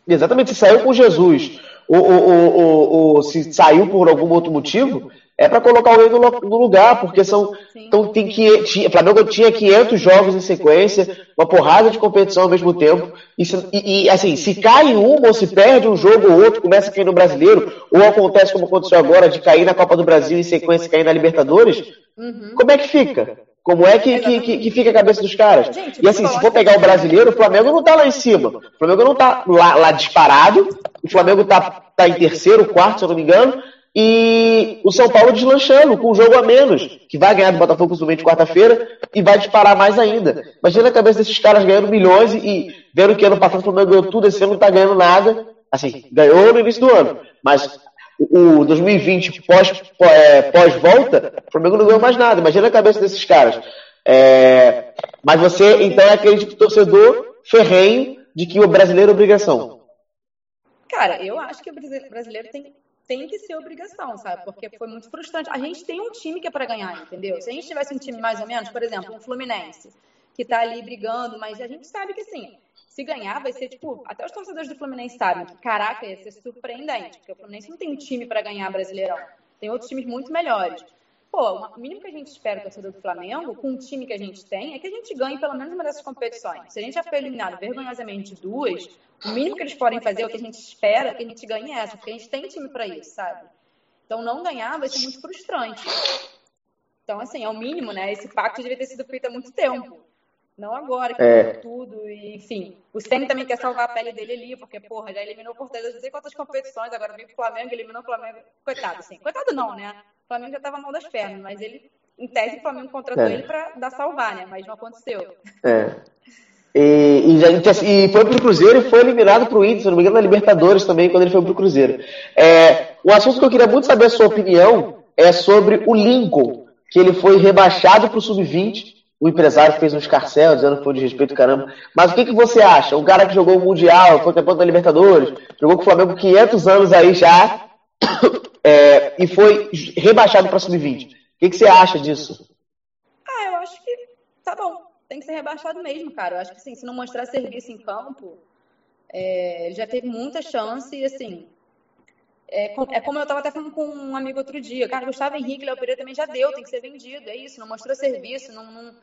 Speaker 2: Ter, exatamente, se saiu com Jesus ou, ou, ou, ou, se saiu por algum outro motivo, é para colocar alguém no, no, lugar, porque são. Então tem que. Tinha, Flamengo tinha 500 jogos em sequência, uma porrada de competição ao mesmo tempo. E, e, assim, se cai um ou se perde um jogo ou outro, começa a cair no brasileiro, ou acontece como aconteceu agora, de cair na Copa do Brasil em sequência cair na Libertadores, uhum. como é que fica? Como é que, que, que, fica a cabeça dos caras? E assim, se for pegar o brasileiro, o Flamengo não tá lá em cima. O Flamengo não tá lá, lá disparado. O Flamengo tá, tá em terceiro, quarto, se eu não me engano. E o São Paulo deslanchando, com um jogo a menos, que vai ganhar do Botafogo possivelmente quarta-feira e vai disparar mais ainda. Imagina a cabeça desses caras ganhando milhões e, e vendo que ano passado o Flamengo ganhou tudo, esse ano não tá ganhando nada. Assim, ganhou no início do ano, mas o 2020 é, pós-volta, pós o Flamengo não ganhou mais nada. Imagina a cabeça desses caras. É, mas você, então, é aquele tipo de torcedor ferrenho de que o brasileiro é obrigação.
Speaker 9: Cara, eu acho que o brasileiro tem, tem que ser obrigação, sabe? Porque foi muito frustrante. A gente tem um time que é para ganhar, entendeu? Se a gente tivesse um time mais ou menos, por exemplo, um Fluminense, que tá ali brigando, mas a gente sabe que assim, se ganhar, vai ser tipo, até os torcedores do Fluminense sabem que, caraca, ia ser surpreendente, porque o Fluminense não tem um time para ganhar Brasileirão. Tem outros times muito melhores. Pô, o mínimo que a gente espera do torcedor do Flamengo, com o time que a gente tem, é que a gente ganhe pelo menos uma dessas competições. Se a gente já foi eliminado vergonhosamente duas, o mínimo que eles podem fazer, o que a gente espera, é que a gente ganhe essa, porque a gente tem time para isso, sabe? Então, não ganhar vai ser muito frustrante. Então, assim, é o mínimo, né? Esse pacto devia ter sido feito há muito tempo. Não agora, que é. tudo, e, enfim. O Senna também quer salvar a pele dele ali, porque, porra, já eliminou o Fortaleza não sei quantas competições, agora veio o Flamengo, eliminou o Flamengo. Coitado, assim. Coitado não, né? O Flamengo já tava mal das pernas, mas ele, em tese, o Flamengo contratou é. ele pra dar salvar, né? Mas não aconteceu.
Speaker 2: É. E, e, já, e foi pro Cruzeiro e foi eliminado pro Inter, se não me engano, na Libertadores também, quando ele foi pro Cruzeiro. É, o assunto que eu queria muito saber a sua opinião é sobre o Lincoln, que ele foi rebaixado pro Sub-20 o empresário fez um escarcel, dizendo que foi de respeito caramba. Mas o que, que você acha? Um cara que jogou o Mundial, foi campeão da Libertadores, jogou com o Flamengo 500 anos aí já, é, e foi rebaixado para sub-20. O que, que você acha disso?
Speaker 9: Ah, eu acho que tá bom. Tem que ser rebaixado mesmo, cara. Eu acho que sim, se não mostrar serviço em campo, é, já teve muita chance e assim. É, é como eu estava até falando com um amigo outro dia. Cara, Gustavo Henrique, Léo Pereira também já deu, tem que ser vendido. É isso, não mostrou serviço, não, não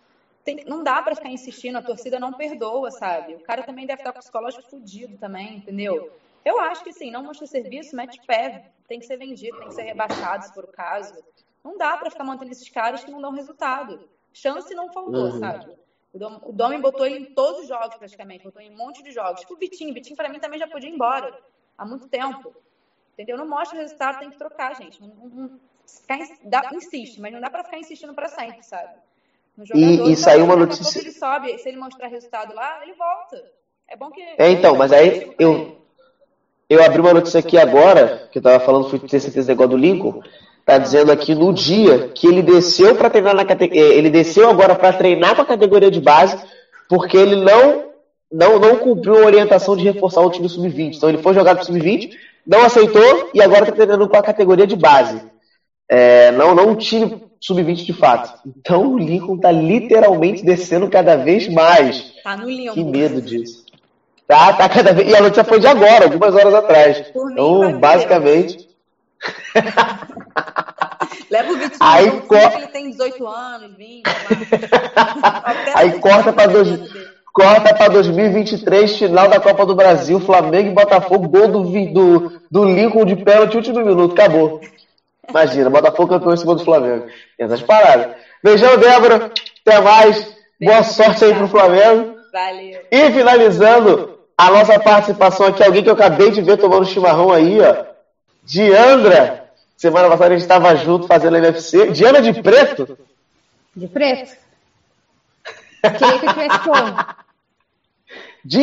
Speaker 9: tem, não dá para ficar insistindo, a torcida não perdoa, sabe? O cara também deve estar com o psicológico fudido também, entendeu? Eu acho que sim, não mostra serviço, mete pé, tem que ser vendido, tem que ser rebaixado, se for o caso. Não dá para ficar mantendo esses caras que não dão resultado. Chance não faltou, uhum. sabe? O Domi botou ele em todos os jogos, praticamente, botou em um monte de jogos. Tipo o Vitinho, Vitinho para mim também já podia ir embora há muito tempo. Entendeu? Não mostra o resultado, tem que trocar, gente. Não, não, não, dá, insiste, mas não dá para ficar insistindo para sempre, sabe?
Speaker 2: e, e saiu uma notícia.
Speaker 9: Ele sobe, se ele mostrar resultado lá, ele volta. É bom que.
Speaker 2: É, então, mas aí eu, eu abri uma notícia aqui agora, que eu tava falando, fui ter certeza igual do Lincoln. Tá dizendo aqui no dia que ele desceu para treinar na categoria. Eh, ele desceu agora para treinar com a categoria de base, porque ele não, não, não cumpriu a orientação de reforçar o time sub-20. Então ele foi jogado pro sub-20, não aceitou e agora está treinando com a categoria de base. É, não, não time sub-20 de fato. Então o Lincoln tá literalmente descendo cada vez mais.
Speaker 9: Tá no Lincoln.
Speaker 2: Que medo disso. Tá, tá cada vez. E a notícia foi de agora, algumas horas atrás. Então, basicamente.
Speaker 9: Leva o Vitinho, aí co... ele tem 18 anos, 20.
Speaker 2: aí corta para dois... corta para 2023, final da Copa do Brasil, Flamengo e Botafogo, gol do, do, do Lincoln de pênalti, último minuto, acabou. Imagina, Botafogo campeão em cima do Flamengo. Essas paradas. Beijão, Débora. Até mais. Boa sorte aí pro Flamengo.
Speaker 9: Valeu.
Speaker 2: E finalizando a nossa participação aqui, alguém que eu acabei de ver tomando chimarrão aí, ó. Diandra. Semana passada a gente estava junto fazendo NFC. Diana de preto?
Speaker 10: De preto. Queria que eu tivesse como?
Speaker 2: De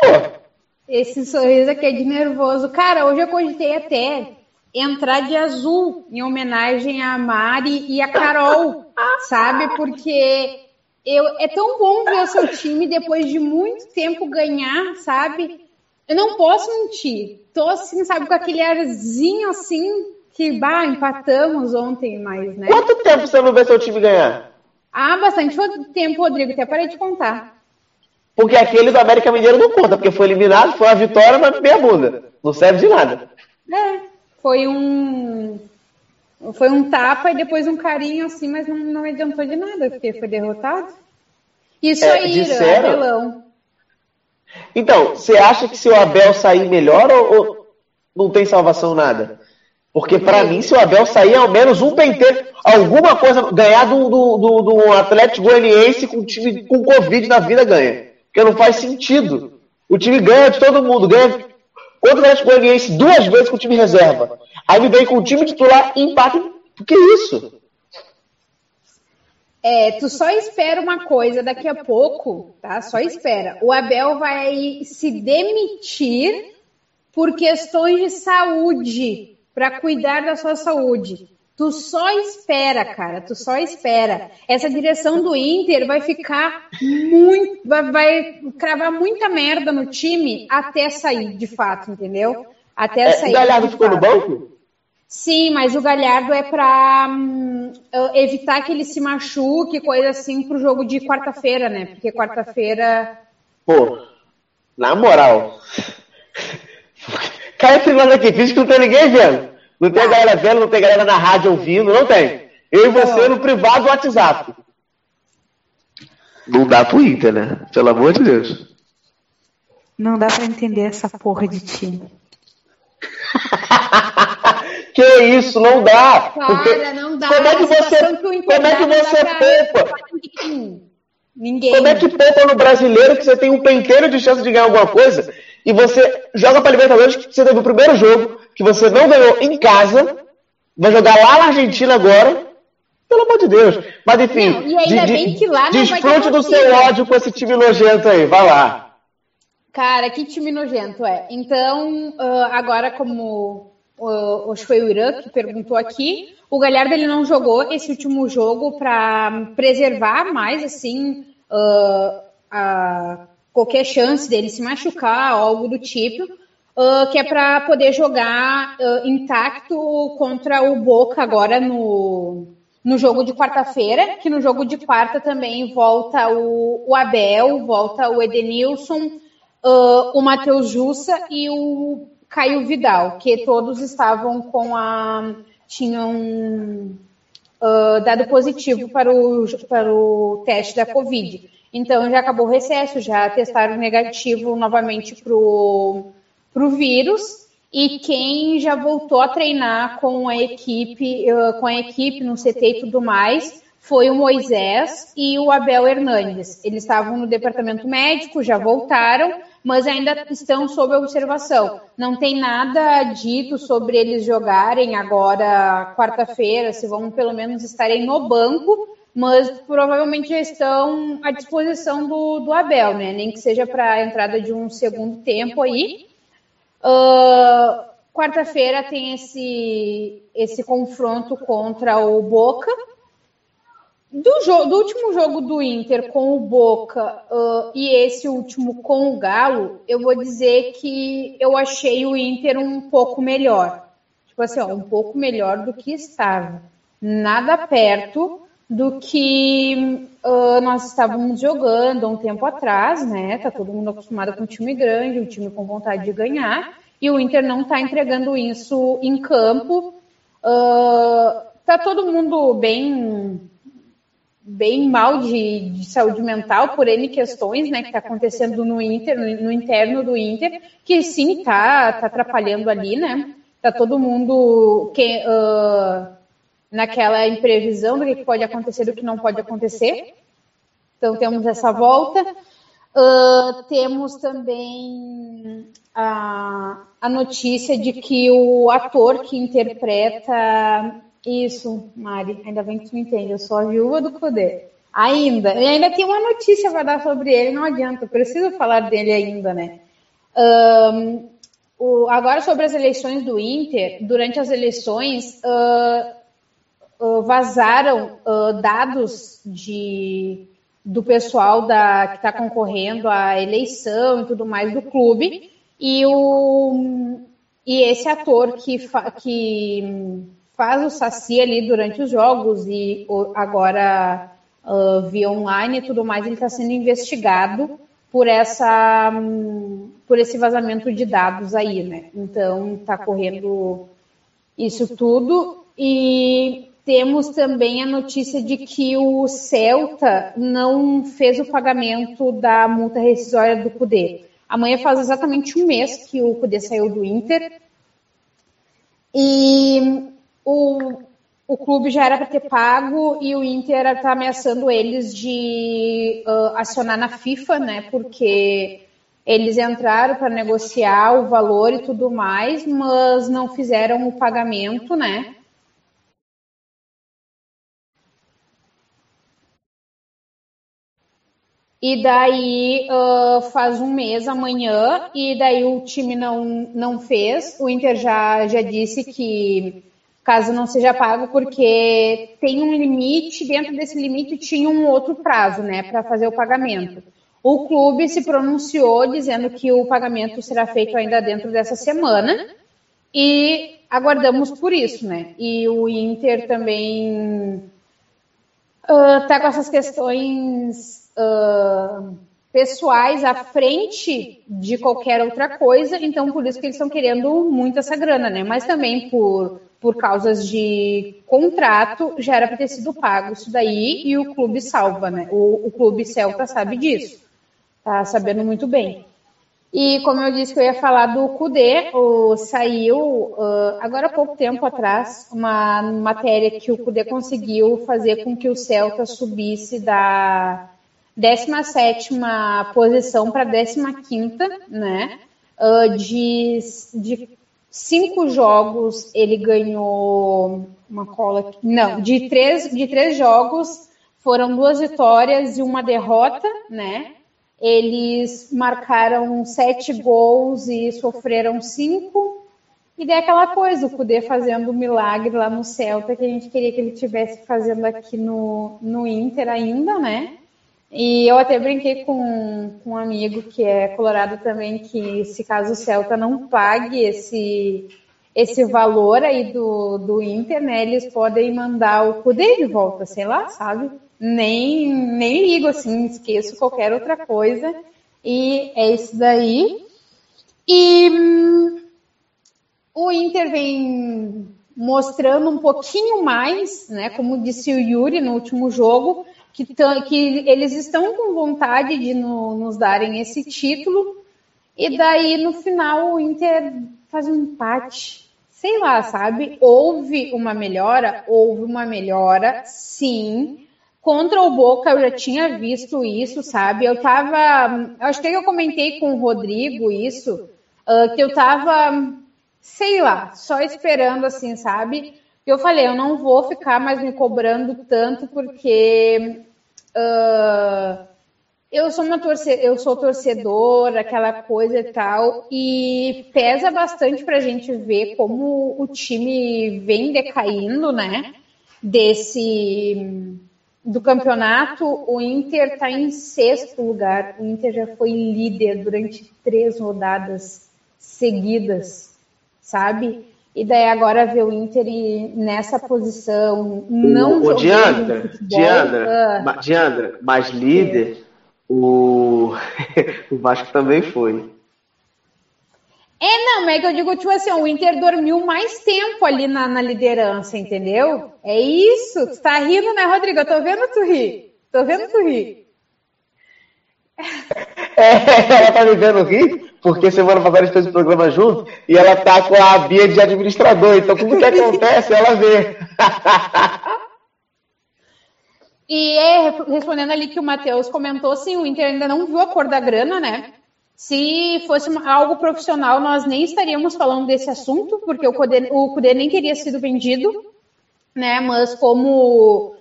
Speaker 2: pô.
Speaker 10: Esse sorriso aqui é de nervoso. Cara, hoje eu cogitei até entrar de azul em homenagem a Mari e a Carol, sabe? Porque eu, é tão bom ver o seu time depois de muito tempo ganhar, sabe? Eu não posso mentir. Tô assim, sabe, com aquele arzinho assim que, bah, empatamos ontem, mas, né?
Speaker 2: Quanto tempo você não vê seu time ganhar?
Speaker 10: Ah, bastante tempo, Rodrigo. Até parei de contar.
Speaker 2: Porque aquele do América Mineiro não conta, porque foi eliminado, foi uma vitória, mas meia bunda. Não serve de nada.
Speaker 10: É foi um foi um tapa e depois um carinho assim, mas não, não adiantou de nada, porque foi derrotado. Isso é, aí, disseram... Abelão.
Speaker 2: Então, você acha que se o Abel sair melhor ou, ou não tem salvação nada? Porque para mim, se o Abel sair ao menos um penteiro, alguma coisa, ganhar do, do, do, do Atlético Goianiense com time com Covid na vida ganha. Porque não faz sentido. O time ganha de todo mundo, ganha contra o Atlético Goianiense duas vezes com o time reserva. Aí ele vem com o time titular e empata. O que é isso?
Speaker 10: É, tu só espera uma coisa daqui a pouco, tá? Só espera. O Abel vai se demitir por questões de saúde para cuidar da sua saúde. Tu só espera, cara, tu só espera. Essa direção do Inter vai ficar muito. Vai, vai cravar muita merda no time até sair, de fato, entendeu? Até
Speaker 2: é,
Speaker 10: sair.
Speaker 2: O Galhardo ficou no banco?
Speaker 10: Sim, mas o Galhardo é para hum, evitar que ele se machuque, coisa assim, pro jogo de quarta-feira, né? Porque quarta-feira.
Speaker 2: Pô, na moral. Cai esse lado aqui, finge que não tem ninguém vendo. Não tem galera vendo, não tem galera na rádio ouvindo, não tem. Eu e você no privado do WhatsApp. Não dá pro Inter, né? Pelo amor de Deus.
Speaker 10: Não dá pra entender essa porra de time.
Speaker 2: que isso, não dá.
Speaker 10: Cara, não dá.
Speaker 2: Como é que você, como é que você poupa?
Speaker 10: Ninguém.
Speaker 2: Como é que poupa no brasileiro que você tem um penteiro de chance de ganhar alguma coisa e você joga para Libertadores que você teve o primeiro jogo que você não ganhou em casa, vai jogar lá na Argentina agora. Pelo amor de Deus. Mas enfim,
Speaker 10: não, e ainda
Speaker 2: de,
Speaker 10: bem que lá não
Speaker 2: desfrute do seu ódio com esse time nojento aí, vai lá.
Speaker 10: Cara, que time nojento é. Então, agora como uh, acho que foi o Irã que perguntou aqui, o Galhardo ele não jogou esse último jogo para preservar mais assim uh, a, qualquer chance dele se machucar, algo do tipo, uh, que é para poder jogar uh, intacto contra o Boca agora no, no jogo de quarta-feira, que no jogo de quarta também volta o, o Abel, volta o Edenilson, uh, o Matheus Jussa e o Caio Vidal, que todos estavam com a. tinham dado positivo para o, para o teste da Covid. Então já acabou o recesso, já testaram negativo novamente para o vírus. E quem já voltou a treinar com a equipe, com a equipe no CT e tudo mais, foi o Moisés e o Abel Hernandes. Eles estavam no departamento médico, já voltaram, mas ainda estão sob observação. Não tem nada dito sobre eles jogarem agora quarta-feira, se vão pelo menos estarem no banco, mas provavelmente já estão à disposição do, do Abel, né? Nem que seja para a entrada de um segundo tempo aí. Uh, Quarta-feira tem esse, esse confronto contra o Boca. Do, jogo, do último jogo do Inter com o Boca uh, e esse último com o Galo, eu vou dizer que eu achei o Inter um pouco melhor. Tipo assim, ó, um pouco melhor do que estava. Nada perto do que uh, nós estávamos jogando há um tempo atrás, né? Tá todo mundo acostumado com um time grande, um time com vontade de ganhar, e o Inter não está entregando isso em campo. Uh, tá todo mundo bem bem mal de, de, saúde mental por N questões, né, que está acontecendo no Inter, no, no, interno do Inter, que sim tá, tá atrapalhando ali, né? Tá todo mundo que, uh, naquela imprevisão do que pode acontecer e do que não pode acontecer. Então temos essa volta. Uh, temos também a, a notícia de que o ator que interpreta isso, Mari, ainda bem que tu me entende, eu sou a viúva do poder. Ainda, e ainda tem uma notícia para dar sobre ele, não adianta, eu preciso falar dele ainda, né? Um, o, agora sobre as eleições do Inter, durante as eleições, uh, vazaram uh, dados de, do pessoal da, que está concorrendo à eleição e tudo mais do clube, e, o, e esse ator que, fa, que faz o Saci ali durante os jogos e agora uh, via online e tudo mais, ele está sendo investigado por essa por esse vazamento de dados aí, né? Então está correndo isso tudo e temos também a notícia de que o Celta não fez o pagamento da multa rescisória do Cudê. Amanhã faz exatamente um mês que o Cudê saiu do Inter. E o, o clube já era para ter pago e o Inter está ameaçando eles de uh, acionar na FIFA, né? Porque eles entraram para negociar o valor e tudo mais, mas não fizeram o pagamento, né? E daí uh, faz um mês amanhã, e daí o time não, não fez. O Inter já, já disse que caso não seja pago, porque tem um limite, dentro desse limite tinha um outro prazo, né, para fazer o pagamento. O clube se pronunciou dizendo que o pagamento será feito ainda dentro dessa semana e aguardamos por isso, né? E o Inter também está uh, com essas questões uh, pessoais à frente de qualquer outra coisa, então por isso que eles estão querendo muito essa grana, né? Mas também por, por causas de contrato, já era para ter sido pago isso daí e o clube salva, né? O, o clube Celta sabe disso, tá sabendo muito bem. E como eu disse que eu ia falar do Cudê, o, saiu uh, agora há pouco tempo atrás uma matéria que o Cudê conseguiu fazer com que o Celta subisse da 17 posição para 15, né? Uh, de, de cinco jogos ele ganhou uma cola. Não, de três, de três jogos foram duas vitórias e uma derrota, né? Eles marcaram sete gols e sofreram cinco. E daí aquela coisa, o Cudê fazendo um milagre lá no Celta que a gente queria que ele tivesse fazendo aqui no, no Inter ainda, né? E eu até brinquei com, com um amigo que é colorado também, que se caso o Celta não pague esse, esse valor aí do, do Inter, né, eles podem mandar o Cudê de volta, sei lá, sabe? Nem, nem ligo, assim, esqueço qualquer outra coisa. E é isso daí. E hum, o Inter vem mostrando um pouquinho mais, né, como disse o Yuri no último jogo, que, que eles estão com vontade de no, nos darem esse título, e daí no final o Inter faz um empate. Sei lá, sabe? Houve uma melhora? Houve uma melhora, sim. Contra o Boca eu já tinha visto isso, sabe? Eu tava. Acho que eu comentei com o Rodrigo isso, uh, que eu tava, sei lá, só esperando assim, sabe? Eu falei, eu não vou ficar mais me cobrando tanto, porque uh, eu sou uma torce, eu sou torcedor, aquela coisa e tal, e pesa bastante para a gente ver como o time vem decaindo, né? Desse do campeonato, o Inter está em sexto lugar. O Inter já foi líder durante três rodadas seguidas, sabe? E daí agora ver o Inter nessa posição, não
Speaker 2: o, o Diandra, Diandra, ah. Diandra, mas líder, o, o Vasco também foi.
Speaker 10: É, não, mas é que eu digo, tipo assim, o Inter dormiu mais tempo ali na, na liderança, entendeu? É isso. Tu tá rindo, né, Rodrigo? Eu tô vendo tu rir. Tô vendo tu rir.
Speaker 2: É, ela tá me vendo rir, porque semana passada a gente fez o programa junto e ela tá com a Bia de administrador. Então, tudo que acontece, ela vê.
Speaker 10: E é, respondendo ali que o Matheus comentou, sim, o Inter ainda não viu a cor da grana, né? Se fosse algo profissional, nós nem estaríamos falando desse assunto, porque o Cudê, o nem teria sido vendido, né? Mas como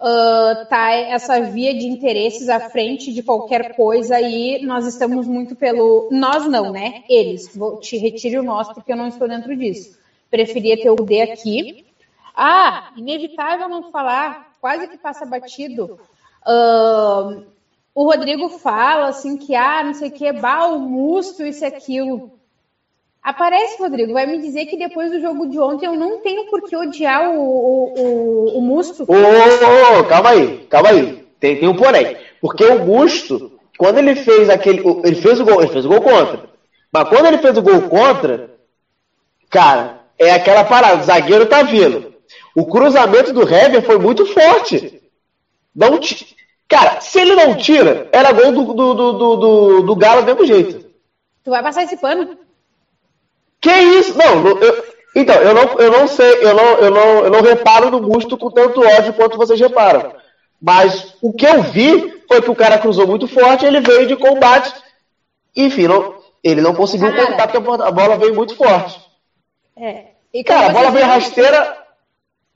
Speaker 10: uh, tá essa via de interesses à frente de qualquer coisa aí, nós estamos muito pelo. Nós não, né? Eles. Vou te retire o nosso, porque eu não estou dentro disso. Preferia ter o D aqui. Ah, inevitável não falar, quase que passa batido. Uh, o Rodrigo fala assim que, ah, não sei o que, bah, o musto, isso e aquilo. Aparece, Rodrigo, vai me dizer que depois do jogo de ontem eu não tenho por que odiar o, o, o, o Musto.
Speaker 2: Ô, ô, ô, calma aí, calma aí. Tem, tem um porém. Porque o Musto, quando ele fez aquele. Ele fez o gol, ele fez o gol contra. Mas quando ele fez o gol contra, cara, é aquela parada, o zagueiro tá vindo. O cruzamento do Hever foi muito forte. Não Cara, se ele não tira, era gol do, do, do, do, do Galo do mesmo jeito.
Speaker 10: Tu vai passar esse pano?
Speaker 2: Que isso? Não, eu, Então, eu não, eu não sei, eu não, eu, não, eu não reparo no Musto com tanto ódio quanto vocês reparam. Mas o que eu vi foi que o cara cruzou muito forte, ele veio de combate. Enfim, não, ele não conseguiu
Speaker 10: Cara.
Speaker 2: cortar porque a bola veio muito forte.
Speaker 10: É. E
Speaker 2: Cara, a bola veio rasteira.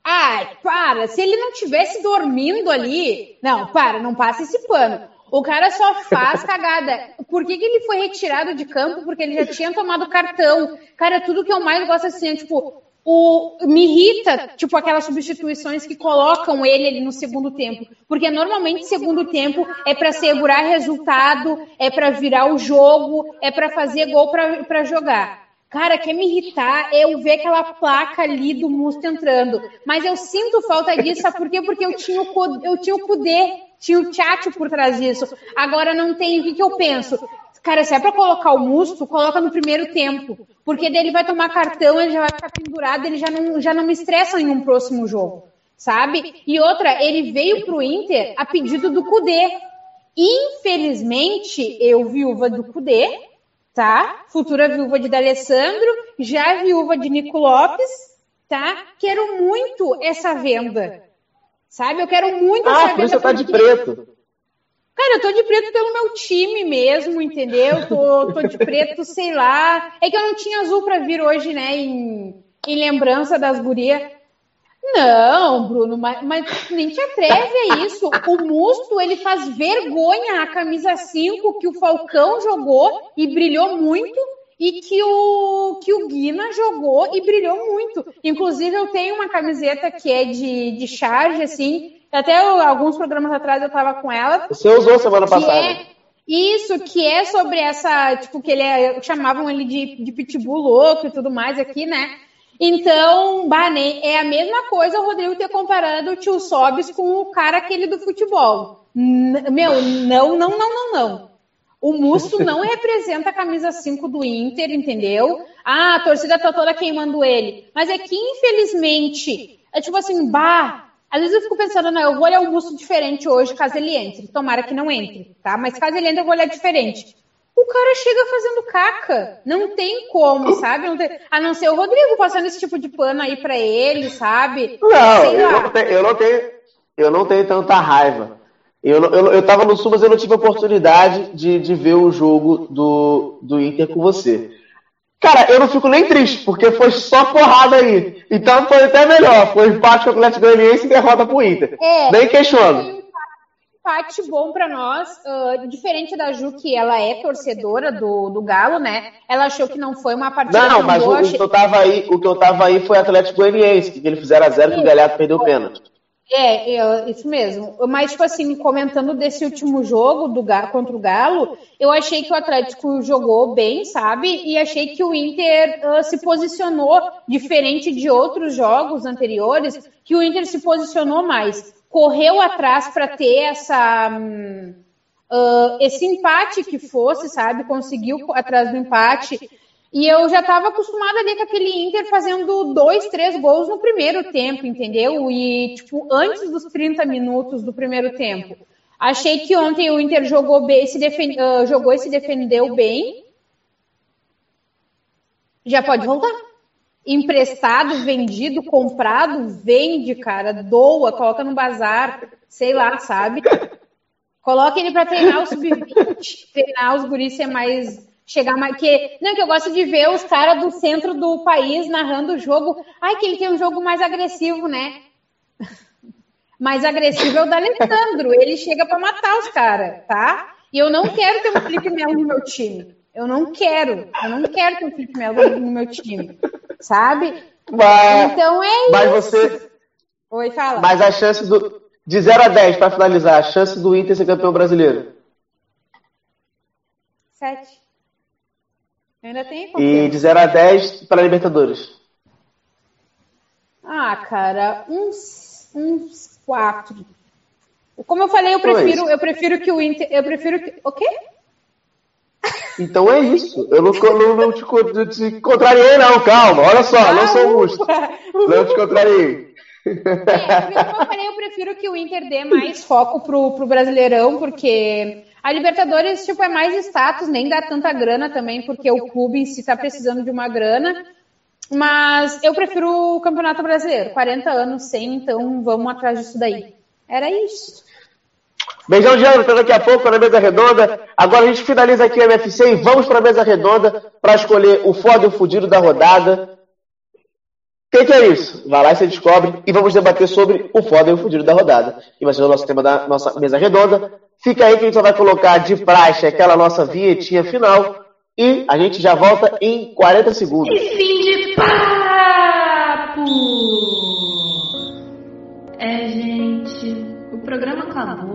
Speaker 10: Ai, para. Se ele não tivesse dormindo ali. Não, para, não passa esse pano. O cara só faz cagada. Por que, que ele foi retirado de campo? Porque ele já tinha tomado cartão. Cara, tudo que eu mais gosto assim é tipo. O, me irrita, tipo, aquelas substituições que colocam ele ali no segundo tempo. Porque normalmente segundo tempo é para segurar resultado, é para virar o jogo, é para fazer gol para jogar. Cara, quer me irritar eu ver aquela placa ali do Musto entrando. Mas eu sinto falta disso, sabe por quê? Porque eu tinha o, eu tinha o Kudê, tinha o Tchatcho por trás disso. Agora não tem. O que, que eu penso? Cara, se é pra colocar o Musto, coloca no primeiro tempo. Porque daí ele vai tomar cartão, ele já vai ficar pendurado, ele já não, já não me estressa em um próximo jogo. Sabe? E outra, ele veio pro Inter a pedido do Kudê. Infelizmente, eu, viúva do Kudê, tá? Futura viúva de D'Alessandro, já viúva de Nico Lopes, tá? Quero muito essa venda. Sabe? Eu quero muito
Speaker 2: Ah,
Speaker 10: essa venda.
Speaker 2: você tá de preto.
Speaker 10: Cara, eu tô de preto pelo meu time mesmo, entendeu? Tô, tô de preto, sei lá. É que eu não tinha azul pra vir hoje, né? Em, em lembrança das gurias. Não, Bruno, mas, mas nem te atreve a isso. O Musto, ele faz vergonha a camisa 5 que o Falcão jogou e brilhou muito e que o, que o Guina jogou e brilhou muito. Inclusive, eu tenho uma camiseta que é de, de charge, assim. Até eu- alguns programas atrás eu tava com ela.
Speaker 2: Você usou semana
Speaker 10: Que
Speaker 2: passada.
Speaker 10: é isso, que é sobre essa, tipo, que ele é, chamavam ele de, de pitbull louco e tudo mais aqui, né? Então, bah, né, é a mesma coisa o Rodrigo ter comparado o tio Sobis com o cara aquele do futebol. N- meu, não, não, não, não, não. O Musto não representa a camisa 5 do Inter, entendeu? Ah, a torcida tá toda queimando ele. Mas é que, infelizmente, é tipo assim, bah, às vezes eu fico pensando, não, eu vou olhar o Musto diferente hoje, caso ele entre. Tomara que não entre, tá? Mas caso ele entre, eu vou olhar diferente. O cara chega fazendo caca. Não tem como, sabe? Não tem- A não ser o Rodrigo passando esse tipo de pano aí pra ele, sabe?
Speaker 2: Não, eu não, tenho, eu, não tenho, eu não tenho tanta raiva. Eu, eu, eu tava no Sul, mas eu não tive a oportunidade de, de ver o jogo do, do Inter com você. Cara, eu não fico nem triste, porque foi só porrada aí. Então foi até melhor. Foi empate com o Atlético Goianiense e derrota pro Inter.
Speaker 10: É,
Speaker 2: Nem questiono.
Speaker 10: Empate bom pra nós, ah, diferente da Ju, que ela é torcedora do, do Galo, né? Ela achou que não foi uma partida
Speaker 2: Não,
Speaker 10: tão
Speaker 2: mas o,
Speaker 10: boa.
Speaker 2: o
Speaker 10: achei-
Speaker 2: que eu tava aí, o que eu tava aí foi Atlético Goianiense, que eles fizeram a zero que o Galhardo perdeu o pênalti.
Speaker 10: É, eu- isso mesmo. Mas, tipo assim, comentando desse último jogo do contra o Galo, eu achei que o Atlético jogou bem, sabe? E achei que o Inter ah, se posicionou diferente de outros jogos anteriores, que o Inter se posicionou mais. Correu atrás para ter essa. ah, esse empate que fosse, sabe? Conseguiu atrás do empate. E eu já estava acostumada ali com aquele Inter fazendo dois, três gols no primeiro tempo, entendeu? E, tipo, antes dos 30 minutos do primeiro tempo. Achei que ontem o Inter jogou bem, se defen- ah, jogou e se defendeu bem. Já pode voltar. Emprestado, vendido, comprado, vende, cara, doa, coloca no bazar, sei lá, sabe? Coloca ele para treinar o sub-20, treinar os guris ser mais. Chegar mais. Que, não, que eu gosto de ver os caras do centro do país narrando o jogo. Ai, que ele tem um jogo mais agressivo, né? Mais agressivo é o da Alessandro. Ele chega para matar os caras, tá? E eu não quero ter um Felipe Melo no meu time. Eu não quero. Eu não quero ter um Felipe Melo no meu time. Sabe?
Speaker 2: Mas,
Speaker 10: Então é
Speaker 2: mas
Speaker 10: isso.
Speaker 2: você.
Speaker 10: Oi, fala.
Speaker 2: Mas a chance do. De 0 a 10, pra finalizar, a chance do Inter ser campeão brasileiro.
Speaker 10: Sete. Eu ainda tenho
Speaker 2: E de 0 a 10 para Libertadores.
Speaker 10: Ah, cara, uns, uns quatro. Como eu falei, eu prefiro, eu prefiro que o Inter. Eu prefiro que. O quê?
Speaker 2: Então é isso. Eu não, não, não te, te contrariei, não, calma. Olha só, não sou justo. Não te contrariei.
Speaker 10: É, como eu falei, eu prefiro que o Inter dê mais foco pro, pro Brasileirão, porque a Libertadores, tipo, é mais status, nem dá tanta grana também, porque o clube em si tá precisando de uma grana. Mas eu prefiro o Campeonato Brasileiro. 40 anos sem, então vamos atrás disso daí. Era isso.
Speaker 2: Beijão, Diana, até daqui a pouco na mesa redonda. Agora a gente finaliza aqui o MFC e vamos para a mesa redonda para escolher o foda e o fudido da rodada. O que, que, é isso? Vai lá e você descobre e vamos debater sobre o foda e o fudido da rodada. E vai ser o nosso tema da nossa mesa redonda. Fica aí que a gente só vai colocar de praxe aquela nossa vinhetinha final e a gente já volta em 40 segundos.
Speaker 1: E fim de papo! É, gente, o programa acabou,